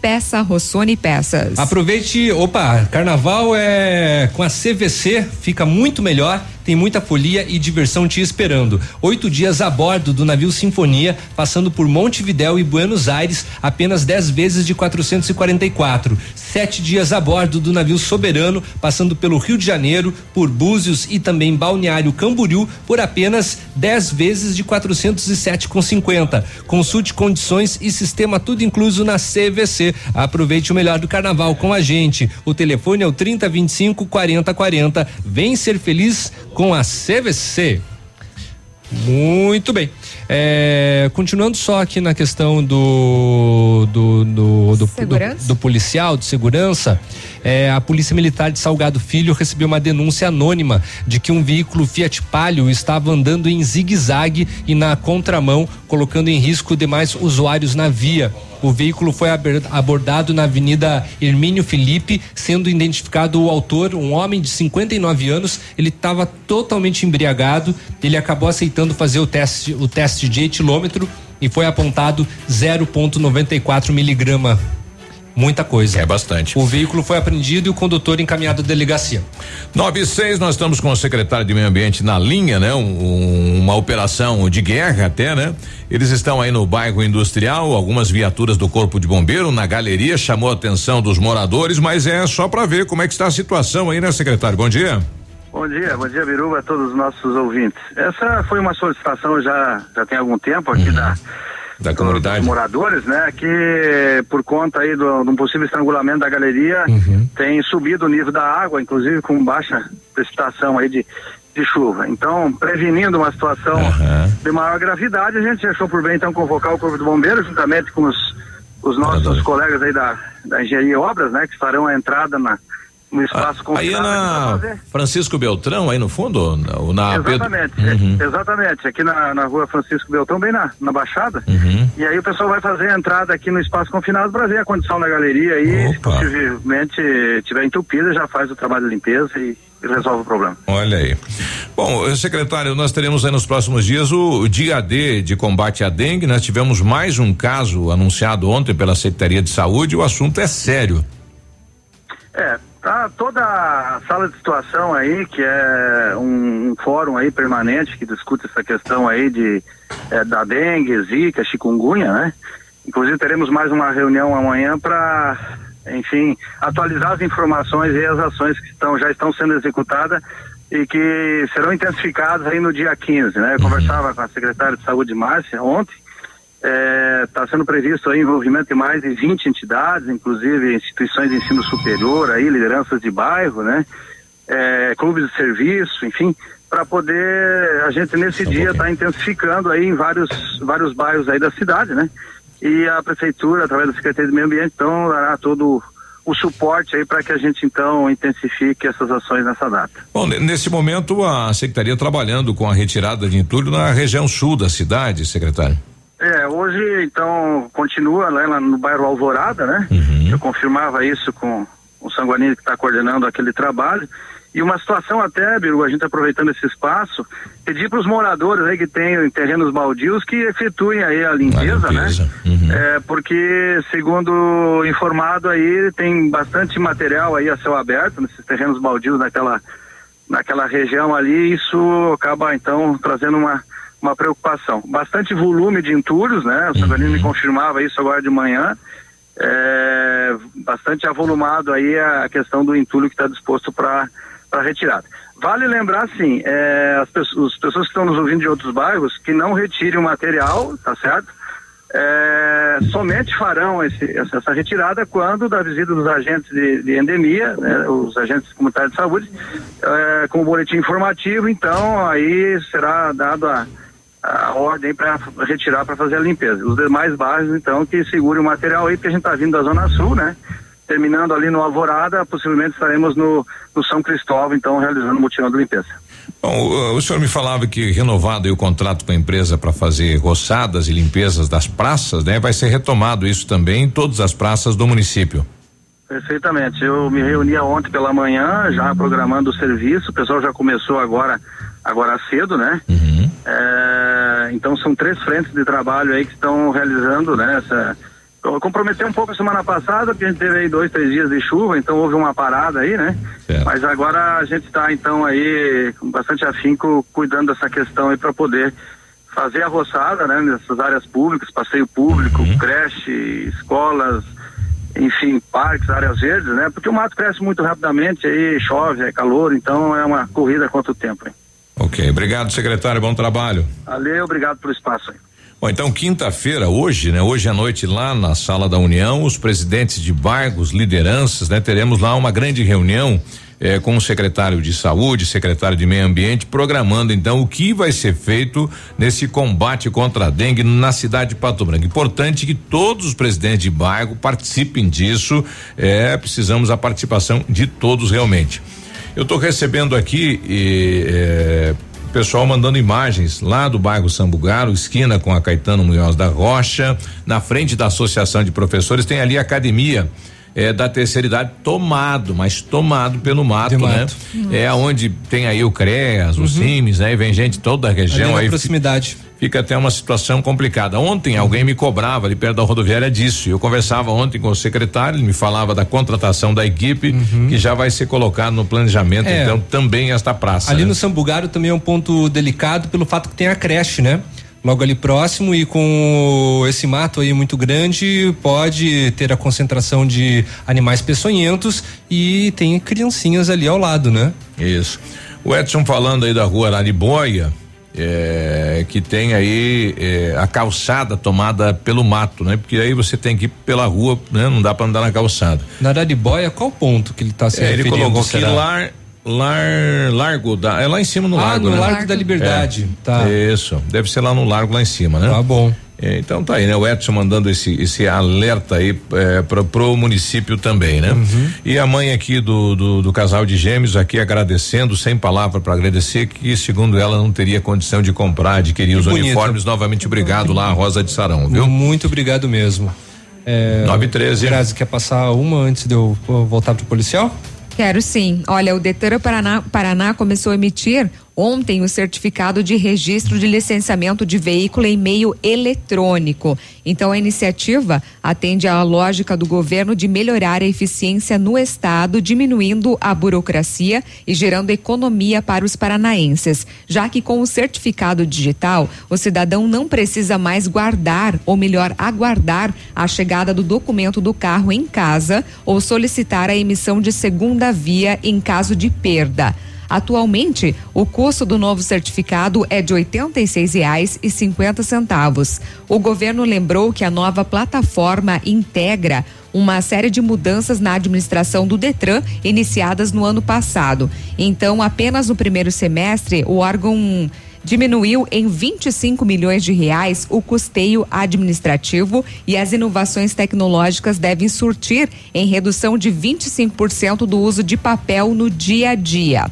Peça Rossoni Peças. Aproveite, opa, carnaval é com a CVC, fica muito melhor, tem muita folia e diversão te esperando. Oito dias a bordo do navio Sinfonia, passando por Montevidéu e Buenos Aires, apenas 10 vezes de 444. Sete dias a bordo do navio Soberano, passando pelo Rio de Janeiro, por Búzios e também Balneário Camboriú, por apenas 10 vezes de 407,50. Consulte condições e sistema tudo incluso na CVC. Aproveite o melhor do carnaval com a gente. O telefone é o 3025 4040. Vem ser feliz com a CVC. Muito bem. É, continuando só aqui na questão do do, do, do, do- do policial, de segurança, é, a Polícia Militar de Salgado Filho recebeu uma denúncia anônima de que um veículo Fiat Palio estava andando em zigue-zague e na contramão, colocando em risco demais usuários na via. O veículo foi abordado na Avenida Hermínio Felipe, sendo identificado o autor, um homem de 59 anos. Ele estava totalmente embriagado. Ele acabou aceitando fazer o teste, o teste de etilômetro e foi apontado 0,94 miligrama. Muita coisa. É bastante. O veículo foi apreendido e o condutor encaminhado à delegacia. 9 e 6, nós estamos com o secretário de Meio Ambiente na linha, né? Um- uma operação de guerra até, né? Eles estão aí no bairro industrial, algumas viaturas do Corpo de Bombeiro na galeria, chamou a atenção dos moradores, mas é só para ver como é que está a situação aí, né, secretário? Bom dia. Bom dia, bom dia, Biruba, a todos os nossos ouvintes. Essa foi uma solicitação já, já tem algum tempo aqui da, da comunidade. dos moradores, né? Que por conta aí do, de um possível estrangulamento da galeria Uhum. tem subido o nível da água, inclusive com baixa precipitação aí de, de chuva. Então, prevenindo uma situação de maior gravidade, a gente achou por bem então convocar o Corpo de Bombeiros juntamente com os, os nossos colegas aí da, da Engenharia e Obras, né? Que farão a entrada na, no espaço Aí é confinado pra na. Francisco Beltrão, aí no fundo? ou na- Pedro? Exatamente, Uhum. é, exatamente. Aqui na, na rua Francisco Beltrão, bem na, na Baixada. Uhum. E aí o pessoal vai fazer a entrada aqui no espaço confinado para ver a condição da galeria e se possivelmente tiver entupida, já faz o trabalho de limpeza e, e resolve o problema. Olha aí. Bom, eh, secretário, nós teremos aí nos próximos dias o, o dia D de combate à dengue. Nós tivemos mais um caso anunciado ontem pela Secretaria de Saúde. O assunto é sério. É, tá toda a sala de situação aí, que é um, um fórum aí permanente que discute essa questão aí de é, da dengue, zika, chikungunya, né? Inclusive teremos mais uma reunião amanhã para, enfim, atualizar as informações e as ações que estão, já estão sendo executadas e que serão intensificadas aí no dia 15, né? Eu conversava com a secretária de saúde, Márcia, ontem, está sendo previsto aí envolvimento de mais de 20 entidades, inclusive instituições de ensino superior, aí, lideranças de bairro, né? É, clubes de serviço, enfim, para poder a gente nesse dia estar intensificando aí em vários vários bairros aí da cidade, né? E a prefeitura, através da Secretaria de Meio Ambiente, então dará todo o suporte aí para que a gente então intensifique essas ações nessa data. Bom, ne- nesse momento a Secretaria trabalhando com a retirada de entulho na região sul da cidade, secretário. É, hoje então continua né, lá no bairro Alvorada, né? Eu confirmava isso com o Sanguanini que está coordenando aquele trabalho. E uma situação até, Biru, a gente aproveitando esse espaço, pedir para os moradores aí que têm terrenos baldios que efetuem aí a limpeza, né? É, porque, segundo informado aí, tem bastante material aí a céu aberto nesses terrenos baldios naquela, naquela região ali, isso acaba então trazendo uma, uma preocupação. Bastante volume de entulhos, né? O Sanguanini me confirmava isso agora de manhã. É, bastante avolumado aí a questão do entulho que está disposto para retirada. Vale lembrar, sim, é, as, pessoas, as pessoas que estão nos ouvindo de outros bairros que não retirem o material, tá certo? É, somente farão esse- essa, essa retirada quando da visita dos agentes de, de endemia, né, os agentes comunitários de saúde, é, com o boletim informativo, então aí será dado a, a ordem para retirar para fazer a limpeza. Os demais bairros, então, que segurem o material aí, porque a gente está vindo da Zona Sul, né? Terminando ali no Alvorada, possivelmente estaremos no, no São Cristóvão, então, realizando o mutirão de limpeza. Bom, o, senhor me falava que renovado o contrato com a empresa para fazer roçadas e limpezas das praças, né? Vai ser retomado isso também em todas as praças do município. Perfeitamente. Eu me reunia ontem pela manhã, já programando o serviço. O pessoal já começou agora, agora cedo, né? É, então são três frentes de trabalho aí que estão realizando, né? Essa, eu comprometi um pouco a semana passada, porque a gente teve aí dois, três dias de chuva, então houve uma parada aí, né? Mas agora a gente está então aí com bastante afinco cuidando dessa questão aí para poder fazer a roçada, né? Nessas áreas públicas, passeio público, creche, escolas, enfim, parques, áreas verdes, né? Porque o mato cresce muito rapidamente, aí chove, é calor, então é uma corrida contra o tempo. Hein? Ok, obrigado, secretário. Bom trabalho. Valeu, obrigado pelo espaço. Bom, então quinta-feira, hoje, né? Hoje à noite lá na sala da União, os presidentes de bairros, lideranças, né? Teremos lá uma grande reunião eh, com o secretário de saúde, secretário de meio ambiente, programando então o que vai ser feito nesse combate contra a dengue na cidade de Pato Branco. Importante que todos os presidentes de bairro participem disso. É, precisamos da participação de todos realmente. Eu estou recebendo aqui e, é, pessoal mandando imagens lá do bairro Sambugaro, esquina com a Caetano Munhoz da Rocha, na frente da Associação de Professores, tem ali a academia. É, da terceira idade tomado, mas tomado pelo mato, né? É onde tem aí o CREAS, os Uhum. CIMES, né? E vem gente de toda a região Ali na aí. proximidade. Fica até uma situação complicada. Ontem alguém me cobrava ali perto da rodoviária disso. Eu conversava ontem com o secretário, ele me falava da contratação da equipe, que já vai ser colocado no planejamento, Uhum. É. então, também esta praça. Ali né? no Sambugaro também é um ponto delicado pelo fato que tem a creche, né? Logo ali próximo e com esse mato aí muito grande, pode ter a concentração de animais peçonhentos e tem criancinhas ali ao lado, né? Isso. O Edson falando aí da rua Araribóia, é, que tem aí é, a calçada tomada pelo mato, né? Porque aí você tem que ir pela rua, né? Não dá para andar na calçada. Na Araribóia, qual ponto que ele está se É, referindo? ele colocou aqui lar, lar, largo da, é lá em cima no Ah, largo, no né? Largo da Liberdade, É, tá. Isso, deve ser lá no largo lá em cima, né? Tá bom. É, então tá aí, né? O Edson mandando esse, esse alerta aí é, pro, pro município também, né? Uhum. E a mãe aqui do, do, do casal de gêmeos aqui agradecendo, sem palavra para agradecer, que segundo ela não teria condição de comprar, adquirir os bonito. uniformes. Novamente obrigado lá, a Rosa de Sarão, viu? Muito obrigado mesmo. É, 9 e 13. Grazi, quer passar uma antes de eu voltar pro policial? Quero sim. Olha, o Detran Paraná, Paraná começou a emitir ontem o certificado de registro de licenciamento de veículo em meio eletrônico. Então, a iniciativa atende à lógica do governo de melhorar a eficiência no Estado, diminuindo a burocracia e gerando economia para os paranaenses, já que com o certificado digital, o cidadão não precisa mais guardar, ou melhor, aguardar a chegada do documento do carro em casa ou solicitar a emissão de segunda via em caso de perda. Atualmente, o custo do novo certificado é de R$ 86,50. O governo lembrou que a nova plataforma integra uma série de mudanças na administração do Detran iniciadas no ano passado. Então, apenas no primeiro semestre, o órgão diminuiu em 25 milhões de reais o custeio administrativo e as inovações tecnológicas devem surtir em redução de 25% do uso de papel no dia a dia.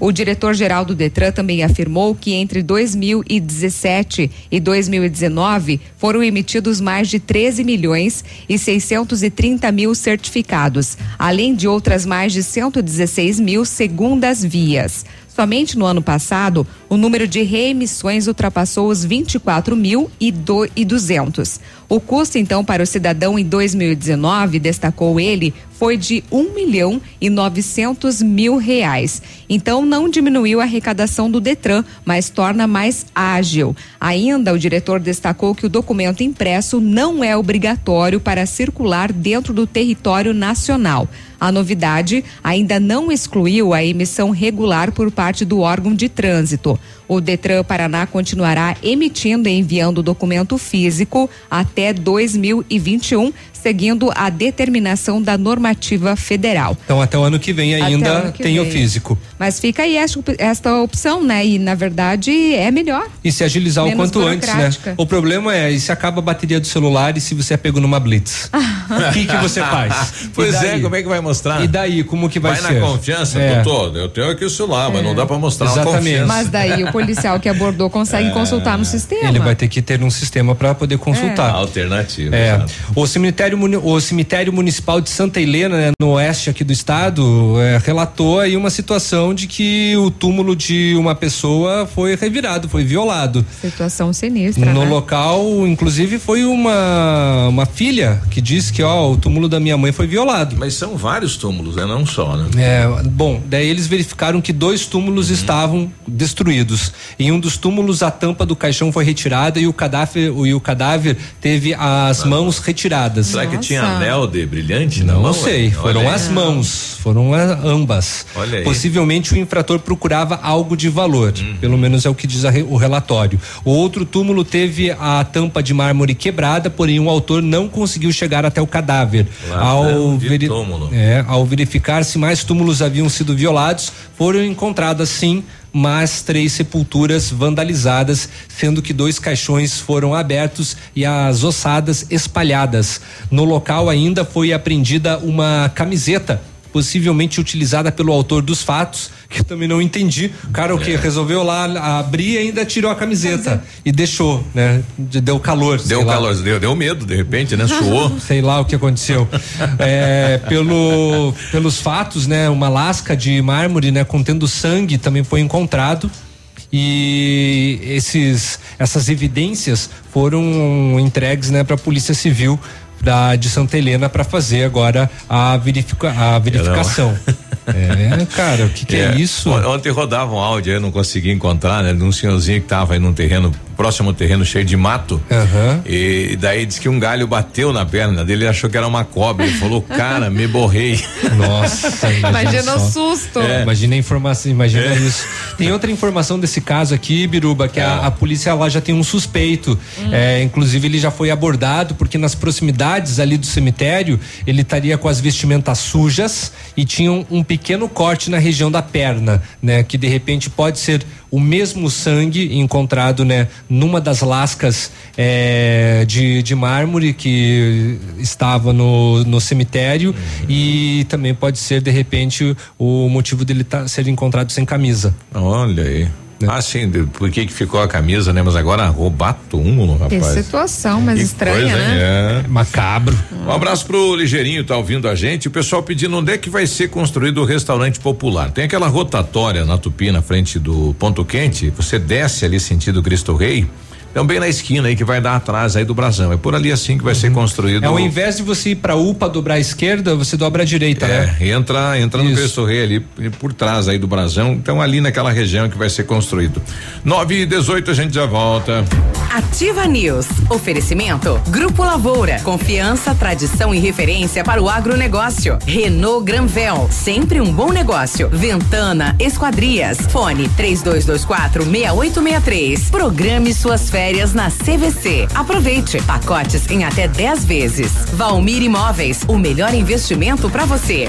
O diretor-geral do Detran também afirmou que entre 2017 e 2019 foram emitidos mais de 13 milhões e 630 mil certificados, além de outras mais de 116 mil segundas vias. Somente no ano passado, o número de reemissões ultrapassou os 24 mil e, do, e 200. O custo, então, para o cidadão em 2019, destacou ele, foi de um milhão e 900 mil reais. Então, não diminuiu a arrecadação do Detran, mas torna mais ágil. Ainda, o diretor destacou que o documento impresso não é obrigatório para circular dentro do território nacional. A novidade ainda não excluiu a emissão regular por parte do órgão de trânsito. O Detran Paraná continuará emitindo e enviando o documento físico até 2021, seguindo a determinação da normativa federal. Então, até o ano que vem o ainda ano que tem o vem. físico. Mas fica aí esta, esta opção, né? E na verdade é melhor. E se agilizar o quanto antes, né? O problema é, e se acaba a bateria do celular e se você é pego numa blitz? o que que você faz? Pois é, como é que vai mostrar? E daí, como que vai, Vai ser? na confiança, É. doutor. Eu tenho aqui o celular, mas não dá pra mostrar Exatamente. Mas daí o policial que abordou consegue consultar no sistema. Ele vai ter que ter um sistema para poder consultar. Alternativa. É, o cemitério, muni- o cemitério municipal de Santa Helena, né, no oeste aqui do estado, é, relatou aí uma situação de que o túmulo de uma pessoa foi revirado, foi violado. Situação sinistra. No né? local, inclusive, foi uma uma filha que disse que ó, o túmulo da minha mãe foi violado. Mas são vários túmulos, né? Não só, né? É, bom, daí eles verificaram que dois túmulos estavam destruídos. Em um dos túmulos a tampa do caixão foi retirada e o cadáver, e o cadáver teve as mãos retiradas. Será que tinha anel de brilhante na Não mão? sei, Olha foram aí. as mãos, foram a- ambas. Olha aí. Possivelmente o infrator procurava algo de valor, Uhum. pelo menos é o que diz a o relatório. O outro túmulo teve a tampa de mármore quebrada, porém o autor não conseguiu chegar até o cadáver. Ao, veri- túmulo. é, ao verificar se mais túmulos haviam sido violados, foram encontradas sim mas três sepulturas vandalizadas, sendo que dois caixões foram abertos e as ossadas espalhadas. No local ainda foi apreendida uma camiseta possivelmente utilizada pelo autor dos fatos, que também não entendi. O cara o que É. resolveu lá abrir e ainda tirou a camiseta e deixou, né? De- Deu calor. Deu sei lá. calor, deu, deu medo de repente, né? Suou. Sei lá o que aconteceu. É, pelo, pelos fatos, né? Uma lasca de mármore, né? Contendo sangue também foi encontrado. E esses, essas evidências foram entregues, né, para a Polícia Civil da, de Santa Helena para fazer agora a, verifica, a verificação. É, cara, o que, que é. é. isso? Ontem rodava um áudio, eu não consegui encontrar, né? De um senhorzinho que tava aí num terreno, próximo ao terreno cheio de mato. Uhum. E daí disse que um galho bateu na perna dele, ele achou que era uma cobra. Ele falou, cara, me borrei. Nossa, imagina, imagina o susto. É. Imagina a informação, imagina é. isso. Tem outra informação desse caso aqui, Biruba, que a, é. a, polícia lá já tem um suspeito. Hum. É, inclusive, ele já foi abordado porque nas proximidades ali do cemitério, ele estaria com as vestimentas sujas e tinha um, um pequeno corte na região da perna, né? Que de repente pode ser o mesmo sangue encontrado, né? Numa das lascas é, de, de mármore que estava no, no cemitério uhum. e também pode ser de repente o motivo dele tá, ser encontrado sem camisa. Olha aí. Né? Ah, sim, por que que ficou a camisa, né? Mas agora roubar túmulo, rapaz. Que situação mais que estranha, coisa, né? É. Macabro. Um abraço pro Ligeirinho, tá ouvindo a gente. O pessoal pedindo onde é que vai ser construído o restaurante popular. Tem aquela rotatória na Tupi, na frente do Ponto Quente. Você desce ali sentido Cristo Rei então, bem na esquina aí que vai dar atrás aí do brasão. É por ali assim que vai uhum. ser construído. É ao invés de você ir para UPA dobrar a esquerda, você dobra a direita, é, né? Entra, entra Isso. no Cristo Rei ali por trás aí do brasão. Então, ali naquela região que vai ser construído. 9 e 18 a gente já volta. Ativa News. Oferecimento. Grupo Lavoura. Confiança, tradição e referência para o agronegócio. Renault Granvel. Sempre um bom negócio. Ventana Esquadrias. Fone 3224 6863. Programe suas férias férias na CVC. Aproveite pacotes em até 10 vezes. Valmir Imóveis, o melhor investimento para você.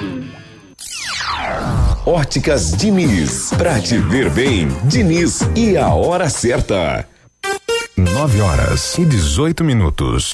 Óticas Diniz. Pra te ver bem, Diniz e a hora certa. 9 horas e 18 minutos.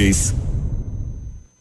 Peace.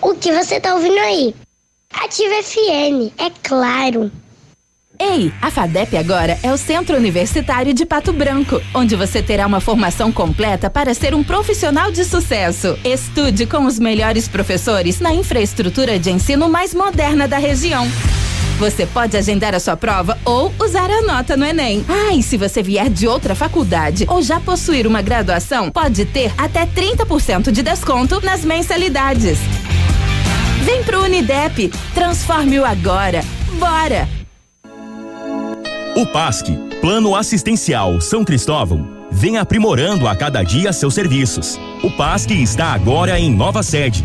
O que você tá ouvindo aí? Ativa FM, é claro. Ei, a FADEP agora é o Centro Universitário de Pato Branco, onde você terá uma formação completa para ser um profissional de sucesso. Estude com os melhores professores na infraestrutura de ensino mais moderna da região. Você pode agendar a sua prova ou usar a nota no Enem. Ah, e se você vier de outra faculdade ou já possuir uma graduação, pode ter até 30% de desconto nas mensalidades. Vem pro Unidep, transforme-o agora. Bora! O PASC, Plano Assistencial São Cristóvão, vem aprimorando a cada dia seus serviços. O PASC está agora em nova sede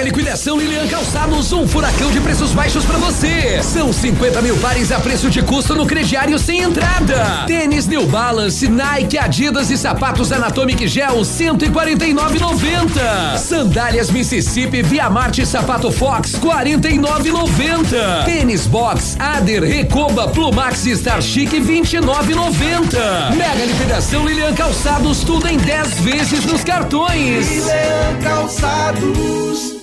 Mega liquidação Lilian Calçados, um furacão de preços baixos para você. São 50 mil pares a preço de custo no crediário sem entrada. Tênis New Balance, Nike, Adidas e sapatos Anatomic Gel 149,90. Sandálias Mississippi, Via Marte Sapato Fox 49,90. Tênis Box, Ader, Recoba, Plumax e Star Chic 29,90. Mega liquidação Lilian Calçados, tudo em 10 vezes nos cartões. Lilian Calçados.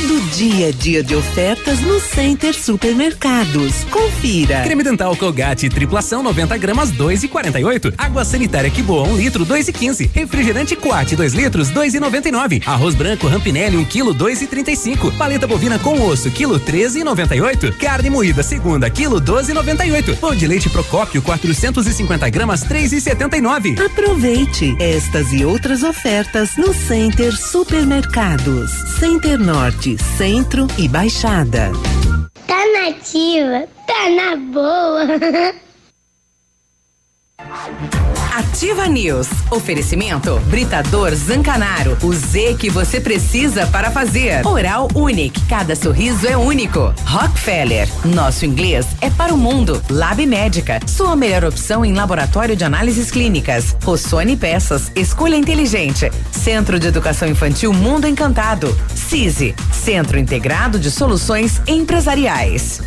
Todo dia, dia de ofertas no Center Supermercados. Confira. Creme dental Colgate triplação 90 gramas 2,48. Água sanitária que boa 1 um litro 2,15. Refrigerante Quat 2 litros 2,99. Arroz branco Rampinelli 1 um quilo 2,35. Paleta bovina com osso quilo 13,98. Carne moída segunda quilo 12,98. Pão de leite Procópio 450 gramas 3,79. Aproveite estas e outras ofertas no Center Supermercados. Center Norte, Centro e Baixada. Tá nativa, tá na boa. Ativa News. Oferecimento Britador Zancanaro. O Z que você precisa para fazer. Oral Unique. Cada sorriso é único. Rockefeller. Nosso inglês é para o mundo. Lab Médica. Sua melhor opção em laboratório de análises clínicas. Rossoni Peças. Escolha inteligente. Centro de Educação Infantil Mundo Encantado. CISI. Centro Integrado de Soluções Empresariais.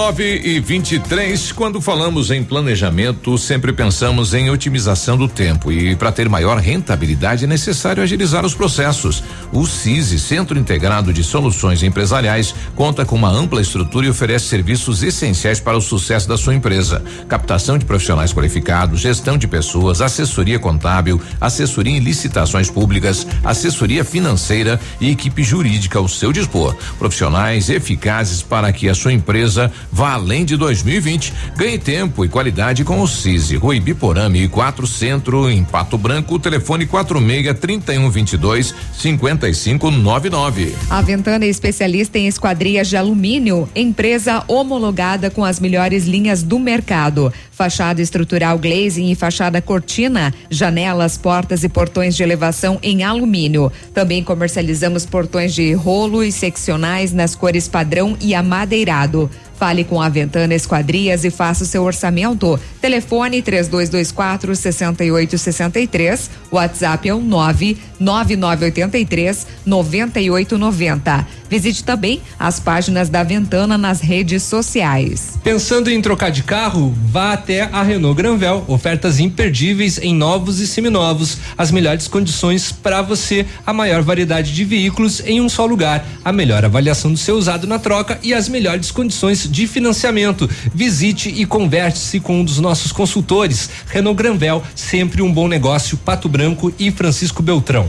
Olha, 9 e 23 quando falamos em planejamento, sempre pensamos em otimização do tempo e para ter maior rentabilidade é necessário agilizar os processos. O CISI, Centro Integrado de Soluções Empresariais, conta com uma ampla estrutura e oferece serviços essenciais para o sucesso da sua empresa: captação de profissionais qualificados, gestão de pessoas, assessoria contábil, assessoria em licitações públicas, assessoria financeira e equipe jurídica ao seu dispor. Profissionais eficazes para que a sua empresa vá além de 2020. Ganhe tempo e qualidade com o CISI. Rui Biporame 4 Centro, em Pato Branco, telefone 46 3122 5599. A Ventana é especialista em esquadrias de alumínio, empresa homologada com as melhores linhas do mercado. Fachada estrutural glazing e fachada cortina, janelas, portas e portões de elevação em alumínio. Também comercializamos portões de rolo e seccionais nas cores padrão e amadeirado. Fale com a Ventana Esquadrias e faça o seu orçamento. Telefone 3224 6863. WhatsApp é o 99983 9890. Visite também as páginas da Ventana nas redes sociais. Pensando em trocar de carro? Vá até a Renault Granvel. Ofertas imperdíveis em novos e seminovos. As melhores condições para você. A maior variedade de veículos em um só lugar. A melhor avaliação do seu usado na troca e as melhores condições de financiamento. Visite e converse com um dos nossos consultores. Renault Granvel, sempre um bom negócio. Pato Branco e Francisco Beltrão.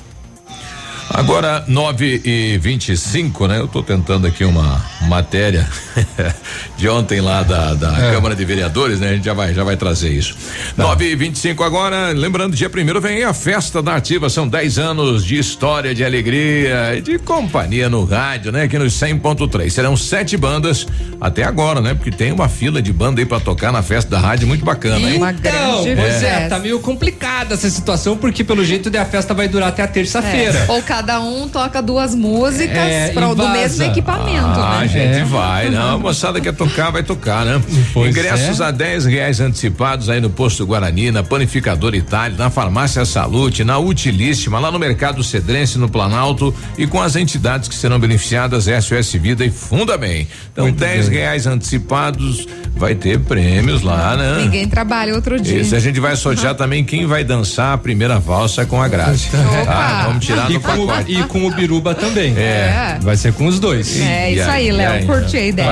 Agora, 9 e 25 né? Eu tô tentando aqui uma matéria de ontem lá da, da é. Câmara de Vereadores, né? A gente já vai, já vai trazer isso. Tá. 9 e 25 agora, lembrando, dia primeiro vem a festa da ativa. São 10 anos de história, de alegria e de companhia no rádio, né? Aqui no 100.3. Serão sete bandas até agora, né? Porque tem uma fila de banda aí pra tocar na festa da rádio muito bacana, hein? Então, pois é. é, tá meio complicada essa situação, porque pelo jeito a festa vai durar até a terça-feira. É. Ou cada um toca duas músicas é, pro, do mesmo equipamento, ah, né? A gente é. vai, não, a moçada quer tocar, vai tocar, né? Pois Ingressos é. a 10 reais antecipados aí no posto Guarani, na Panificador Itália, na Farmácia Salute, na Utilíssima, lá no Mercado Cedrense, no Planalto e com as entidades que serão beneficiadas, SOS Vida e Funda Bem. Então, Muito 10 bem. reais antecipados, vai ter prêmios lá, né? Ninguém trabalha outro dia. Isso, a gente vai sortear também quem vai dançar a primeira valsa com a Grazi. Tá? Vamos tirar e no com, e com o Biruba também. É. Vai ser com os dois. É isso aí, Léo. Curti a ideia.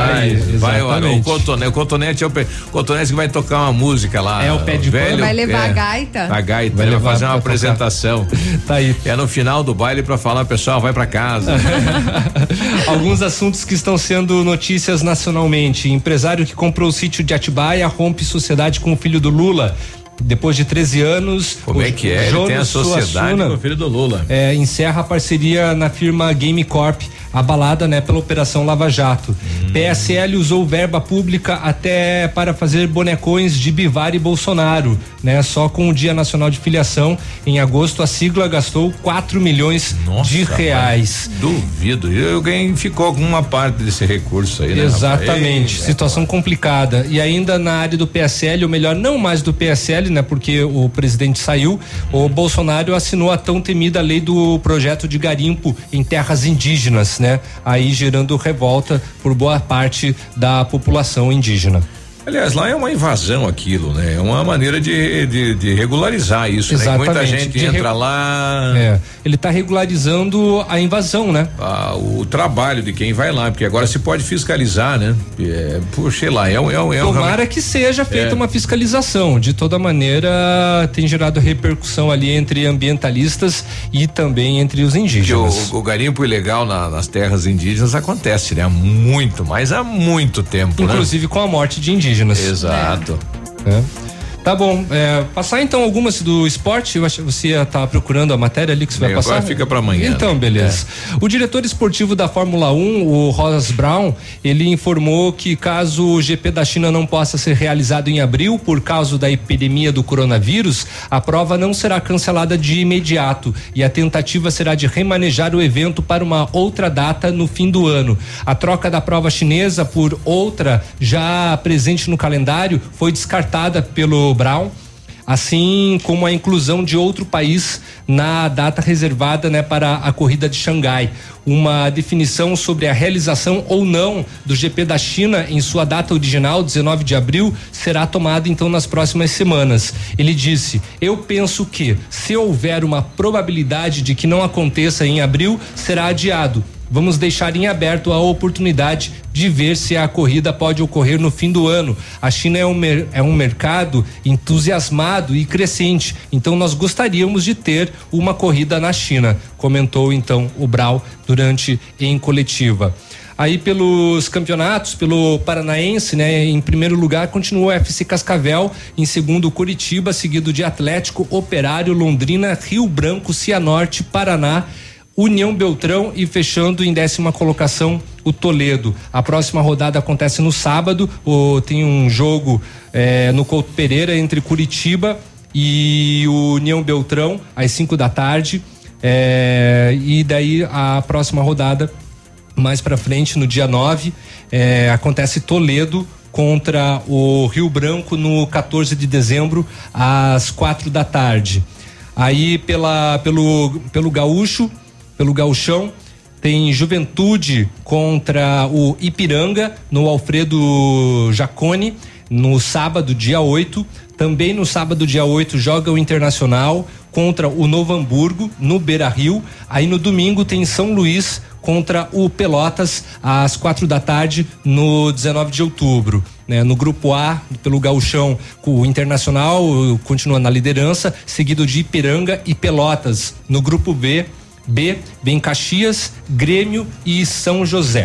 Vai, vai, o, o cotonete, o cotonete é o, pe- o cotonete que vai tocar uma música lá. É o pé de velho. Vai levar é, a gaita? A gaita, Vai vai, levar fazer uma apresentação. Tá aí. É no final do baile pra falar, pessoal, vai pra casa. Alguns assuntos que estão sendo notícias nacionalmente. Empresário que comprou o sítio de Atibaia rompe sociedade com o filho do Lula. Depois de 13 anos. Como o é que é? Ele tem a sociedade Suassuna, com o filho do Lula. é, encerra a parceria na firma Game Corp, abalada né, pela Operação Lava Jato. Hum. PSL usou verba pública até para fazer bonecões de Bivar e Bolsonaro, né? Só com o Dia Nacional de Filiação, em agosto, a sigla gastou 4 milhões de reais. Duvido. E Alguém ficou com uma parte desse recurso aí, né? Exatamente, rapaz? Situação complicada. E ainda na área do PSL, ou melhor, não mais do PSL, né? Porque o presidente saiu, o Bolsonaro assinou a tão temida lei do projeto de garimpo em terras indígenas, né? Aí gerando revolta por boa parte da população indígena. Aliás, lá é uma invasão aquilo, né? É uma maneira de, de, de regularizar isso, né? Que Muita Exatamente. gente De entra lá. É, ele está regularizando a invasão, né? ah, o trabalho de quem vai lá, porque agora se pode fiscalizar, né? É, puxa, sei lá, é um. É um, é um Tomara que seja feita É. uma fiscalização. De toda maneira, tem gerado repercussão ali entre ambientalistas e também entre os indígenas. o, o garimpo ilegal na- nas terras indígenas acontece, né? Há muito, mas há muito tempo, né? Inclusive com a morte de indígenas. Exato. É. Tá bom, é, passar então algumas do esporte, eu acho que você ia estar procurando a matéria ali que você vai Bem, passar. agora fica pra amanhã, Então, né? beleza. O diretor esportivo da Fórmula 1, o Ross Brown, ele informou que caso o GP da China não possa ser realizado em abril por causa da epidemia do coronavírus, a prova não será cancelada de imediato e a tentativa será de remanejar o evento para uma outra data no fim do ano. A troca da prova chinesa por outra já presente no calendário foi descartada pelo Brown assim como a inclusão de outro país na data reservada né, para a corrida de Xangai. Uma definição sobre a realização ou não do GP da China em sua data original, 19 de abril, será tomada então nas próximas semanas. Ele disse: Eu penso que, se houver uma probabilidade de que não aconteça em abril, será adiado. Vamos deixar em aberto a oportunidade de ver se a corrida pode ocorrer no fim do ano. A China é um, é um mercado entusiasmado e crescente, então nós gostaríamos de ter uma corrida na China, comentou então o Brau durante em coletiva. Aí pelos campeonatos, pelo Paranaense, né? Em primeiro lugar continua o FC Cascavel, em segundo Curitiba, seguido de Atlético, Operário, Londrina, Rio Branco, Cianorte, Paraná, União Beltrão e fechando em décima colocação o Toledo. A próxima rodada acontece no sábado. O, tem um jogo eh, no Couto Pereira entre Curitiba e o União Beltrão às 5 da tarde. Eh, e daí a próxima rodada mais para frente, no dia 9, eh, acontece Toledo contra o Rio Branco no 14 de dezembro, às quatro da tarde. Aí pela, pelo, pelo Gaúcho, pelo Gauchão, tem Juventude contra o Ipiranga no Alfredo Jacone, no sábado, dia 8. Também no sábado, dia 8, joga o Internacional contra o Novo Hamburgo, no Beira Rio. Aí no domingo tem São Luís contra o Pelotas às quatro da tarde no 19 de outubro. Né? No grupo A, pelo Gauchão, o Internacional continua na liderança, seguido de Ipiranga e Pelotas. No grupo B, B vem Caxias, Grêmio e São José.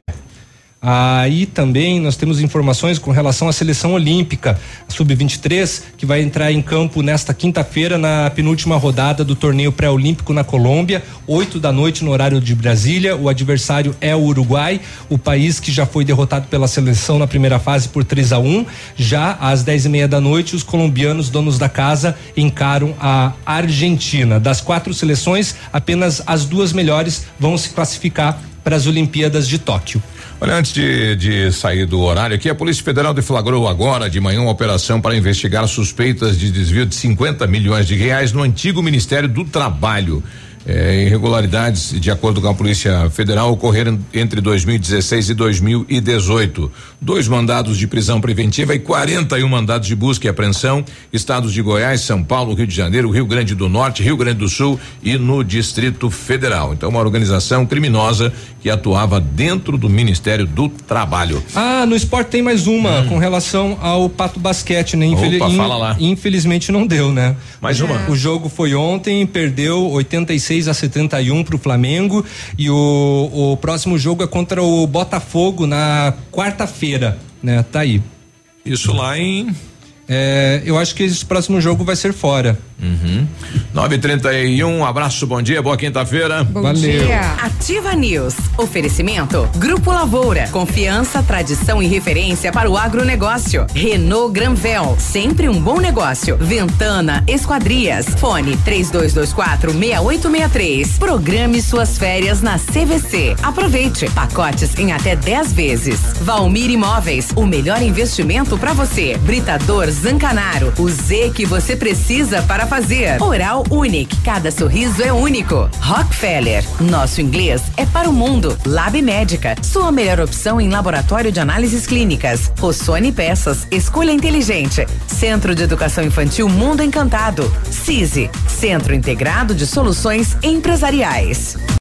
Aí também nós temos informações com relação à seleção olímpica sub-23 que vai entrar em campo nesta quinta-feira na penúltima rodada do torneio pré-olímpico na Colômbia, 8 da noite no horário de Brasília. O adversário é o Uruguai, o país que já foi derrotado pela seleção na primeira fase por 3 a 1 Já às 10 e meia da noite, os colombianos, donos da casa, encaram a Argentina. Das quatro seleções, apenas as duas melhores vão se classificar para as Olimpíadas de Tóquio. Olha, antes de, de sair do horário aqui, a Polícia Federal deflagrou agora de manhã uma operação para investigar suspeitas de desvio de 50 milhões de reais no antigo Ministério do Trabalho. É, irregularidades, de acordo com a Polícia Federal, ocorreram entre 2016 e 2018. Dois mandados de prisão preventiva e 41 mandados de busca e apreensão. Estados de Goiás, São Paulo, Rio de Janeiro, Rio Grande do Norte, Rio Grande do Sul e no Distrito Federal. Então, uma organização criminosa que atuava dentro do Ministério do Trabalho. Ah, no esporte tem mais uma hum. com relação ao Pato Basquete, né? Infel Opa, fala lá. Infelizmente não deu, né? Mais uma. O jogo foi ontem, perdeu 86 a 71 para o Flamengo e o, o próximo jogo é contra o Botafogo na quarta-feira, né? Tá aí. Isso lá em é, eu acho que esse próximo jogo vai ser fora. Uhum. 931, um abraço, bom dia, boa quinta-feira. Valeu. Dia. Ativa News. Oferecimento. Grupo Lavoura. Confiança, tradição e referência para o agronegócio. Renault Granvel. Sempre um bom negócio. Ventana Esquadrias. Fone 3224 6863. Programe suas férias na CVC. Aproveite. Pacotes em até 10 vezes. Valmir Imóveis. O melhor investimento para você. Britador Zancanaro. O Z que você precisa para fazer. Oral Unique. Cada sorriso é único. Rockefeller. Nosso inglês é para o mundo. Lab Médica. Sua melhor opção em laboratório de análises clínicas. Rossoni Peças. Escolha inteligente. Centro de Educação Infantil Mundo Encantado. CISI. Centro Integrado de Soluções Empresariais.